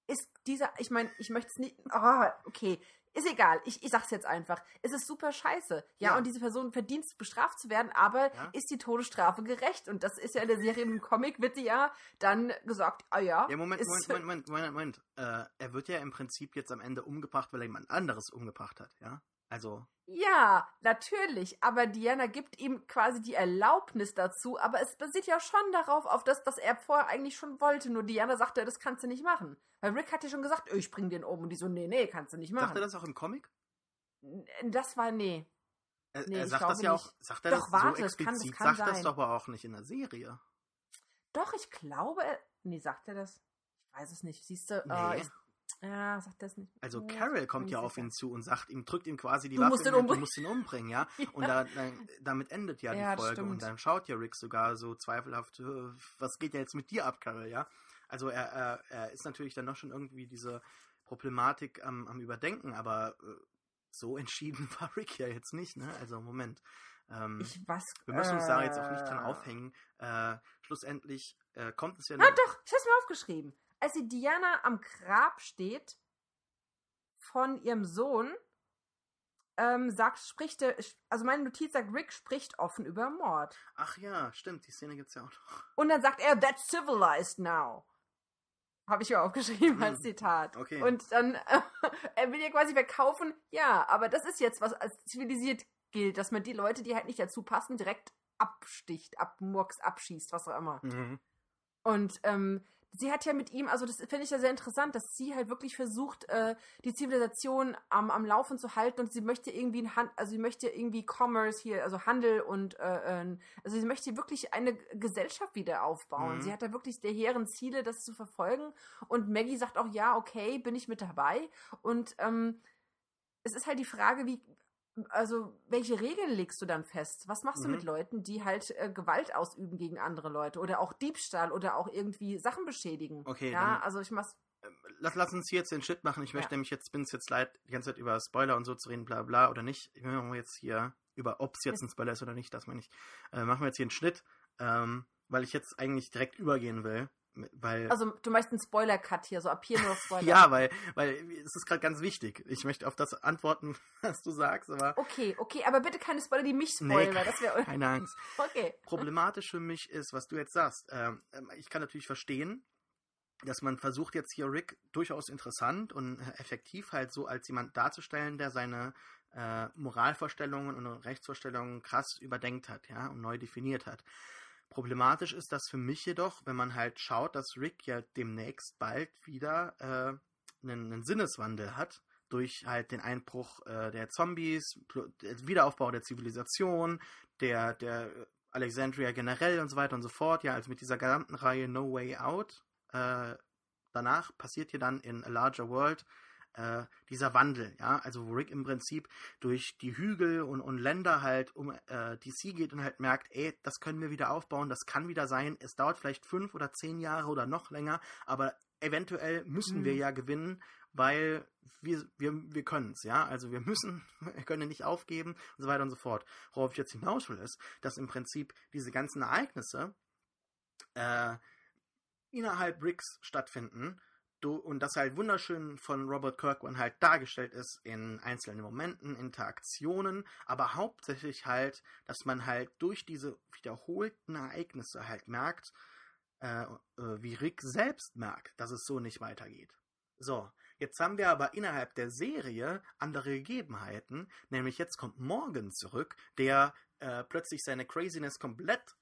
ist dieser, ich meine, ich möchte es nicht, ah, okay, ist egal, ich, ich sag's jetzt einfach. Es ist super scheiße. Ja, Ja. und diese Person verdient es, bestraft zu werden, aber Ja. ist die Todesstrafe gerecht? Und das ist ja in der Serie im Comic, wird die ja dann gesagt, ah ja. Ja, Moment, ist, Moment, Moment, Moment, Moment. Äh, er wird ja im Prinzip jetzt am Ende umgebracht, weil er jemand anderes umgebracht hat, ja? Also, Ja, natürlich, aber Diana gibt ihm quasi die Erlaubnis dazu, aber es basiert ja schon darauf, auf das, was er vorher eigentlich schon wollte. Nur Diana sagte, das kannst du nicht machen. Weil Rick hat ja schon gesagt, oh, ich bring den um. Und die so, nee, nee, kannst du nicht sagt er machen. das auch im Comic? Das war, nee. Er, Nee, er sagt das ja nicht. auch, sagt er Doch, das warte, so es kann- das explizit, kann sagt das sein. doch aber auch nicht in der Serie. Doch, ich glaube, nee, sagt er das? Ich weiß es nicht. Siehst du, Nee. äh, ich, ja, sagt es nicht. Also Nee, Carol kommt ja auf ihn zu und sagt ihm, drückt ihm quasi die Du Waffe musst in ihn die Hand, du musst ihn umbringen, ja. <laughs> Und da, dann, damit endet ja die Ja, das Folge. Und dann schaut ja Rick sogar so zweifelhaft, äh, was geht ja jetzt mit dir ab, Carol, ja. Also er, er, er ist natürlich dann noch schon irgendwie diese Problematik am, am Überdenken, aber äh, so entschieden <laughs> war Rick ja jetzt nicht, ne? Also Moment. Ähm, Ich was. wir müssen uns da jetzt auch nicht dran äh, aufhängen. Äh, schlussendlich äh, kommt es ja nur- doch, ich hab's mir aufgeschrieben. Als die Diana am Grab steht von ihrem Sohn, ähm, sagt, spricht der, also meine Notiz sagt, Rick spricht offen über Mord. Ach ja, stimmt, die Szene gibt's ja auch noch. Und dann sagt er, that's civilized now. Habe ich mir aufgeschrieben als Hm, Zitat. okay. Und dann, äh, <laughs> er will ja quasi verkaufen, ja, aber das ist jetzt, was als zivilisiert gilt, dass man die Leute, die halt nicht dazu passen, direkt absticht, abmurks, abschießt, was auch immer. Mhm. Und ähm, sie hat ja mit ihm, also das finde ich ja sehr interessant, dass sie halt wirklich versucht, äh, die Zivilisation am, am Laufen zu halten und sie möchte irgendwie ein Hand, also sie möchte irgendwie Commerce hier, also Handel und äh, äh, also sie möchte wirklich eine Gesellschaft wieder aufbauen. Mhm. Sie hat da wirklich der hehren Ziele, das zu verfolgen. Und Maggie sagt auch, ja, okay, bin ich mit dabei. Und ähm, es ist halt die Frage, wie, also welche Regeln legst du dann fest? Was machst du Mhm. mit Leuten, die halt äh, Gewalt ausüben gegen andere Leute oder auch Diebstahl oder auch irgendwie Sachen beschädigen? Okay, ja, also ich mach's. lass, lass uns hier jetzt den Shit machen. Ich Ja. möchte nämlich jetzt, bin es jetzt leid, die ganze Zeit über Spoiler und so zu reden, bla bla oder nicht. Wir machen jetzt hier über, ob es jetzt ein Spoiler ist oder nicht, das meine ich. Äh, machen wir jetzt hier einen Schnitt, ähm, weil ich jetzt eigentlich direkt übergehen will. Weil, Also du möchtest einen Spoiler-Cut hier, so ab hier nur noch <laughs> Spoiler. ja, weil, weil es ist gerade ganz wichtig. Ich möchte auf das antworten, <laughs> was du sagst, aber Okay, okay, aber bitte keine Spoiler, die mich Nee, spoilern, weil das wäre. keine Angst. <laughs> Okay. Problematisch für mich ist, was du jetzt sagst. Ähm, ähm, ich kann natürlich verstehen, dass man versucht jetzt hier Rick durchaus interessant und äh, effektiv halt so als jemand darzustellen, der seine äh, Moralvorstellungen und Rechtsvorstellungen krass überdenkt hat, ja, und neu definiert hat. Problematisch ist das für mich jedoch, wenn man halt schaut, dass Rick ja demnächst bald wieder äh, einen, einen Sinneswandel hat durch halt den Einbruch äh, der Zombies, Wiederaufbau der Zivilisation, der, der Alexandria generell und so weiter und so fort. Ja, also mit dieser gesamten Reihe No Way Out. Äh, danach passiert hier dann in A Larger World äh, dieser Wandel, ja, also wo Rick im Prinzip durch die Hügel und, und Länder halt um äh, DC geht und halt merkt, ey, das können wir wieder aufbauen, das kann wieder sein, es dauert vielleicht fünf oder zehn Jahre oder noch länger, aber eventuell müssen mhm. wir ja gewinnen, weil wir, wir, wir können es, ja, also wir müssen, <laughs> wir können nicht aufgeben und so weiter und so fort. Worauf ich jetzt hinaus will, ist, dass im Prinzip diese ganzen Ereignisse äh, innerhalb Ricks stattfinden und das halt wunderschön von Robert Kirkman halt dargestellt ist in einzelnen Momenten, Interaktionen, aber hauptsächlich halt, dass man halt durch diese wiederholten Ereignisse halt merkt, äh, äh, wie Rick selbst merkt, dass es so nicht weitergeht. So, jetzt haben wir aber innerhalb der Serie andere Gegebenheiten, nämlich jetzt kommt Morgan zurück, der äh, plötzlich seine Craziness komplett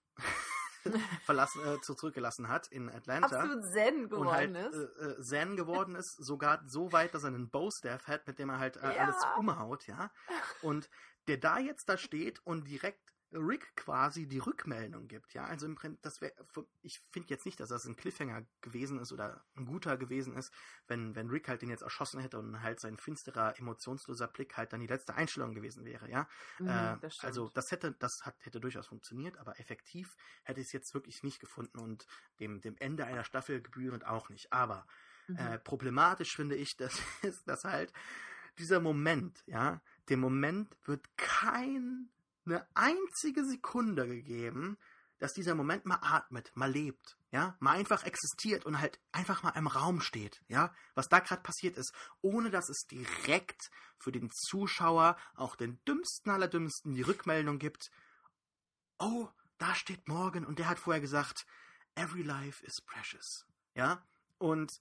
<laughs> verlassen, äh, zurückgelassen hat in Atlanta. Absolut zen geworden und halt, ist. Äh, äh, zen geworden ist, sogar so weit, dass er einen Bow-Staff hat, mit dem er halt äh, ja. alles umhaut, ja. Und der da jetzt da steht und direkt Rick quasi die Rückmeldung gibt, ja. Also im Prinzip, das wäre, ich finde jetzt nicht, dass das ein Cliffhanger gewesen ist oder ein guter gewesen ist, wenn, wenn Rick halt den jetzt erschossen hätte und halt sein finsterer, emotionsloser Blick halt dann die letzte Einstellung gewesen wäre, ja. Mhm, äh, das also das hätte, das hat, hätte durchaus funktioniert, aber effektiv hätte ich es jetzt wirklich nicht gefunden und dem, dem Ende einer Staffel gebührend auch nicht. Aber mhm. äh, problematisch finde ich, <laughs> das ist, dass halt dieser Moment, ja, dem Moment wird kein eine einzige Sekunde gegeben, dass dieser Moment mal atmet, mal lebt, ja, mal einfach existiert und halt einfach mal im Raum steht, ja, was da gerade passiert ist, ohne dass es direkt für den Zuschauer, auch den dümmsten aller dümmsten, die Rückmeldung gibt, oh, da steht Morgan und der hat vorher gesagt, every life is precious, ja, und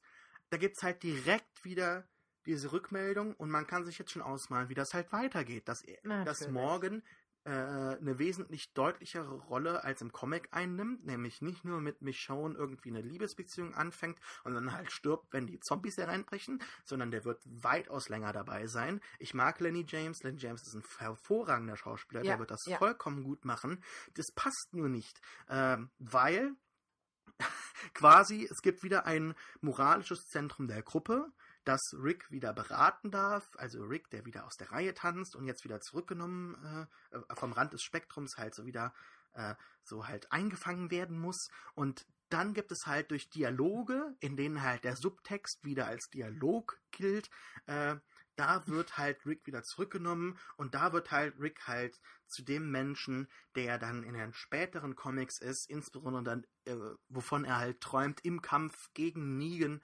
da gibt's halt direkt wieder diese Rückmeldung und man kann sich jetzt schon ausmalen, wie das halt weitergeht, dass, dass Morgan äh, eine wesentlich deutlichere Rolle als im Comic einnimmt, nämlich nicht nur mit Michonne irgendwie eine Liebesbeziehung anfängt und dann halt stirbt, wenn die Zombies hereinbrechen, sondern der wird weitaus länger dabei sein. Ich mag Lenny James. Lenny James ist ein hervorragender Schauspieler, ja, der wird das ja. vollkommen gut machen. Das passt nur nicht, äh, weil <laughs> quasi es gibt wieder ein moralisches Zentrum der Gruppe, dass Rick wieder beraten darf, also Rick, der wieder aus der Reihe tanzt und jetzt wieder zurückgenommen äh, vom Rand des Spektrums halt so wieder äh, so halt eingefangen werden muss. Und dann gibt es halt durch Dialoge, in denen halt der Subtext wieder als Dialog gilt, äh, da wird halt Rick wieder zurückgenommen und da wird halt Rick halt zu dem Menschen, der dann in den späteren Comics ist, insbesondere dann, äh, wovon er halt träumt, im Kampf gegen Negan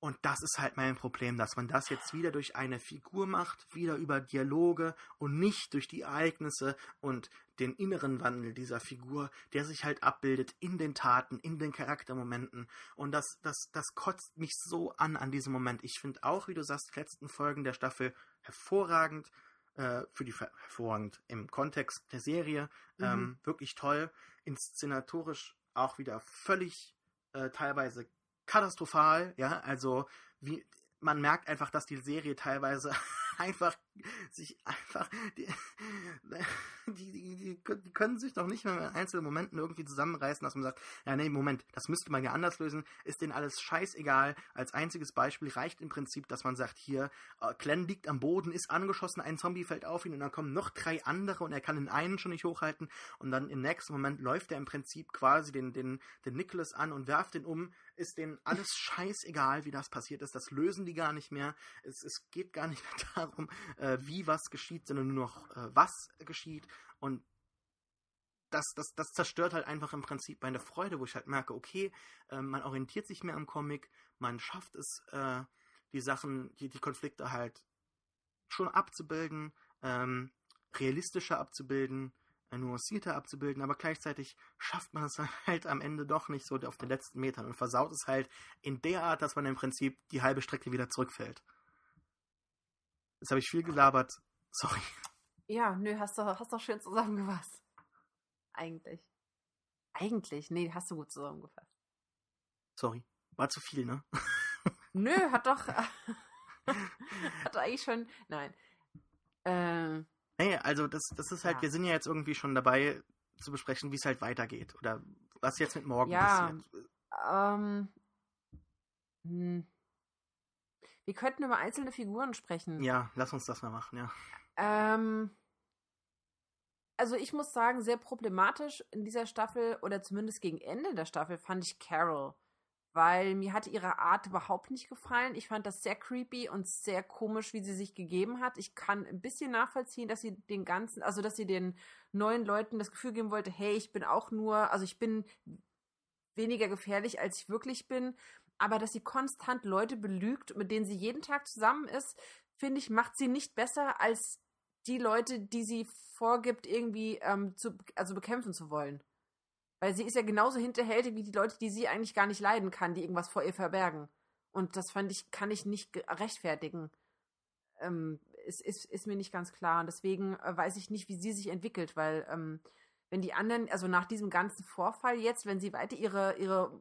und das ist halt mein Problem, dass man das jetzt wieder durch eine Figur macht, wieder über Dialoge und nicht durch die Ereignisse und den inneren Wandel dieser Figur, der sich halt abbildet in den Taten, in den Charaktermomenten. Und das, das, das kotzt mich so an an diesem Moment. Ich finde auch, wie du sagst, die letzten Folgen der Staffel hervorragend, äh, für die hervorragend im Kontext der Serie, mhm. ähm, wirklich toll, inszenatorisch auch wieder völlig äh, teilweise katastrophal, ja, also wie man merkt einfach, dass die Serie teilweise <laughs> einfach sich einfach die, <laughs> die, die, die, können sich doch nicht mehr in einzelnen Momenten irgendwie zusammenreißen, dass man sagt, ja nee, Moment, das müsste man ja anders lösen, ist denen alles scheißegal. Als einziges Beispiel reicht im Prinzip, dass man sagt, hier, äh, Glenn liegt am Boden, ist angeschossen, ein Zombie fällt auf ihn und dann kommen noch drei andere und er kann den einen schon nicht hochhalten. Und dann im nächsten Moment läuft er im Prinzip quasi den, den, den Nicholas an und werft ihn um, ist denen alles scheißegal, wie das passiert ist, das lösen die gar nicht mehr. Es, es geht gar nicht <laughs> mehr darum, äh, wie was geschieht, sondern nur noch äh, was geschieht. Und das, das, das zerstört halt einfach im Prinzip meine Freude, wo ich halt merke, okay, äh, man orientiert sich mehr am Comic, man schafft es, äh, die Sachen, die, die Konflikte halt schon abzubilden, ähm, realistischer abzubilden, nuancierter abzubilden, aber gleichzeitig schafft man es <laughs> halt am Ende doch nicht so auf den letzten Metern und versaut es halt in der Art, dass man im Prinzip die halbe Strecke wieder zurückfällt. Jetzt habe ich viel gelabert. Sorry. Ja, nö, hast du hast doch schön zusammengefasst. Eigentlich. Eigentlich, nee, hast du gut zusammengefasst. Sorry. War zu viel, ne? <laughs> Nö, hat doch. <laughs> hat doch eigentlich schon. Nein. Äh, Nee, also das, das ist halt, ja. wir sind ja jetzt irgendwie schon dabei zu besprechen, wie es halt weitergeht. Oder was jetzt mit morgen ja, passiert. Ähm, hm. Wir könnten über einzelne Figuren sprechen. Ja, lass uns das mal machen, ja. Ähm, also ich muss sagen, sehr problematisch in dieser Staffel oder zumindest gegen Ende der Staffel fand ich Carol weil mir hat ihre Art überhaupt nicht gefallen. Ich fand das sehr creepy und sehr komisch, wie sie sich gegeben hat. Ich kann ein bisschen nachvollziehen, dass sie den ganzen, also dass sie den neuen Leuten das Gefühl geben wollte, hey, ich bin auch nur, also ich bin weniger gefährlich, als ich wirklich bin. Aber dass sie konstant Leute belügt, mit denen sie jeden Tag zusammen ist, finde ich, macht sie nicht besser als die Leute, die sie vorgibt, irgendwie ähm, zu, also bekämpfen zu wollen. Weil sie ist ja genauso hinterhältig wie die Leute, die sie eigentlich gar nicht leiden kann, die irgendwas vor ihr verbergen. Und das fand ich, kann ich nicht rechtfertigen. Ähm, ist, ist, ist mir nicht ganz klar. Und deswegen äh, weiß ich nicht, wie sie sich entwickelt, weil ähm, wenn die anderen, also nach diesem ganzen Vorfall jetzt, wenn sie weiter ihre, ihre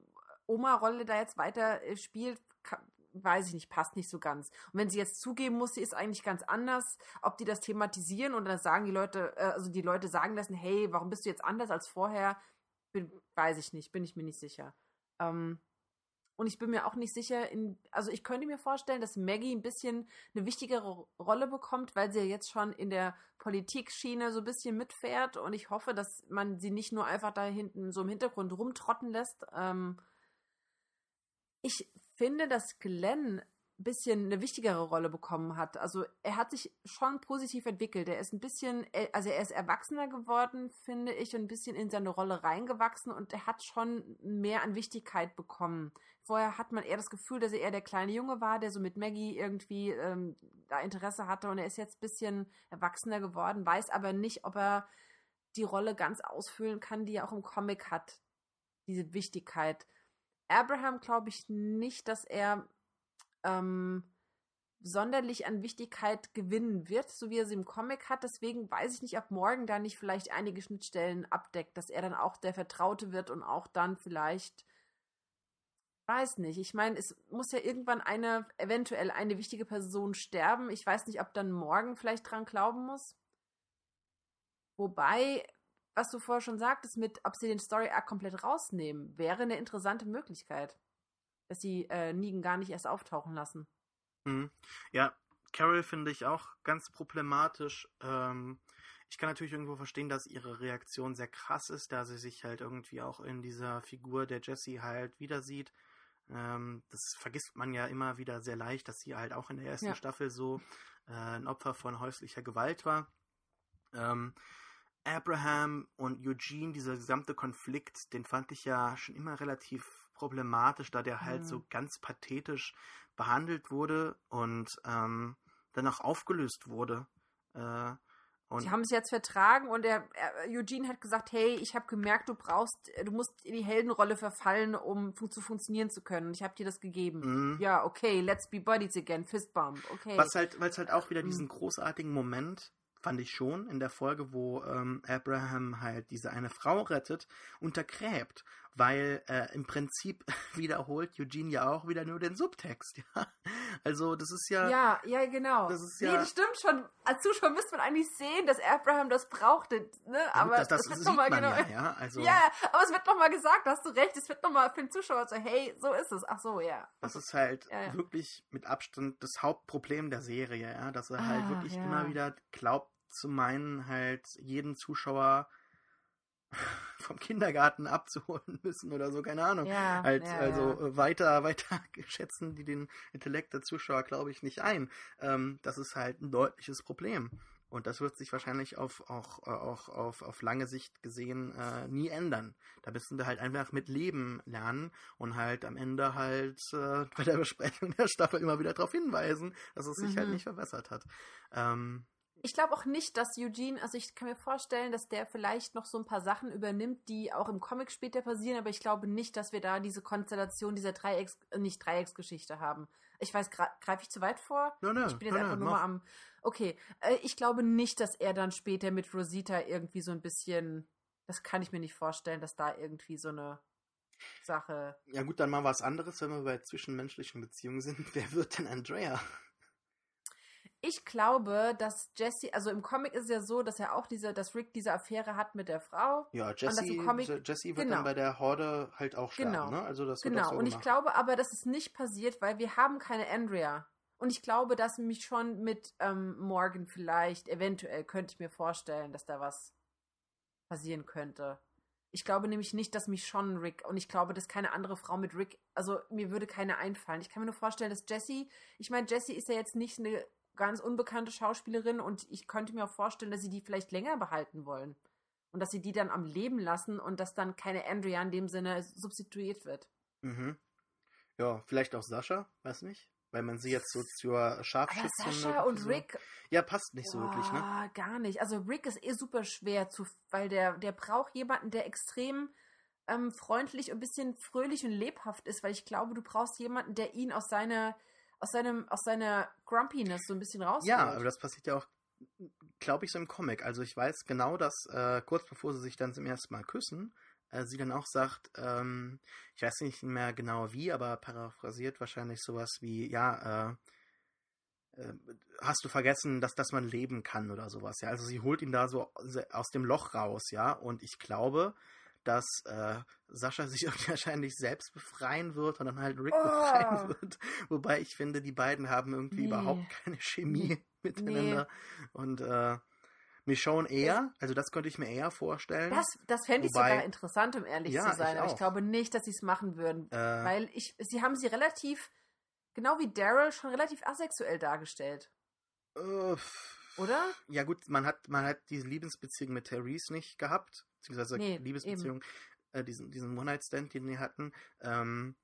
Oma-Rolle da jetzt weiter äh, spielt, kann, weiß ich nicht, passt nicht so ganz. Und wenn sie jetzt zugeben muss, sie ist eigentlich ganz anders, ob die das thematisieren und dann sagen die Leute, äh, also die Leute sagen lassen, hey, warum bist du jetzt anders als vorher? Bin, weiß ich nicht, bin ich mir nicht sicher. Ähm, und ich bin mir auch nicht sicher, in, also ich könnte mir vorstellen, dass Maggie ein bisschen eine wichtigere Rolle bekommt, weil sie ja jetzt schon in der Politikschiene so ein bisschen mitfährt und ich hoffe, dass man sie nicht nur einfach da hinten so im Hintergrund rumtrotten lässt. Ähm, ich finde, dass Glenn bisschen eine wichtigere Rolle bekommen hat. Also er hat sich schon positiv entwickelt. Er ist ein bisschen, also er ist erwachsener geworden, finde ich, und ein bisschen in seine Rolle reingewachsen und er hat schon mehr an Wichtigkeit bekommen. Vorher hat man eher das Gefühl, dass er eher der kleine Junge war, der so mit Maggie irgendwie ähm, da Interesse hatte und er ist jetzt ein bisschen erwachsener geworden, weiß aber nicht, ob er die Rolle ganz ausfüllen kann, die er auch im Comic hat. Diese Wichtigkeit. Abraham glaube ich nicht, dass er ähm, sonderlich an Wichtigkeit gewinnen wird, so wie er sie im Comic hat. Deswegen weiß ich nicht, ob Morgan da nicht vielleicht einige Schnittstellen abdeckt, dass er dann auch der Vertraute wird und auch dann vielleicht weiß nicht. Ich meine, es muss ja irgendwann eine, eventuell eine wichtige Person sterben. Ich weiß nicht, ob dann morgen vielleicht dran glauben muss. Wobei, was du vorher schon sagtest, mit, ob sie den Story Arc komplett rausnehmen, wäre eine interessante Möglichkeit dass sie äh, Negan gar nicht erst auftauchen lassen. Mhm. Ja, Carol finde ich auch ganz problematisch. Ähm, ich kann natürlich irgendwo verstehen, dass ihre Reaktion sehr krass ist, da sie sich halt irgendwie auch in dieser Figur der Jessie halt wieder sieht. Ähm, das vergisst man ja immer wieder sehr leicht, dass sie halt auch in der ersten ja. Staffel so äh, ein Opfer von häuslicher Gewalt war. Ähm, Abraham und Eugene, dieser gesamte Konflikt, den fand ich ja schon immer relativ problematisch, da der halt mhm. so ganz pathetisch behandelt wurde und ähm, dann auch aufgelöst wurde. Äh, und Sie haben es jetzt vertragen und er, er, Eugene hat gesagt, hey, ich habe gemerkt, du brauchst, du musst in die Heldenrolle verfallen, um fun zu funktionieren zu können. Ich habe dir das gegeben. Mhm. Ja, okay, let's be buddies again, Fistbump, okay. Was halt, weil es halt auch wieder mhm. diesen großartigen Moment fand ich schon in der Folge, wo ähm, Abraham halt diese eine Frau rettet, untergräbt weil äh, im Prinzip <laughs> wiederholt Eugene ja auch wieder nur den Subtext, <laughs> ja. Also das ist ja. Ja, ja, genau. Das ist ja. Nee, das stimmt schon. Als Zuschauer müsste man eigentlich sehen, dass Abraham das brauchte, ne? Aber das, das, das wird nochmal genau. Ja, ja, also, ja, aber es wird nochmal gesagt, hast du recht, es wird nochmal für den Zuschauer so, hey, so ist es. Ach so, ja. Das ist halt ja, ja. wirklich mit Abstand das Hauptproblem der Serie, ja, dass er halt ah, halt wirklich immer wieder glaubt zu meinen, halt jeden Zuschauer <laughs> vom Kindergarten abzuholen <laughs> müssen oder so, keine Ahnung. Ja, halt, ja, also ja. Äh, weiter, <laughs> weiter schätzen die den Intellekt der Zuschauer, glaube ich, nicht ein. Ähm, das ist halt ein deutliches Problem. Und das wird sich wahrscheinlich auf, auch, äh, auch auf, auf lange Sicht gesehen äh, nie ändern. Da müssen wir halt einfach mit Leben lernen und halt am Ende halt äh, bei der Besprechung der Staffel immer wieder darauf hinweisen, dass es sich halt mhm. halt nicht verbessert hat. Ähm, Ich glaube auch nicht, dass Eugene, also ich kann mir vorstellen, dass der vielleicht noch so ein paar Sachen übernimmt, die auch im Comic später passieren, aber ich glaube nicht, dass wir da diese Konstellation dieser Dreiecks, äh, nicht Dreiecksgeschichte haben. Ich weiß, greife ich zu weit vor? Nein, nein, ich bin jetzt nein, einfach nein, nur mach. mal am. Okay, äh, ich glaube nicht, dass er dann später mit Rosita irgendwie so ein bisschen. Das kann ich mir nicht vorstellen, dass da irgendwie so eine Sache. Ja gut, dann mal was anderes, wenn wir bei zwischenmenschlichen Beziehungen sind. <laughs> Wer wird denn Andrea? Ich glaube, dass Jesse, also im Comic ist es ja so, dass er auch diese, dass Rick diese Affäre hat mit der Frau. Ja, Jesse, Comic- Jesse wird genau. dann bei der Horde halt auch sterben, Genau. ne? Also das wird Genau, auch so und ich glaube aber, dass es nicht passiert, weil wir haben keine Andrea. Und ich glaube, dass mich schon mit ähm, Morgan vielleicht, eventuell könnte ich mir vorstellen, dass da was passieren könnte. Ich glaube nämlich nicht, dass mich schon Rick und ich glaube, dass keine andere Frau mit Rick, also mir würde keine einfallen. Ich kann mir nur vorstellen, dass Jessie, ich meine, Jessie ist ja jetzt nicht eine ganz unbekannte Schauspielerin und ich könnte mir auch vorstellen, dass sie die vielleicht länger behalten wollen. Und dass sie die dann am Leben lassen und dass dann keine Andrea in dem Sinne substituiert wird. Mhm. Ja, vielleicht auch Sascha, weiß nicht. Weil man sie jetzt so zur Aber Scharfschützin... Sascha und so- Rick, Ja, passt nicht so wirklich, ne? gar nicht. Also Rick ist eh super schwer zu, weil der, der braucht jemanden, der extrem ähm, freundlich und ein bisschen fröhlich und lebhaft ist, weil ich glaube, du brauchst jemanden, der ihn aus seiner, aus seinem, aus seiner Grumpiness so ein bisschen rausholt. Ja, aber das passiert ja auch, glaube ich, so im Comic. Also ich weiß genau, dass äh, kurz bevor sie sich dann zum ersten Mal küssen, äh, sie dann auch sagt, ähm, ich weiß nicht mehr genau wie, aber paraphrasiert wahrscheinlich sowas wie, ja, äh, äh, hast du vergessen, dass, dass man leben kann oder sowas, ja. Also sie holt ihn da so aus dem Loch raus, ja. Und ich glaube, dass äh, Sascha <laughs> sich wahrscheinlich selbst befreien wird und dann halt Rick Oh. befreien wird. Wobei ich finde, die beiden haben irgendwie Nee. überhaupt keine Chemie miteinander. Und äh, Michonne eher, also das könnte ich mir eher vorstellen. Das, das fände ich Wobei- sogar interessant, um ehrlich Ja, zu sein. ich aber ich glaube nicht, dass sie es machen würden. äh, Weil ich, sie haben sie relativ, genau wie Daryl, schon relativ asexuell dargestellt. äh, Oder? Ja gut, man hat, man hat diese Liebesbeziehung mit Therese nicht gehabt, beziehungsweise Nee, Liebesbeziehung, äh, diesen, diesen One-Night-Stand, den die hatten. Ähm,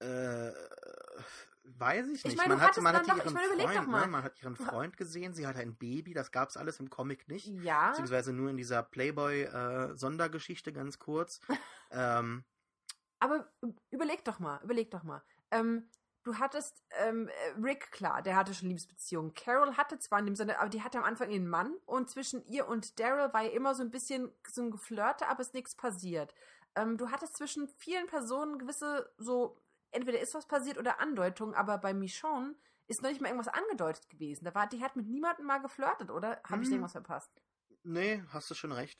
äh, weiß ich Ich nicht. meine, man du hat, hattest man dann hat doch- ihren ich meine, Freund, ne? man hat ihren Freund gesehen, sie hat ein Baby, das gab es alles im Comic nicht. Ja. Beziehungsweise nur in dieser Playboy-Sondergeschichte ganz kurz. <laughs> ähm, Aber überleg doch mal, überleg doch mal. Ähm, du hattest ähm, äh, Rick, klar, der hatte schon Liebesbeziehungen. Carol hatte zwar in dem Sinne, aber die hatte am Anfang ihren Mann und zwischen ihr und Daryl war ja immer so ein bisschen so ein Geflirte, aber es ist nichts passiert. Ähm, du hattest zwischen vielen Personen gewisse so, entweder ist was passiert oder Andeutungen, aber bei Michonne ist noch nicht mal irgendwas angedeutet gewesen. Da war, die hat mit niemandem mal geflirtet, oder? Habe ich Hm. irgendwas verpasst? nee, hast du schon recht.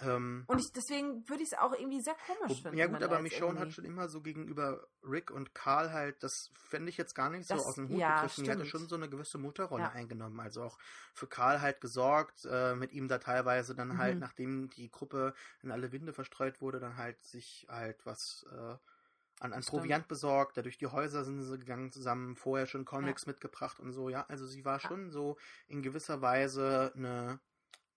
Ähm, Und ich, deswegen würde ich es auch irgendwie sehr komisch Wo- finden. Ja gut, aber Michonne hat schon immer so gegenüber Rick und Karl halt, das fände ich jetzt gar nicht so Das- aus dem Hut ja, gegriffen. Die hatte schon so eine gewisse Mutterrolle Ja. eingenommen. Also auch für Karl halt gesorgt, äh, mit ihm da teilweise dann halt, Mhm. nachdem die Gruppe in alle Winde verstreut wurde, dann halt sich halt was äh, an, an Stimmt. Proviant besorgt. Da durch die Häuser sind sie gegangen zusammen, vorher schon Comics mitgebracht und so, ja. Also sie war Ja. schon so in gewisser Weise eine,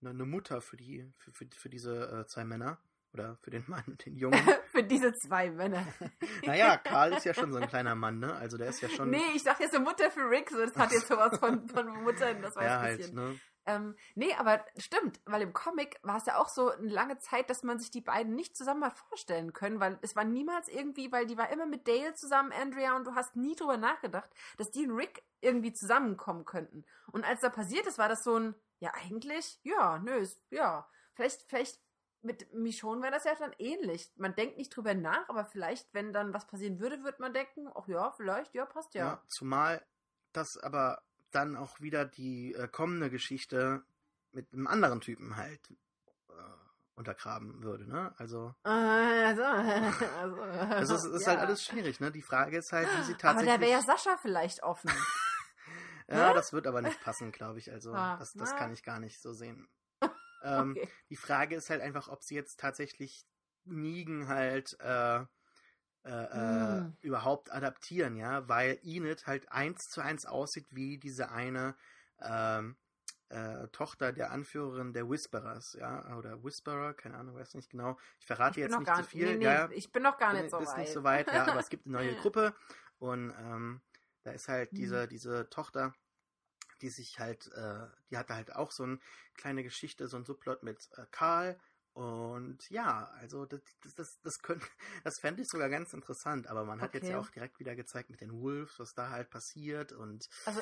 eine, eine Mutter für die, für, für, für diese äh, zwei Männer. Oder für den Mann und den <laughs> Jungen. Für diese zwei Männer. <laughs> Naja, Karl ist ja schon so ein kleiner Mann, ne? Also der ist ja schon. Nee, ich dachte jetzt so Mutter für Rick, so das hat jetzt sowas von, von Muttern, das war ja, ein halt, bisschen. ne? Ähm, nee, aber stimmt, weil im Comic war es ja auch so eine lange Zeit, dass man sich die beiden nicht zusammen mal vorstellen können, weil es war niemals irgendwie, weil die war immer mit Dale zusammen, Andrea, und du hast nie drüber nachgedacht, dass die und Rick irgendwie zusammenkommen könnten. Und als da passiert ist, war das so ein, ja, eigentlich, ja, nö, ist, ja. Vielleicht, vielleicht mit Michonne wäre das ja dann ähnlich. Man denkt nicht drüber nach, aber vielleicht, wenn dann was passieren würde, würde man denken, ach ja, vielleicht, ja, passt ja. Ja. Zumal das aber dann auch wieder die äh, kommende Geschichte mit einem anderen Typen halt äh, untergraben würde, ne? Also, <laughs> Also, also, also es ist ja. halt alles schwierig, ne? Die Frage ist halt, wie sie Aber tatsächlich. da wäre ja Sascha vielleicht offen. Ja, ne? das wird aber nicht passen, glaube ich. Also, Ah, das, das na. kann ich gar nicht so sehen. <laughs> ähm, Okay. Die Frage ist halt einfach, ob sie jetzt tatsächlich Negan halt äh, äh, äh, Hm. überhaupt adaptieren, ja, weil Enid halt eins zu eins aussieht wie diese eine ähm, äh, Tochter der Anführerin der Whisperers, ja, oder Whisperer, keine Ahnung, weiß nicht genau. Ich verrate Ich jetzt noch nicht gar zu viel. nee, nee, ja, ich bin noch gar bin- nicht so weit. nicht so weit, ja, aber es gibt eine neue <laughs> Gruppe und ähm, da ist halt Hm. diese, diese Tochter die sich halt, äh, die hatte halt auch so eine kleine Geschichte, so ein Subplot mit äh, Karl. Und ja, also das, das, das, das, könnte, <laughs> das fände ich sogar ganz interessant, aber man hat Okay. jetzt ja auch direkt wieder gezeigt mit den Wolves, was da halt passiert und Also,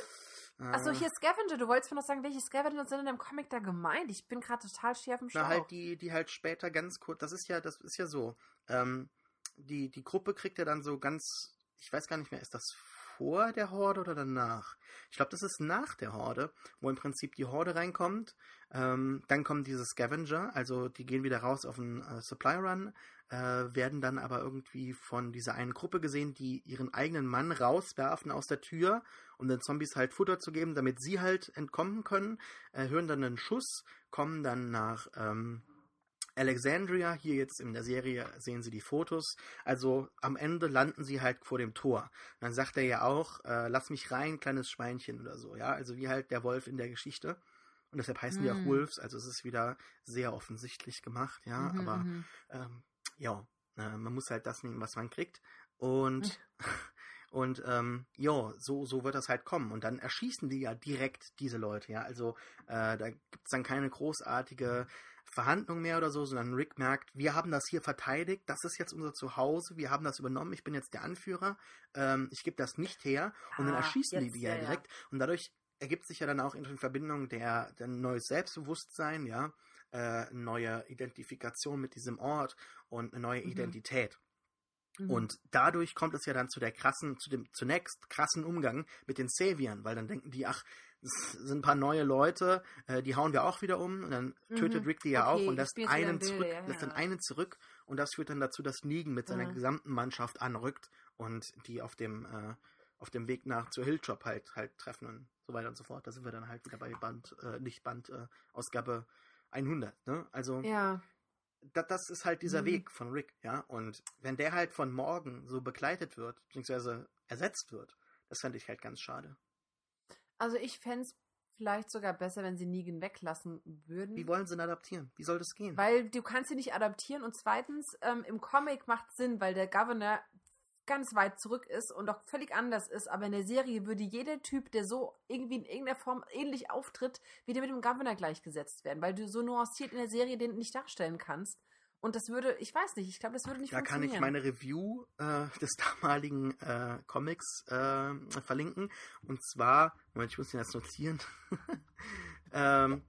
äh, achso, hier Scavenger. Du wolltest mir noch sagen, welche Scavenger sind in dem Comic da gemeint? Ich bin gerade total schief im Schlauch. Na, halt die, die halt später ganz kurz, das ist ja, das ist ja so. Ähm, die, die Gruppe kriegt ja dann so ganz, ich weiß gar nicht mehr, ist das vor der Horde oder danach? Ich glaube, das ist nach der Horde, wo im Prinzip die Horde reinkommt. Ähm, dann kommen diese Scavenger, also die gehen wieder raus auf einen äh, Supply Run, äh, werden dann aber irgendwie von dieser einen Gruppe gesehen, die ihren eigenen Mann rauswerfen aus der Tür, um den Zombies halt Futter zu geben, damit sie halt entkommen können, äh, hören dann einen Schuss, kommen dann nach ähm, Alexandria, hier jetzt in der Serie sehen sie die Fotos. Also am Ende landen sie halt vor dem Tor. Dann sagt er ja auch, äh, lass mich rein, kleines Schweinchen oder so, ja. Also wie halt der Wolf in der Geschichte. Und deshalb heißen die auch Hm. Wolves, also es ist wieder sehr offensichtlich gemacht, ja. Mhm, Aber mhm. ähm, ja, äh, man muss halt das nehmen, was man kriegt. Und, Hm. <laughs> und ähm, ja, so, so wird das halt kommen. Und dann erschießen die ja direkt diese Leute, ja. Also äh, da gibt's dann keine großartige Verhandlung mehr oder so, sondern Rick merkt, wir haben das hier verteidigt, das ist jetzt unser Zuhause, wir haben das übernommen, ich bin jetzt der Anführer, ähm, ich gebe das nicht her. Und dann Ah, erschießen die jetzt, die ja ja, ja. direkt. Und dadurch ergibt sich ja dann auch in Verbindung der, der neues Selbstbewusstsein, ja, äh, neue Identifikation mit diesem Ort und eine neue Mhm. Identität. Mhm. Und dadurch kommt es ja dann zu der krassen, zu dem zunächst krassen Umgang mit den Saviern, weil dann denken die, ach, es sind ein paar neue Leute, äh, die hauen wir auch wieder um und dann tötet Mhm. Rick die ja Okay, auch und lässt einen zurück, ja, lässt dann einen zurück und das führt dann dazu, dass Negan mit seiner Ja. gesamten Mannschaft anrückt und die auf dem äh, auf dem Weg nach zur Hilltop halt halt treffen und so weiter und so fort. Da sind wir dann halt wieder bei Band, äh, nicht Band, äh, Ausgabe 100, ne? Also ja. da, das ist halt dieser Mhm. Weg von Rick, ja. Und wenn der halt von morgen so begleitet wird, beziehungsweise ersetzt wird, das fände ich halt ganz schade. Also ich fände es vielleicht sogar besser, wenn sie Negan weglassen würden. Wie wollen sie ihn adaptieren? Wie soll das gehen? Weil du kannst sie nicht adaptieren und zweitens, ähm, im Comic macht Sinn, weil der Governor ganz weit zurück ist und auch völlig anders ist, aber in der Serie würde jeder Typ, der so irgendwie in irgendeiner Form ähnlich auftritt, wieder mit dem Governor gleichgesetzt werden, weil du so nuanciert in der Serie den nicht darstellen kannst. Und das würde, ich weiß nicht, ich glaube, das würde nicht da kann funktionieren. ich meine Review äh, <laughs> des damaligen äh, Comics äh, verlinken. Und zwar, Moment, ich muss den jetzt notieren. <laughs> ähm,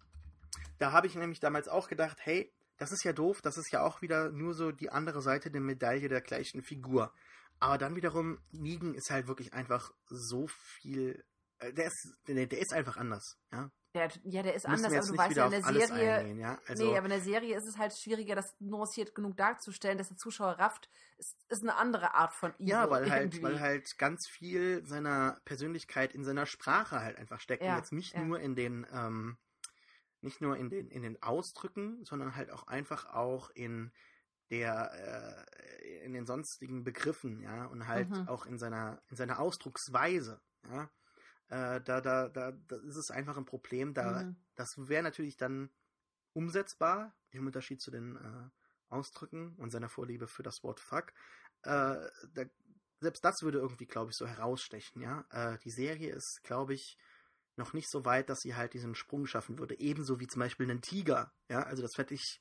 da habe ich nämlich damals auch gedacht, hey, das ist ja doof, das ist ja auch wieder nur so die andere Seite der Medaille der gleichen Figur. Aber dann wiederum, Negan ist halt wirklich einfach so viel. äh, Der ist, der, der ist einfach anders, ja. Der, ja, der ist anders, aber jetzt du weißt ja, in der Serie, eingehen, ja. Also, nee, aber in der Serie ist es halt schwieriger, das nuanciert genug darzustellen, dass der Zuschauer rafft. Es ist eine andere Art von Evil. Ja, weil halt, weil halt ganz viel seiner Persönlichkeit in seiner Sprache halt einfach steckt. Ja, und jetzt nicht ja. nur in den, ähm, nicht nur in den, in den Ausdrücken, sondern halt auch einfach auch in der, äh, in den sonstigen Begriffen, ja, und halt Mhm. auch in seiner, in seiner Ausdrucksweise, ja. Äh, da, da, da, da ist es einfach ein Problem. Da, Mhm. das wäre natürlich dann umsetzbar, im Unterschied zu den äh, Ausdrücken und seiner Vorliebe für das Wort Fuck. Äh, da, selbst das würde irgendwie, glaube ich, so herausstechen, ja. Äh, die Serie ist, glaube ich, noch nicht so weit, dass sie halt diesen Sprung schaffen würde. Ebenso wie zum Beispiel einen Tiger, ja. Also das fände ich,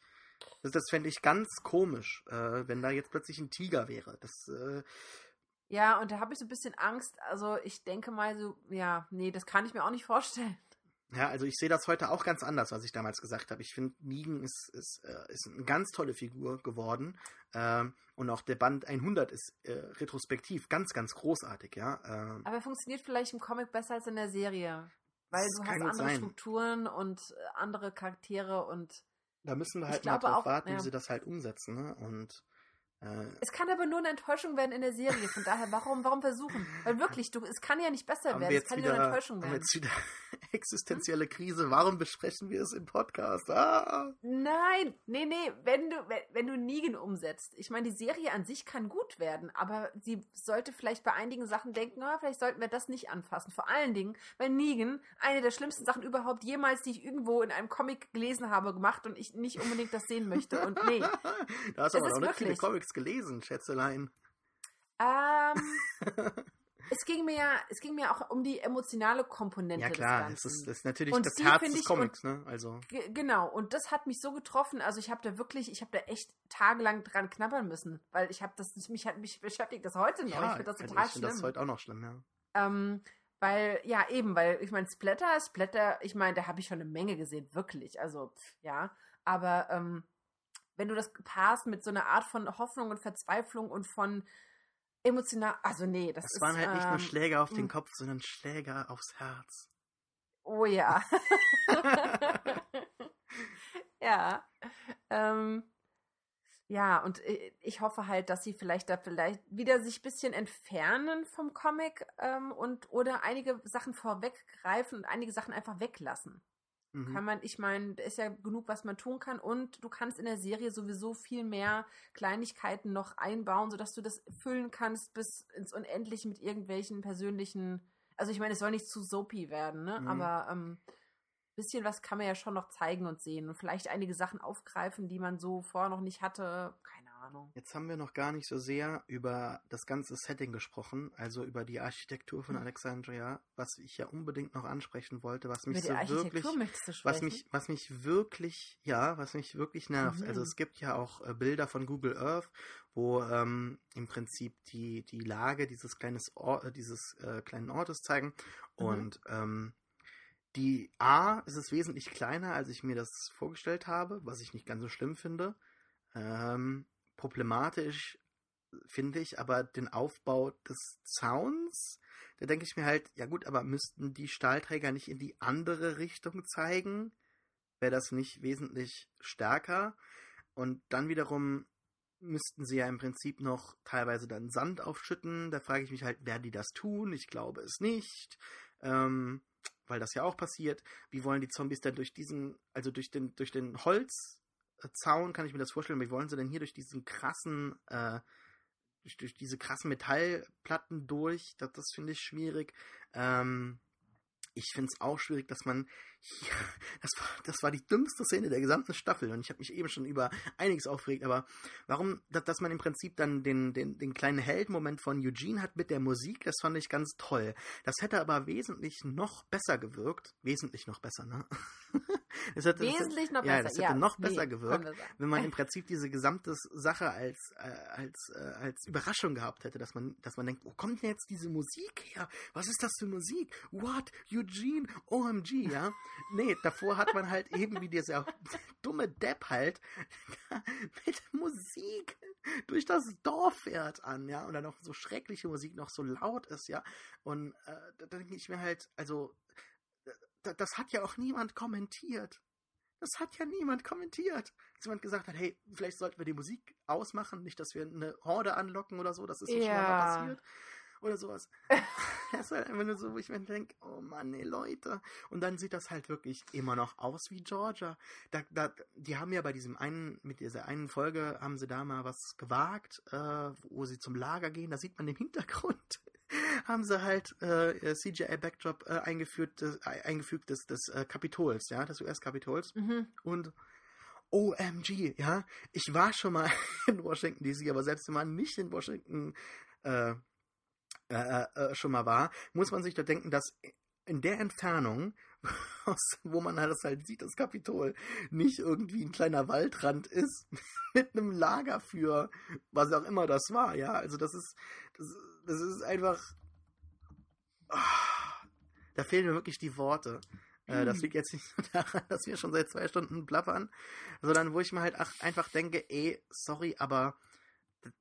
das, das fände ich ganz komisch, äh, wenn da jetzt plötzlich ein Tiger wäre. Das, äh, Ja, und da habe ich so ein bisschen Angst. Also ich denke mal so, ja, nee, das kann ich mir auch nicht vorstellen. Ja, also ich sehe das heute auch ganz anders, was ich damals gesagt habe. Ich finde, Negan ist, ist, äh, ist eine ganz tolle Figur geworden. Ähm, und auch der Band 100 ist äh, retrospektiv ganz, ganz großartig, ja. Ähm, Aber er funktioniert vielleicht im Comic besser als in der Serie. Weil Das du hast andere sein. Strukturen und äh, andere Charaktere und da müssen wir halt mal drauf auch, warten, ja. wie sie das halt umsetzen. Ne? Und es kann aber nur eine Enttäuschung werden in der Serie. Von daher, warum, warum versuchen? Weil wirklich, du, es kann ja nicht besser haben werden. Es kann wieder, nur eine Enttäuschung haben wir werden. jetzt wieder <laughs> existenzielle Krise. Warum besprechen wir es im Podcast? Ah! Nein, nee, nee, wenn du, wenn, du Negan umsetzt. Ich meine, die Serie an sich kann gut werden, aber sie sollte vielleicht bei einigen Sachen denken, ah, vielleicht sollten wir das nicht anfassen. Vor allen Dingen, weil Negan eine der schlimmsten Sachen überhaupt jemals, die ich irgendwo in einem Comic gelesen habe, gemacht und ich nicht unbedingt das sehen möchte. Und nee. <laughs> da hast du aber noch nicht viele wirklich- Comics gelesen, Schätzelein. Ähm, <laughs> es ging mir ja, es ging mir auch um die emotionale Komponente ja klar, des das ist, das ist natürlich Und das Herz des Comics, ne? Also Ge- Genau, und das hat mich so getroffen. Also ich habe da wirklich, ich habe da echt tagelang dran knabbern müssen, weil ich habe das, mich hat mich beschäftigt das heute noch. ich finde das also total ich finde schlimm. das heute auch noch schlimm, ja. Ähm, weil, ja, eben, weil ich meine, Splatter, Splatter, ich meine, da habe ich schon eine Menge gesehen, wirklich. Also, pff, ja. Aber ähm, wenn du das paarst mit so einer Art von Hoffnung und Verzweiflung und von emotional, also nee, das, Das ist. waren halt nicht nur ähm, Schläge auf den mh. Kopf, sondern Schläge aufs Herz. Oh ja. <laughs> ja. Ähm, ja, und ich hoffe halt, dass sie vielleicht da vielleicht wieder sich ein bisschen entfernen vom Comic ähm, und oder einige Sachen vorweggreifen und einige Sachen einfach weglassen. Mhm. Kann man, ich meine, da ist ja genug, was man tun kann und du kannst in der Serie sowieso viel mehr Kleinigkeiten noch einbauen, sodass du das füllen kannst bis ins Unendliche mit irgendwelchen persönlichen, also ich meine, es soll nicht zu soapy werden, ne? Mhm. Aber ähm, bisschen was kann man ja schon noch zeigen und sehen und vielleicht einige Sachen aufgreifen, die man so vorher noch nicht hatte. Keine Ahnung. Jetzt haben wir noch gar nicht so sehr über das ganze Setting gesprochen, also über die Architektur von Mhm. Alexandria, was ich ja unbedingt noch ansprechen wollte, was mich so wirklich was mich, was mich wirklich, ja, was mich wirklich nervt. Mhm. Also es gibt ja auch äh, Bilder von Google Earth, wo ähm, im Prinzip die, die Lage dieses kleines Or äh, dieses äh, kleinen Ortes zeigen. Mhm. Und ähm, die A ist es wesentlich kleiner, als ich mir das vorgestellt habe, was ich nicht ganz so schlimm finde. Ähm, problematisch finde ich aber den Aufbau des Zauns. Da denke ich mir halt, ja gut, aber müssten die Stahlträger nicht in die andere Richtung zeigen? Wäre das nicht wesentlich stärker? Und dann wiederum müssten sie ja im Prinzip noch teilweise dann Sand aufschütten. Da frage ich mich halt, werden die das tun? Ich glaube es nicht. Ähm, weil das ja auch passiert. Wie wollen die Zombies denn durch diesen, also durch den, durch den Holzzaun, kann ich mir das vorstellen, wie wollen sie denn hier durch diesen krassen, äh, durch, durch diese krassen Metallplatten durch? Das, das finde ich schwierig. Ähm, ich finde es auch schwierig, dass man hier, <laughs> das war, das war die dümmste Szene der gesamten Staffel und ich habe mich eben schon über einiges aufgeregt, aber warum, dass, man im Prinzip dann den, den, den kleinen Heldmoment von Eugene hat mit der Musik, das fand ich ganz toll. Das hätte aber wesentlich noch besser gewirkt, wesentlich noch besser, ne? <laughs> Hätte, das hätte, Wesentlich noch ja, besser. das hätte noch nee, besser können gewirkt, wenn man im <laughs> Prinzip diese gesamte Sache als, äh, als, äh, als Überraschung gehabt hätte, dass man, dass man denkt, wo kommt denn jetzt diese Musik her? Was ist das für Musik? What? Eugene? OMG, ja? Nee, davor hat man halt eben wie dieser <laughs> dumme Depp halt <laughs> mit Musik durch das Dorf fährt an, ja, und dann noch so schreckliche Musik noch so laut ist, ja. Und äh, da denke ich mir halt, also, da, das hat ja auch niemand kommentiert. Das hat ja niemand kommentiert. Dass jemand gesagt hat, hey, vielleicht sollten wir die Musik ausmachen, nicht, dass wir eine Horde anlocken oder so, das ist uns schon mal Ja. passiert. Oder sowas. <laughs> das ist halt einfach nur so, wo ich mir denke, oh Mann, ey, Leute. Und dann sieht das halt wirklich immer noch aus wie Georgia. Da, da, die haben ja bei diesem einen, mit dieser einen Folge, haben sie da mal was gewagt, äh, wo sie zum Lager gehen. Da sieht man im Hintergrund, <laughs> haben sie halt äh, CGI-Backdrop äh, eingeführt, äh, eingefügt des, des äh, Kapitols, ja, des US-Kapitols. Mhm. Und OMG, ja, ich war schon mal <laughs> in Washington DC, aber selbst wenn man nicht in Washington äh, äh, äh, schon mal war, muss man sich da denken, dass in der Entfernung, <laughs> wo man halt das halt sieht, das Kapitol, nicht irgendwie ein kleiner Waldrand ist <laughs> mit einem Lager für was auch immer das war, ja. Also das ist, das, das ist einfach. ah, da fehlen mir wirklich die Worte. Äh, das Mhm. liegt jetzt nicht nur daran, dass wir schon seit zwei Stunden plappern, sondern wo ich mir halt ach, einfach denke, ey, sorry, aber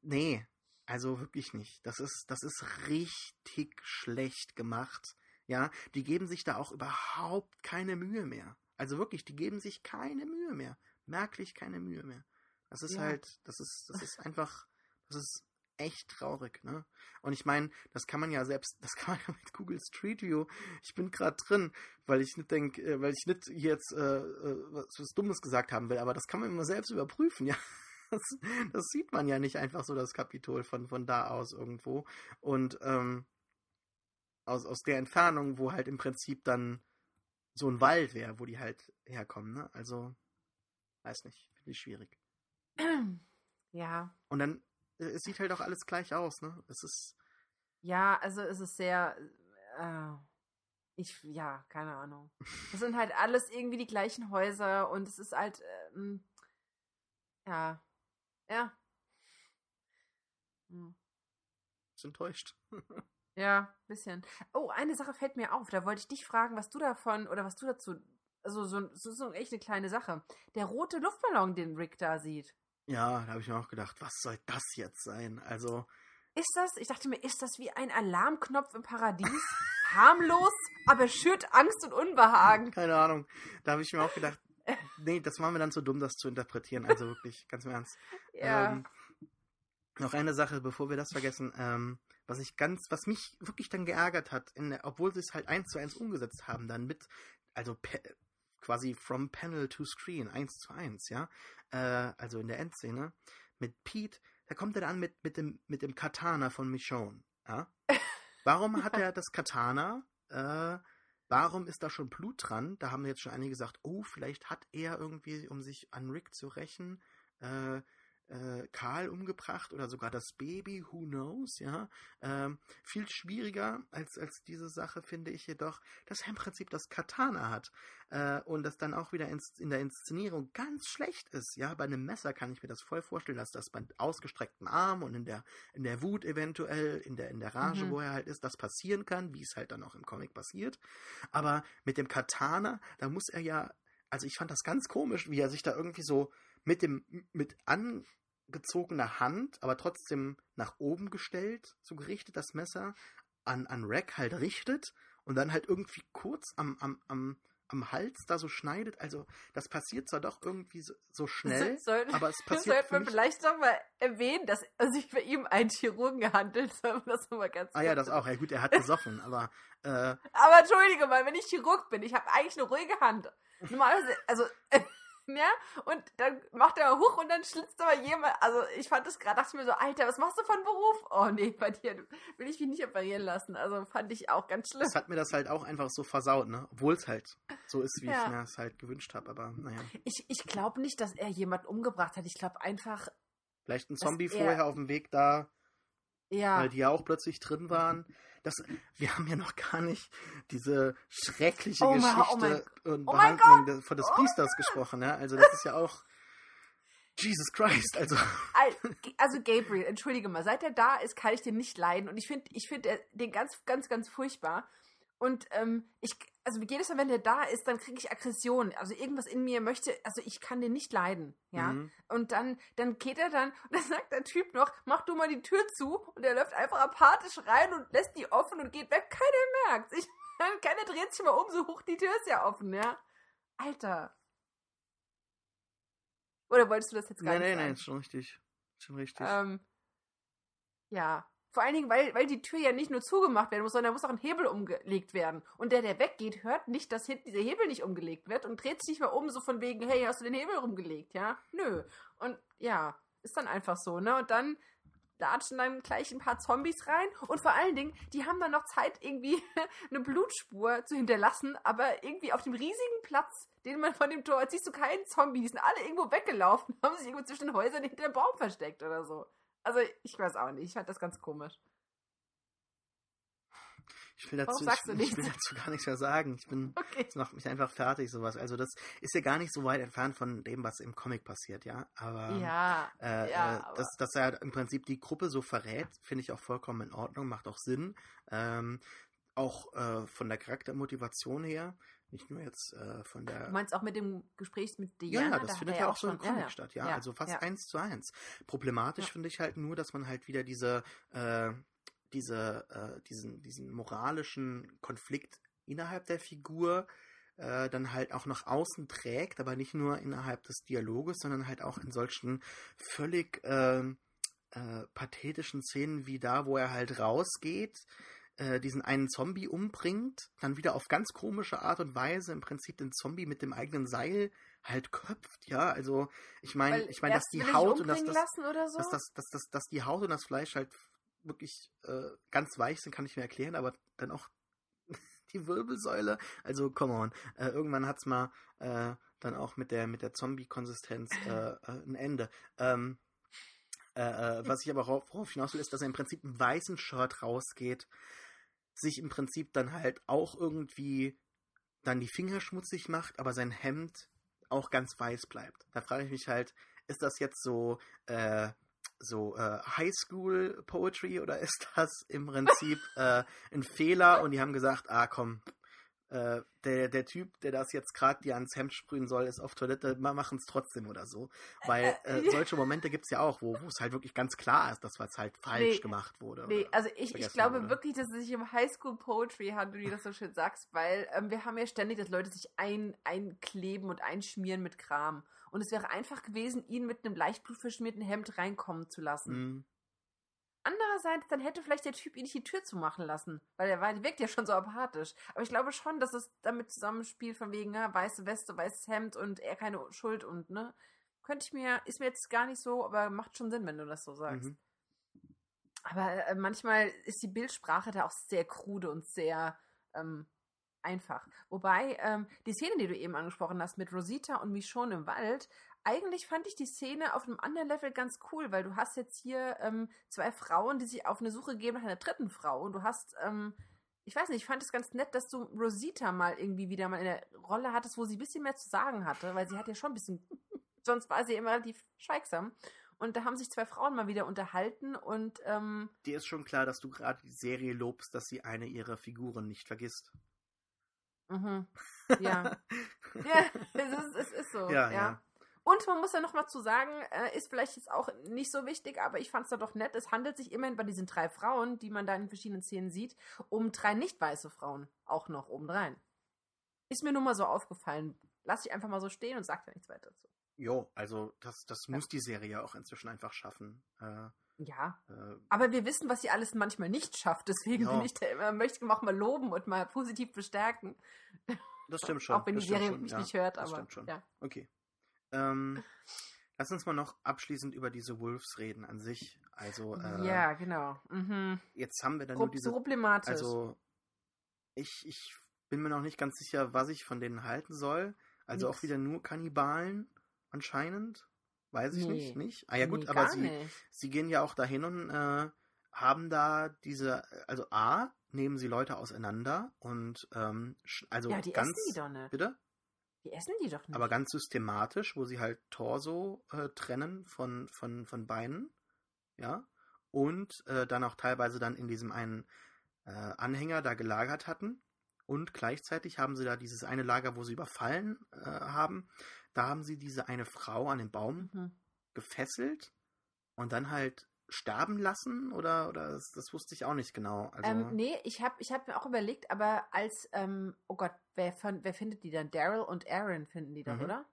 nee, also wirklich nicht. Das ist, das ist richtig schlecht gemacht. Ja, die geben sich da auch überhaupt keine Mühe mehr. Also wirklich, die geben sich keine Mühe mehr. Merklich keine Mühe mehr. Das ist Ja. halt, das ist, das ist einfach, das ist echt traurig, ne? Und ich meine, das kann man ja selbst, das kann man ja mit Google Street View. Ich bin gerade drin, weil ich nicht denke, äh, weil ich nicht jetzt äh, äh, was, was Dummes gesagt haben will, aber das kann man immer selbst überprüfen, ja. <laughs> Das, das sieht man ja nicht einfach so, das Kapitol von, von da aus irgendwo. Und ähm, aus, aus der Entfernung, wo halt im Prinzip dann so ein Wald wäre, wo die halt herkommen, ne? Also, weiß nicht, finde ich schwierig. <clears throat> Ja. Und dann, äh, es sieht halt auch alles gleich aus, ne? Es ist, Ja, also es ist sehr. Äh, ich, ja, keine Ahnung. <laughs> Es sind halt alles irgendwie die gleichen Häuser und es ist halt. Ähm, ja. Ja. Hm. Ist enttäuscht. <laughs> ja, bisschen. Oh, eine Sache fällt mir auf. Da wollte ich dich fragen, was du davon oder was du dazu. Also, so, so, so echt eine kleine Sache. Der rote Luftballon, den Rick da sieht. Ja, da habe ich mir auch gedacht, was soll das jetzt sein? Also. Ist das, ich dachte mir, ist das wie ein Alarmknopf im Paradies? <laughs> Harmlos, aber schürt Angst und Unbehagen. Keine Ahnung. Da habe ich mir auch gedacht, nee, das war mir dann zu dumm, das zu interpretieren. Also wirklich, ganz im Ernst. <laughs> Ja. Ähm, noch eine Sache, bevor wir das vergessen, ähm, was ich ganz, was mich wirklich dann geärgert hat, der, obwohl sie es halt eins zu eins umgesetzt haben, dann mit, also quasi from panel to screen, eins zu eins, ja, äh, also in der Endszene, mit Pete, da kommt er dann mit, mit dem, mit dem Katana von Michonne, ja. <laughs> Warum hat er das Katana? Äh, warum ist da schon Blut dran? Da haben jetzt schon einige gesagt, oh, vielleicht hat er irgendwie, um sich an Rick zu rächen, äh, äh, Karl umgebracht oder sogar das Baby, who knows, ja. Ähm, viel schwieriger als, als diese Sache finde ich jedoch, dass er im Prinzip das Katana hat äh, und das dann auch wieder in, in der Inszenierung ganz schlecht ist, ja. Bei einem Messer kann ich mir das voll vorstellen, dass das bei ausgestrecktem Arm und in der, in der Wut eventuell, in der, in der Rage, mhm. wo er halt ist, das passieren kann, wie es halt dann auch im Comic passiert. Aber mit dem Katana, da muss er ja also ich fand das ganz komisch, wie er sich da irgendwie so mit dem mit angezogener Hand, aber trotzdem nach oben gestellt, so gerichtet das Messer an an Rack halt richtet und dann halt irgendwie kurz am am am am Hals da so schneidet. Also das passiert zwar doch irgendwie so, so schnell, <laughs> soll, aber es passiert. Sollte man vielleicht doch mal erwähnen, dass sich bei ihm ein Chirurgen gehandelt, soll man das nochmal ganz Ah ja, das auch. Ja gut, er hat gesoffen, aber. Äh, <laughs> aber entschuldige mal, wenn ich Chirurg bin, ich habe eigentlich eine ruhige Hand. Normalerweise, also <laughs> ja, und dann macht er hoch und dann schlitzt aber jemand, also ich fand das gerade, dachte ich mir so, Alter, was machst du von Beruf? Oh nee, bei dir will ich mich nicht operieren lassen, also fand ich auch ganz schlimm. Das hat mir das halt auch einfach so versaut, ne, obwohl es halt so ist, wie ja. ich mir es halt gewünscht habe, aber naja. Ich, ich glaube nicht, dass er jemanden umgebracht hat, ich glaube einfach... Vielleicht ein Zombie vorher auf dem Weg da, ja. weil die ja auch plötzlich drin waren <laughs> das, wir haben ja noch gar nicht diese schreckliche oh Geschichte oh und oh Behandlung des, von des Priesters oh gesprochen. Ja? Also das ist ja auch Jesus Christ, also. Also Gabriel, entschuldige mal, seit er da ist, kann ich den nicht leiden und ich finde ich find den ganz, ganz, ganz furchtbar. Und ähm, ich, also jedes Mal, wenn der da ist, dann kriege ich Aggression. Also irgendwas in mir möchte, also ich kann den nicht leiden, ja. Mhm. Und dann, dann geht er dann und dann sagt der Typ noch, mach du mal die Tür zu und er läuft einfach apathisch rein und lässt die offen und geht weg. Keiner merkt. Ich, <laughs> keiner dreht sich mal um, so hoch die Tür ist ja offen, ja. Alter. Oder wolltest du das jetzt gar nee, nicht? Nein, nein, nein, ist schon richtig. Schon richtig. Ähm, ja. Vor allen Dingen, weil, weil die Tür ja nicht nur zugemacht werden muss, sondern da muss auch ein Hebel umgelegt werden. Und der, der weggeht, hört nicht, dass dieser Hebel nicht umgelegt wird und dreht sich nicht mehr um, so von wegen, hey, hast du den Hebel rumgelegt, ja? Nö. Und ja, ist dann einfach so, ne? Und dann latschen dann gleich ein paar Zombies rein und vor allen Dingen, die haben dann noch Zeit, irgendwie <laughs> eine Blutspur zu hinterlassen, aber irgendwie auf dem riesigen Platz, den man von dem Tor, siehst du keinen Zombie, die sind alle irgendwo weggelaufen, <laughs> haben sich irgendwo zwischen den Häusern hinter dem Baum versteckt oder so. Also ich weiß auch nicht, ich fand das ganz komisch. Ich will, dazu, ich, <laughs> ich, will dazu gar nichts mehr sagen. Ich bin, <laughs> okay. macht mich einfach fertig, sowas. Also das ist ja gar nicht so weit entfernt von dem, was im Comic passiert, ja. Aber, ja, äh, ja, äh, dass, dass er im Prinzip die Gruppe so verrät, finde ich auch vollkommen in Ordnung, macht auch Sinn. Ähm, auch äh, von der Charaktermotivation her. Nicht nur jetzt äh, von der. Du meinst auch mit dem Gespräch mit Diana? Ja, das da findet ja auch so im Comic ja, statt, ja. ja. Also fast ja. eins zu eins. Problematisch finde ich halt nur, dass man halt wieder diese, äh, diese, äh, diesen, diesen moralischen Konflikt innerhalb der Figur äh, dann halt auch nach außen trägt, aber nicht nur innerhalb des Dialoges, sondern halt auch in solchen völlig ähm, äh, pathetischen Szenen wie da, wo er halt rausgeht äh, diesen einen Zombie umbringt, dann wieder auf ganz komische Art und Weise im Prinzip den Zombie mit dem eigenen Seil halt köpft, ja, also ich meine, ich meine, dass die Haut und das, das, so? dass, das, dass, dass, dass die Haut und das Fleisch halt wirklich äh, ganz weich sind, kann ich mir erklären, aber dann auch <laughs> die Wirbelsäule, also come on, äh, irgendwann hat's mal äh, dann auch mit der mit der Zombie-Konsistenz äh, äh, ein Ende. Ähm, Äh, äh, was ich aber worauf hinaus will, ist, dass er im Prinzip im weißen Shirt rausgeht, sich im Prinzip dann halt auch irgendwie dann die Finger schmutzig macht, aber sein Hemd auch ganz weiß bleibt. Da frage ich mich halt, ist das jetzt so, äh, so äh, Highschool Poetry oder ist das im Prinzip äh, ein Fehler und die haben gesagt, ah komm, äh, der, der Typ, der das jetzt gerade dir ans Hemd sprühen soll, ist auf Toilette, machen es trotzdem oder so. Weil <laughs> äh, solche Momente gibt es ja auch, wo es halt wirklich ganz klar ist, dass was halt falsch nee, gemacht wurde. Nee, also ich, ich glaube wurde. wirklich, dass es sich um Highschool Poetry handelt, wie du das so schön sagst, weil ähm, wir haben ja ständig, dass Leute sich ein, einkleben und einschmieren mit Kram. Und es wäre einfach gewesen, ihn mit einem leicht blutverschmierten Hemd reinkommen zu lassen. Mhm. Andererseits, dann hätte vielleicht der Typ ihn nicht die Tür zumachen lassen, weil er wirkt ja schon so apathisch. Aber ich glaube schon, dass es damit zusammenspielt, von wegen, ja, weiße Weste, weißes Hemd und er keine Schuld und, ne? Könnte ich mir, ist mir jetzt gar nicht so, aber macht schon Sinn, wenn du das so sagst. Mhm. Aber äh, manchmal ist die Bildsprache da auch sehr krude und sehr ähm, einfach. Wobei ähm, die Szene, die du eben angesprochen hast mit Rosita und Michonne im Wald, eigentlich fand ich die Szene auf einem anderen Level ganz cool, weil du hast jetzt hier ähm, zwei Frauen, die sich auf eine Suche geben nach einer dritten Frau und du hast, ähm, ich weiß nicht, ich fand es ganz nett, dass du Rosita mal irgendwie wieder mal in der Rolle hattest, wo sie ein bisschen mehr zu sagen hatte, weil sie hat ja schon ein bisschen, <laughs> sonst war sie immer relativ schweigsam. Und da haben sich zwei Frauen mal wieder unterhalten und ähm, Dir ist schon klar, dass du gerade die Serie lobst, dass sie eine ihrer Figuren nicht vergisst. Mhm. <laughs> Ja. ja, <laughs> es ist, es ist so. Ja, ja. ja. Und man muss ja noch mal zu sagen, äh, ist vielleicht jetzt auch nicht so wichtig, aber ich fand es da doch nett. Es handelt sich immerhin bei diesen drei Frauen, die man da in verschiedenen Szenen sieht, um drei nicht weiße Frauen auch noch obendrein. Ist mir nur mal so aufgefallen. Lass ich einfach mal so stehen und sag da nichts weiter dazu. Jo, also das, das ja. muss die Serie ja auch inzwischen einfach schaffen. Äh, ja. Äh, aber wir wissen, was sie alles manchmal nicht schafft. Deswegen ja. bin ich da immer, möchte ich auch mal loben und mal positiv bestärken. Das stimmt schon. auch wenn die Serie mich ja, nicht hört, aber. Das stimmt schon. Ja. Okay. Ähm, lass uns mal noch abschließend über diese Wolves reden an sich. Also äh, ja, genau. Mhm. Jetzt haben wir dann Pro nur diese. Problematisch. Also ich, ich bin mir noch nicht ganz sicher, was ich von denen halten soll. Also Nix. auch wieder nur Kannibalen anscheinend. Weiß ich nee. nicht, nicht? Ah ja gut, nee, aber sie, sie gehen ja auch dahin und äh, haben da diese, also A, nehmen sie Leute auseinander und ähm, also ja, die ganz. Essen die nicht. Bitte? Die essen die doch nicht. Aber ganz systematisch, wo sie halt Torso äh, trennen von, von, von Beinen. Ja. Und äh, dann auch teilweise dann in diesem einen äh, Anhänger da gelagert hatten. Und gleichzeitig haben sie da dieses eine Lager, wo sie überfallen äh, haben. Da haben sie diese eine Frau an den Baum mhm. gefesselt und dann halt sterben lassen oder, oder das, das wusste ich auch nicht genau. Also, ähm, nee, ich habe ich hab mir auch überlegt, aber als, ähm, oh Gott, wer, von, wer findet die dann? Daryl und Aaron finden die dann, mhm. oder?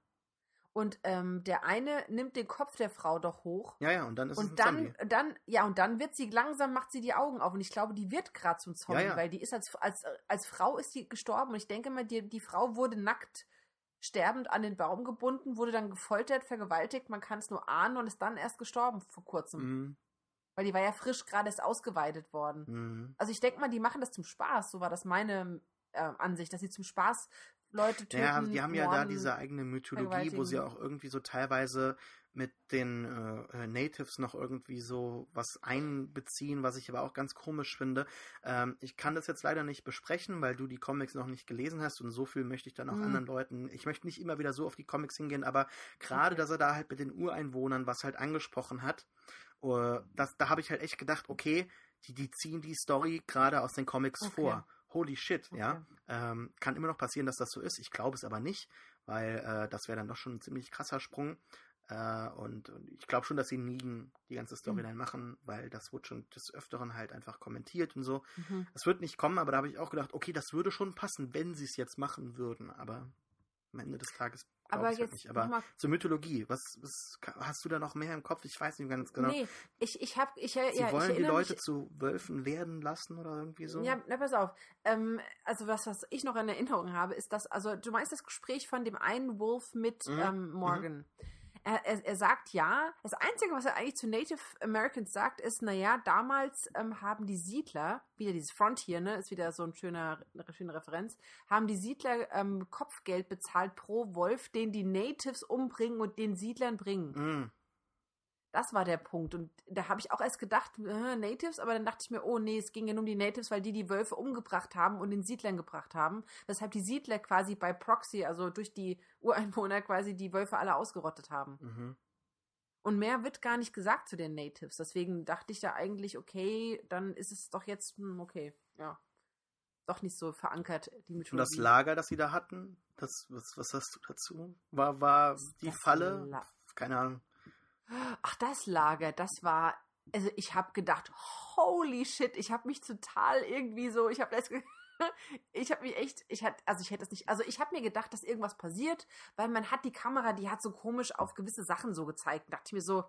Und ähm, der eine nimmt den Kopf der Frau doch hoch. Ja, ja, und dann ist und es ein dann, Zombie. dann, ja, und dann wird sie langsam, macht sie die Augen auf. Und ich glaube, die wird gerade zum Zombie, ja, ja. weil die ist als, als, als Frau ist die gestorben. Und ich denke mal, die, die Frau wurde nackt sterbend an den Baum gebunden, wurde dann gefoltert, vergewaltigt, man kann es nur ahnen und ist dann erst gestorben vor kurzem. Mhm. Weil die war ja frisch gerade erst ausgeweidet worden. Mhm. Also ich denke mal, die machen das zum Spaß. So war das meine äh, Ansicht, dass sie zum Spaß Leute töten. Ja, die haben ja da diese eigene Mythologie, wo sie auch irgendwie so teilweise mit den äh, äh, Natives noch irgendwie so was einbeziehen, was ich aber auch ganz komisch finde. Ähm, ich kann das jetzt leider nicht besprechen, weil du die Comics noch nicht gelesen hast und so viel möchte ich dann auch mhm. anderen Leuten. Ich möchte nicht immer wieder so auf die Comics hingehen, aber gerade, okay. dass er da halt mit den Ureinwohnern was halt angesprochen hat Uh, das, da habe ich halt echt gedacht, okay, die, die ziehen die Story gerade aus den Comics okay. vor. Holy shit, okay. ja. Ähm, kann immer noch passieren, dass das so ist. Ich glaube es aber nicht, weil äh, das wäre dann doch schon ein ziemlich krasser Sprung. Äh, und, und, ich glaube schon, dass sie nie die ganze Storyline mhm. machen, weil das wird schon des Öfteren halt einfach kommentiert und so. Mhm. Das wird nicht kommen, aber da habe ich auch gedacht, okay, das würde schon passen, wenn sie es jetzt machen würden. Aber am Ende des Tages aber jetzt nicht. Aber zur Mythologie, was, was hast du da noch mehr im Kopf? Ich weiß nicht ganz genau. Nee, ich, ich habe ich ja, Sie ja, wollen die Leute mich, zu Wölfen werden lassen oder irgendwie so? Ja, na pass auf. Ähm, also was, was ich noch in Erinnerung habe, ist das, also du meinst das Gespräch von dem einen Wolf mit mhm. ähm, Morgan. Mhm. Er, er, er, sagt ja. Das Einzige, was er eigentlich zu Native Americans sagt, ist, naja, damals ähm, haben die Siedler, wieder dieses Frontier, ne, ist wieder so ein schöner, eine schöne Referenz, haben die Siedler ähm, Kopfgeld bezahlt pro Wolf, den die Natives umbringen und den Siedlern bringen. Mm. Das war der Punkt. Und da habe ich auch erst gedacht, äh, Natives, aber dann dachte ich mir, oh nee, es ging ja nur um die Natives, weil die die Wölfe umgebracht haben und den Siedlern gebracht haben. Weshalb die Siedler quasi bei Proxy, also durch die Ureinwohner quasi die Wölfe alle ausgerottet haben. Mhm. Und mehr wird gar nicht gesagt zu den Natives. Deswegen dachte ich da eigentlich, okay, dann ist es doch jetzt, hm, okay, ja. Doch nicht so verankert, die Mythologie. Und das Lager, das sie da hatten, das, was, was hast du dazu? War, war die Falle? La- Keine Ahnung. Ach, das Lager, das war, also ich habe gedacht, holy shit, ich habe mich total irgendwie so, ich habe das, <laughs> ich habe mich echt, ich hatte, also ich hätte es nicht, also ich habe mir gedacht, dass irgendwas passiert, weil man hat die Kamera, die hat so komisch auf gewisse Sachen so gezeigt. Da dachte ich mir so,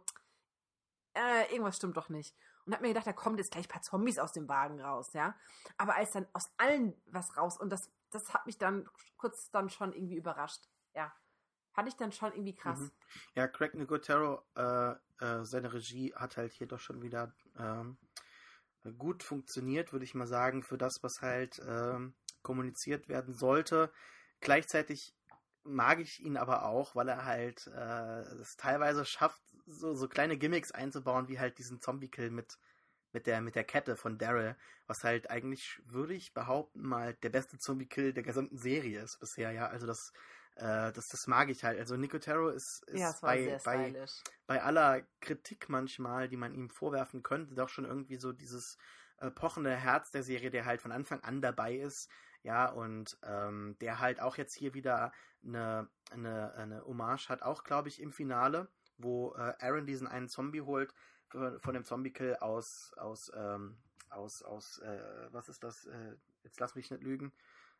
äh, irgendwas stimmt doch nicht. Und habe mir gedacht, da kommen jetzt gleich ein paar Zombies aus dem Wagen raus, ja. Aber als dann aus allen was raus und das, das hat mich dann kurz dann schon irgendwie überrascht, ja. Fand ich dann schon irgendwie krass. Mhm. Ja, Craig Nicotero, äh, äh, seine Regie hat halt hier doch schon wieder ähm, gut funktioniert, würde ich mal sagen, für das, was halt ähm, kommuniziert werden sollte. Gleichzeitig mag ich ihn aber auch, weil er halt äh, es teilweise schafft, so, so kleine Gimmicks einzubauen, wie halt diesen Zombie-Kill mit, mit, der, mit der Kette von Daryl, was halt eigentlich, würde ich behaupten, mal der beste Zombie-Kill der gesamten Serie ist bisher, ja. Also das, äh, das, das mag ich halt. Also Nicotero ist, ist ja, bei, bei, bei aller Kritik manchmal, die man ihm vorwerfen könnte, doch schon irgendwie so dieses äh, pochende Herz der Serie, der halt von Anfang an dabei ist. Ja, und ähm, der halt auch jetzt hier wieder eine, eine, eine Hommage hat, auch glaube ich im Finale, wo äh, Aaron diesen einen Zombie holt von, von dem Zombie-Kill aus, aus, ähm, aus, aus, äh, was ist das? Äh, jetzt lass mich nicht lügen.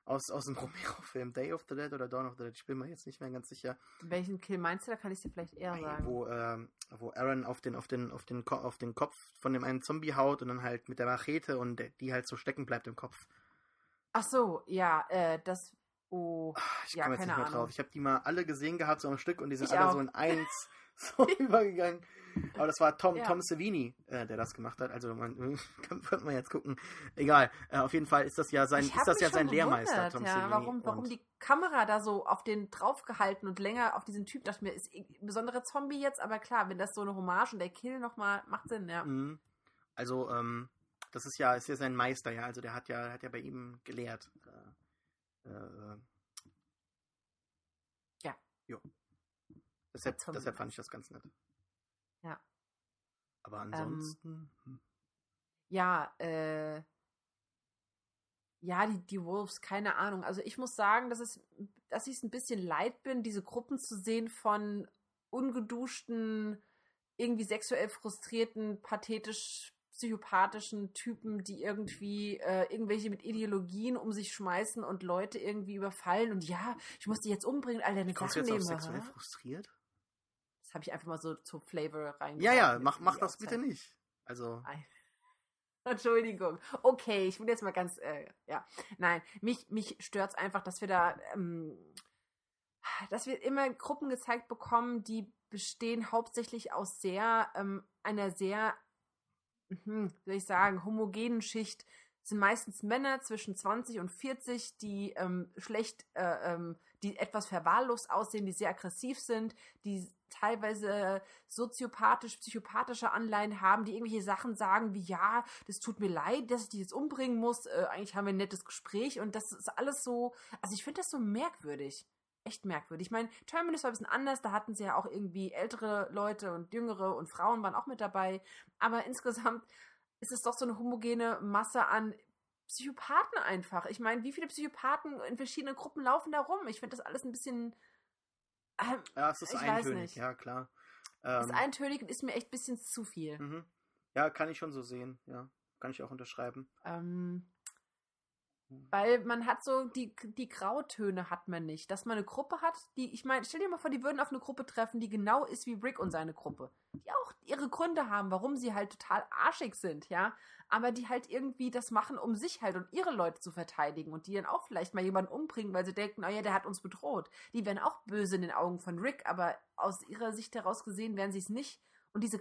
Aus, aus dem <laughs> Romero-Film Day of the Dead oder Dawn of the Dead, ich bin mir jetzt nicht mehr ganz sicher. Welchen Kill meinst du? Da kann ich dir vielleicht eher sagen. Wo, ähm, wo Aaron auf den, auf, den, auf, den, Ko- auf den Kopf von dem einen Zombie haut und dann halt mit der Machete und die halt so stecken bleibt im Kopf. Ach so, ja, äh, das. Oh. Ah, Ich Ja, komme jetzt nicht mehr Ahnung. drauf. Ich habe die mal alle gesehen gehabt, so am Stück, und die sind Ich alle auch. so in eins <laughs> so <laughs> übergegangen. Aber das war Tom, Ja. Tom Savini, äh, der das gemacht hat. Also man <laughs> kann, könnte man jetzt gucken. Egal. Äh, auf jeden Fall ist das ja sein, ist das ja sein Lehrmeister, Tom ja, Savini. Warum, warum und- die Kamera da so auf den draufgehalten und länger auf diesen Typ, dachte ich mir, ist ein besonderer Zombie jetzt, aber klar, wenn das so eine Hommage und der Kill nochmal macht Sinn, ja. Mhm. Also, ähm, das ist ja, ist ja sein Meister, ja. Also der hat ja, hat ja bei ihm gelehrt. Äh, äh, Ja. Jo. Deshalb, deshalb fand ich das ganz nett. Ja. Aber ansonsten. hm. Ja, äh. Ja, die, die Wolves, keine Ahnung. Also ich muss sagen, dass, es, dass ich es ein bisschen leid bin, diese Gruppen zu sehen von ungeduschten, irgendwie sexuell frustrierten, pathetisch psychopathischen Typen, die irgendwie äh, irgendwelche mit Ideologien um sich schmeißen und Leute irgendwie überfallen und ja, ich muss die jetzt umbringen, all deine Sachen jetzt auf nehmen. sexuell aha. frustriert? Das habe ich einfach mal so zum Flavor reingebracht. Ja, ja, mach, mach das bitte nicht. Also, <laughs> Entschuldigung. Okay, ich bin jetzt mal ganz, äh, ja. Nein, mich, mich stört's einfach, dass wir da, ähm, dass wir immer Gruppen gezeigt bekommen, die bestehen hauptsächlich aus sehr, ähm, einer sehr, hm, wie soll ich sagen, homogenen Schicht. Sind meistens Männer zwischen 20 und 40, die ähm, schlecht, äh, ähm, die etwas verwahrlost aussehen, die sehr aggressiv sind, die teilweise soziopathisch, psychopathische Anleihen haben, die irgendwelche Sachen sagen wie, ja, das tut mir leid, dass ich die jetzt umbringen muss, äh, eigentlich haben wir ein nettes Gespräch und das ist alles so, also ich finde das so merkwürdig. Echt merkwürdig. Ich meine, Terminus war ein bisschen anders, da hatten sie ja auch irgendwie ältere Leute und jüngere und Frauen waren auch mit dabei, aber insgesamt ist es doch so eine homogene Masse an Psychopathen einfach. Ich meine, wie viele Psychopathen in verschiedenen Gruppen laufen da rum? Ich finde das alles ein bisschen. Ähm, ja, es ist eintönig, ja, klar. ist Ähm, eintönig und ist mir echt ein bisschen zu viel. mhm. Ja, kann ich schon so sehen, ja. Kann ich auch unterschreiben. Ähm, weil man hat so, die, die Grautöne hat man nicht. Dass man eine Gruppe hat, die, ich meine, stell dir mal vor, die würden auf eine Gruppe treffen, die genau ist wie Rick und seine Gruppe. Die auch ihre Gründe haben, warum sie halt total arschig sind, ja. Aber die halt irgendwie das machen, um sich halt und ihre Leute zu verteidigen und die dann auch vielleicht mal jemanden umbringen, weil sie denken, oh ja, der hat uns bedroht. Die wären auch böse in den Augen von Rick, aber aus ihrer Sicht heraus gesehen wären sie es nicht. Und diese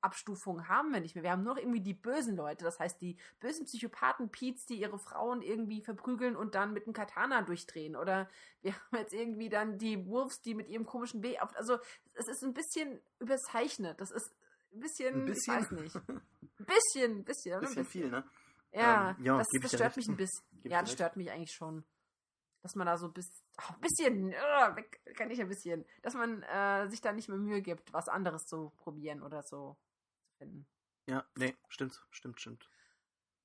Grauabstufung haben wir nicht mehr. Wir haben nur noch irgendwie die bösen Leute, das heißt die bösen Psychopathen Peets, die ihre Frauen irgendwie verprügeln und dann mit einem Katana durchdrehen. Oder wir haben jetzt irgendwie dann die Wolves, die mit ihrem komischen W auf. Also es ist ein bisschen überzeichnet. Das ist ein bisschen, Ein bisschen? ich weiß nicht. Ein bisschen, ein bisschen. Ein bisschen viel, ne? Ja, Ähm, ja, das, das stört mich ein bisschen. Ja, das stört mich eigentlich schon. Dass man da so bis, ach, ein bisschen, äh, weg kann ich ein bisschen, dass man äh, sich da nicht mehr Mühe gibt, was anderes zu probieren oder so finden. Ja, nee, stimmt, stimmt, stimmt.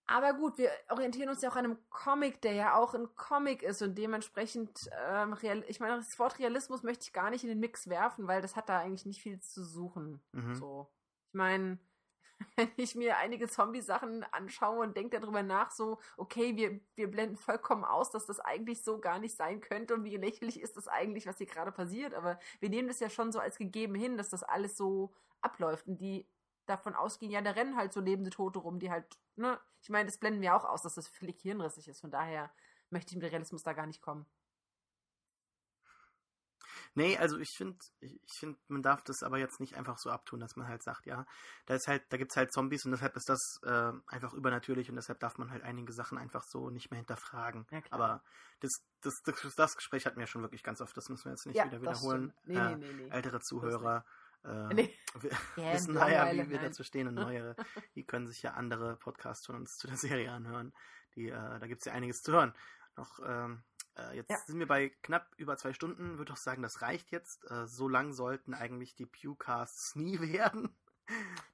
Aber gut, wir orientieren uns ja auch an einem Comic, der ja auch ein Comic ist und dementsprechend, ähm, real, ich meine, das Wort Realismus möchte ich gar nicht in den Mix werfen, weil das hat da eigentlich nicht viel zu suchen. Mhm. So. Ich meine, <laughs> wenn ich mir einige Zombie-Sachen anschaue und denke darüber nach, so, okay, wir, wir blenden vollkommen aus, dass das eigentlich so gar nicht sein könnte und wie lächerlich ist das eigentlich, was hier gerade passiert, aber wir nehmen das ja schon so als gegeben hin, dass das alles so abläuft und die davon ausgehen, ja, da rennen halt so lebende Tote rum, die halt, ne, ich meine, das blenden wir auch aus, dass das völlig hirnrissig ist, von daher möchte ich mit Realismus da gar nicht kommen. Nee, also ich finde, ich, finde, man darf das aber jetzt nicht einfach so abtun, dass man halt sagt, ja, da ist halt, da gibt's halt Zombies und deshalb ist das äh, einfach übernatürlich und deshalb darf man halt einige Sachen einfach so nicht mehr hinterfragen. Ja, klar. aber das, das, das, das Gespräch hatten wir schon wirklich ganz oft, das müssen wir jetzt nicht Ja, wieder wiederholen. Nee, äh, nee, nee, nee. Ältere Zuhörer äh, Nee. wir <laughs> Ja, <laughs> wissen naja, wie wir nein. dazu stehen und <laughs> neuere, die können sich ja andere Podcasts von uns zu der Serie anhören. Die, äh, da gibt's ja einiges zu hören. Noch, ähm, äh, jetzt Ja. sind wir bei knapp über zwei Stunden. Würde auch sagen, das reicht jetzt. Äh, so lang sollten eigentlich die Pewcasts nie werden.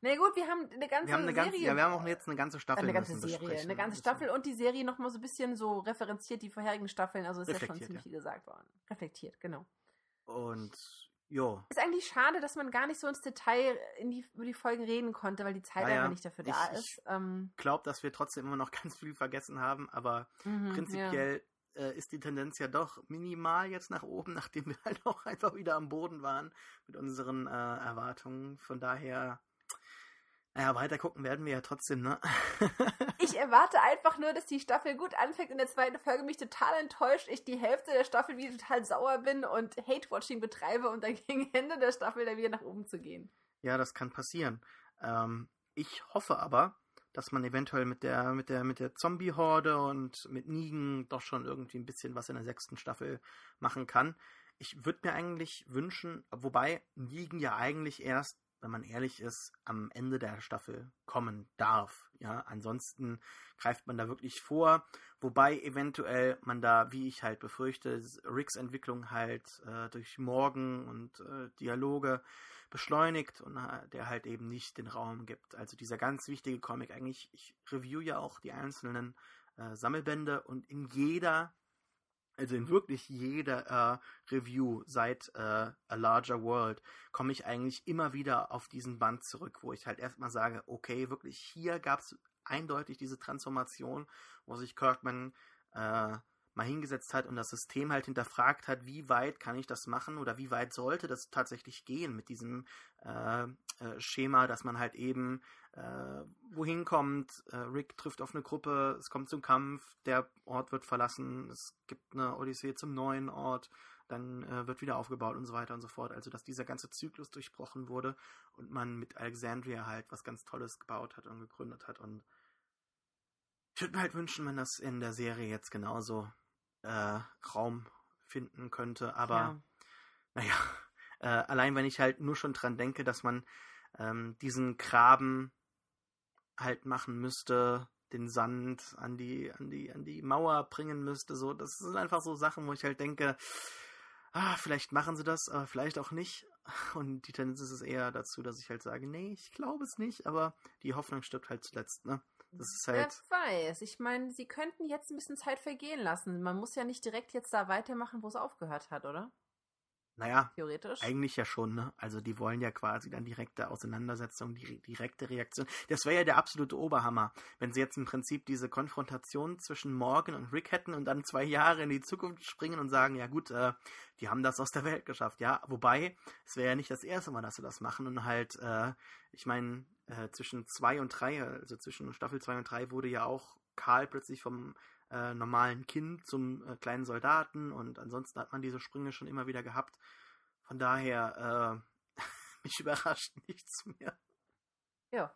Na gut, wir haben eine ganze Wir haben eine Serie. ganze, ja, wir haben auch jetzt eine ganze Staffel. eine ganze Serie, eine ganze Staffel und die Serie nochmal so ein bisschen so referenziert, die vorherigen Staffeln, also ist ja schon ziemlich ja. viel gesagt worden. Reflektiert, genau. Und jo, Ist eigentlich schade, dass man gar nicht so ins Detail in die, über die Folgen reden konnte, weil die Zeit Ja, ja. einfach nicht dafür da Ich- ist. Ähm, glaube, dass wir trotzdem immer noch <laughs> ganz viel vergessen haben, aber mhm, prinzipiell äh, ist die Tendenz ja doch minimal jetzt nach oben, <laughs> nachdem wir halt auch einfach wieder am Boden waren mit unseren äh, Erwartungen. Von daher, naja, weiter gucken werden wir ja trotzdem, ne? <laughs> Ich erwarte einfach nur, dass die Staffel gut anfängt. In der zweiten Folge mich total enttäuscht. Ich die Hälfte der Staffel wieder total sauer bin und Hate-Watching betreibe und dann gegen Ende der Staffel dann wieder nach oben zu gehen. ja, das kann passieren. Ähm, ich hoffe aber, dass man eventuell mit der, mit der, mit der Zombie-Horde und mit Negan doch schon irgendwie ein bisschen was in der sechsten Staffel machen kann. Ich würde mir eigentlich wünschen, wobei Negan ja eigentlich erst, wenn man ehrlich ist, am Ende der Staffel kommen darf. Ja, ansonsten greift man da wirklich vor, wobei eventuell man da, wie ich halt befürchte, Ricks Entwicklung halt äh, durch Morgen und äh, Dialoge beschleunigt und äh, der halt eben nicht den Raum gibt. Also dieser ganz wichtige Comic eigentlich, ich review ja auch die einzelnen äh, Sammelbände und in jeder, also in wirklich jeder äh, Review seit äh, A Larger World komme ich eigentlich immer wieder auf diesen Band zurück, wo ich halt erstmal sage, okay, wirklich hier gab es eindeutig diese Transformation, wo sich Kirkman äh, mal hingesetzt hat und das System halt hinterfragt hat, wie weit kann ich das machen oder wie weit sollte das tatsächlich gehen mit diesem äh, äh, Schema, dass man halt eben äh, wohin kommt, äh, Rick trifft auf eine Gruppe, es kommt zum Kampf, der Ort wird verlassen, es gibt eine Odyssee zum neuen Ort, dann äh, wird wieder aufgebaut und so weiter und so fort. Also dass dieser ganze Zyklus durchbrochen wurde und man mit Alexandria halt was ganz Tolles gebaut hat und gegründet hat und ich würde mir halt wünschen, wenn das in der Serie jetzt genauso äh, Raum finden könnte, aber Ja. naja, <laughs> äh, allein wenn ich halt nur schon dran denke, dass man ähm, diesen Graben halt machen müsste, den Sand an die, an die, an die Mauer bringen müsste, so, das sind einfach so Sachen, wo ich halt denke, ah, vielleicht machen sie das, aber vielleicht auch nicht. Und die Tendenz ist es eher dazu, dass ich halt sage, nee, ich glaube es nicht, aber die Hoffnung stirbt halt zuletzt, ne? Das ist Wer halt, weiß. Ich meine, sie könnten jetzt ein bisschen Zeit vergehen lassen. Man muss ja nicht direkt jetzt da weitermachen, wo es aufgehört hat, oder? Naja, Theoretisch. Eigentlich ja schon, ne? Also die wollen ja quasi dann direkte Auseinandersetzung, die direkte Reaktion. Das wäre ja der absolute Oberhammer, wenn sie jetzt im Prinzip diese Konfrontation zwischen Morgan und Rick hätten und dann zwei Jahre in die Zukunft springen und sagen, ja gut, äh, die haben das aus der Welt geschafft, ja. Wobei, es wäre ja nicht das erste Mal, dass sie das machen und halt, äh, ich meine, äh, zwischen zwei und drei, also zwischen Staffel zwei und drei wurde ja auch Karl plötzlich vom äh, normalen Kind zum äh, kleinen Soldaten und ansonsten hat man diese Sprünge schon immer wieder gehabt. Von daher, äh, <laughs> mich überrascht nichts mehr. ja.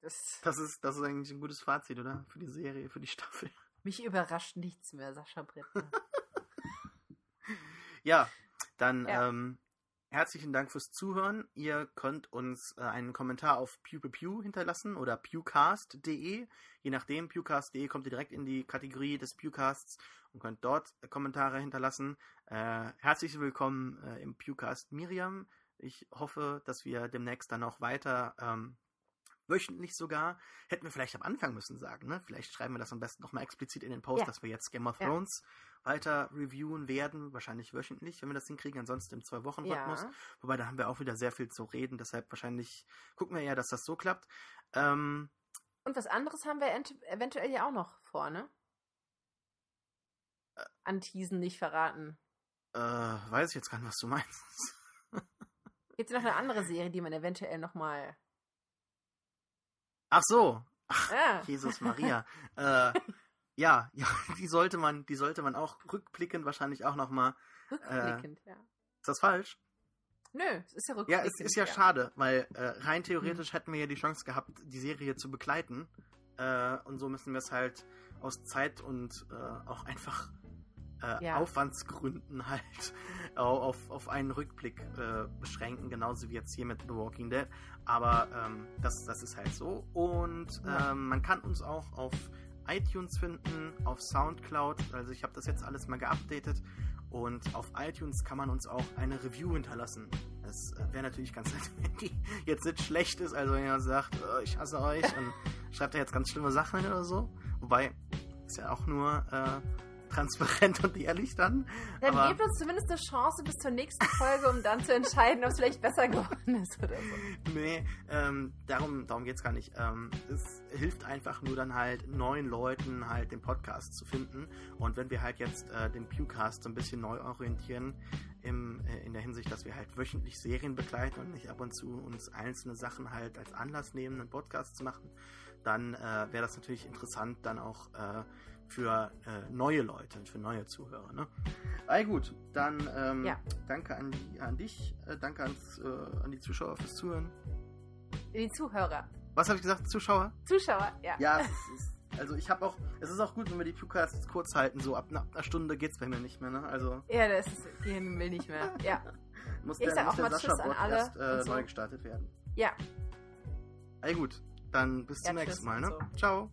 Das, Das ist, das ist eigentlich ein gutes Fazit, oder? Für die Serie, für die Staffel. mich überrascht nichts mehr, Sascha Brittner. <laughs> Ja, dann Ja. Ähm, herzlichen Dank fürs Zuhören. Ihr könnt uns äh, einen Kommentar auf PewPew hinterlassen oder pewcast.de. Je nachdem, pewcast.de kommt ihr direkt in die Kategorie des Pewcasts und könnt dort Kommentare hinterlassen. Äh, herzlich willkommen äh, im Pewcast Miriam. Ich hoffe, dass wir demnächst dann auch weiter ähm, wöchentlich sogar. Hätten wir vielleicht am Anfang müssen sagen, ne? Vielleicht schreiben wir das am besten nochmal explizit in den Post, Ja. dass wir jetzt Game of Ja. Weiter reviewen werden. Wahrscheinlich wöchentlich, wenn wir das hinkriegen. Ansonsten im Zwei-Wochen-Rhythmus. Ja. Wobei, da haben wir auch wieder sehr viel zu reden. Deshalb wahrscheinlich gucken wir eher, dass das so klappt. Ähm, Und was anderes haben wir ent- eventuell ja auch noch vor, ne? Äh. Anteasen nicht verraten. äh, weiß ich jetzt gar nicht, was du meinst. <laughs> Gibt es noch eine andere Serie, die man eventuell nochmal. Ach so. Ah. Jesus Maria. <laughs> äh, ja, <laughs> ja, die sollte man, die sollte man auch rückblickend wahrscheinlich auch nochmal. Rückblickend, ja. Ist das falsch? Nö, es ist ja Ja, rückblickend. es ist ja, schade, weil äh, rein theoretisch hätten wir ja die Chance gehabt, die Serie zu begleiten. Äh, und so müssen wir es halt aus Zeit und äh, auch einfach äh, Ja. Aufwandsgründen <laughs> halt au- auf, auf einen Rückblick äh, beschränken, genauso wie jetzt hier mit The Walking Dead. Aber ähm, das, das ist halt so. Und Ja. ähm, man kann uns auch auf iTunes finden, auf Soundcloud. Also ich habe das jetzt alles mal geupdatet. Und auf iTunes kann man uns auch eine Review hinterlassen. Das äh, wäre natürlich ganz <laughs> nett, wenn die jetzt nicht schlecht ist. Also wenn jemand sagt, oh, ich hasse euch und schreibt da jetzt ganz schlimme Sachen oder so. Wobei, ist ja auch nur äh, transparent und ehrlich dann. Dann aber- gebt uns zumindest eine Chance bis zur nächsten Folge, um dann zu entscheiden, ob es vielleicht besser geworden ist oder so. Nee, ähm, darum, darum geht's gar nicht. Ähm, es hilft einfach nur dann halt neuen Leuten halt den Podcast zu finden. Und wenn wir halt jetzt äh, den Pewcast so ein bisschen neu orientieren, im, äh, in der Hinsicht, dass wir halt wöchentlich Serien begleiten und nicht ab und zu uns einzelne Sachen halt als Anlass nehmen, einen Podcast zu machen, dann äh, wäre das natürlich interessant dann auch äh, für äh, neue Leute, für neue Zuhörer. Ne? Aber gut, dann ähm, Ja. danke an, die, an dich, äh, danke ans, äh, an die Zuschauer fürs Zuhören. Die Zuhörer. Was habe ich gesagt? Zuschauer? Zuschauer, ja. Ja, es ist, also ich habe auch, es ist auch gut, wenn wir die Pewcasts kurz halten, so ab einer, einer Stunde geht's bei mir nicht mehr, ne? Also Ja, das ist, gehen will nicht mehr. Ja. <laughs> muss Ich der, sag muss auch der mal Tschüss an alle Sascha-Podcast äh, und so. neu gestartet werden. Ja. Ey gut, dann bis Ja, zum nächsten Mal, und ne? so. Ciao.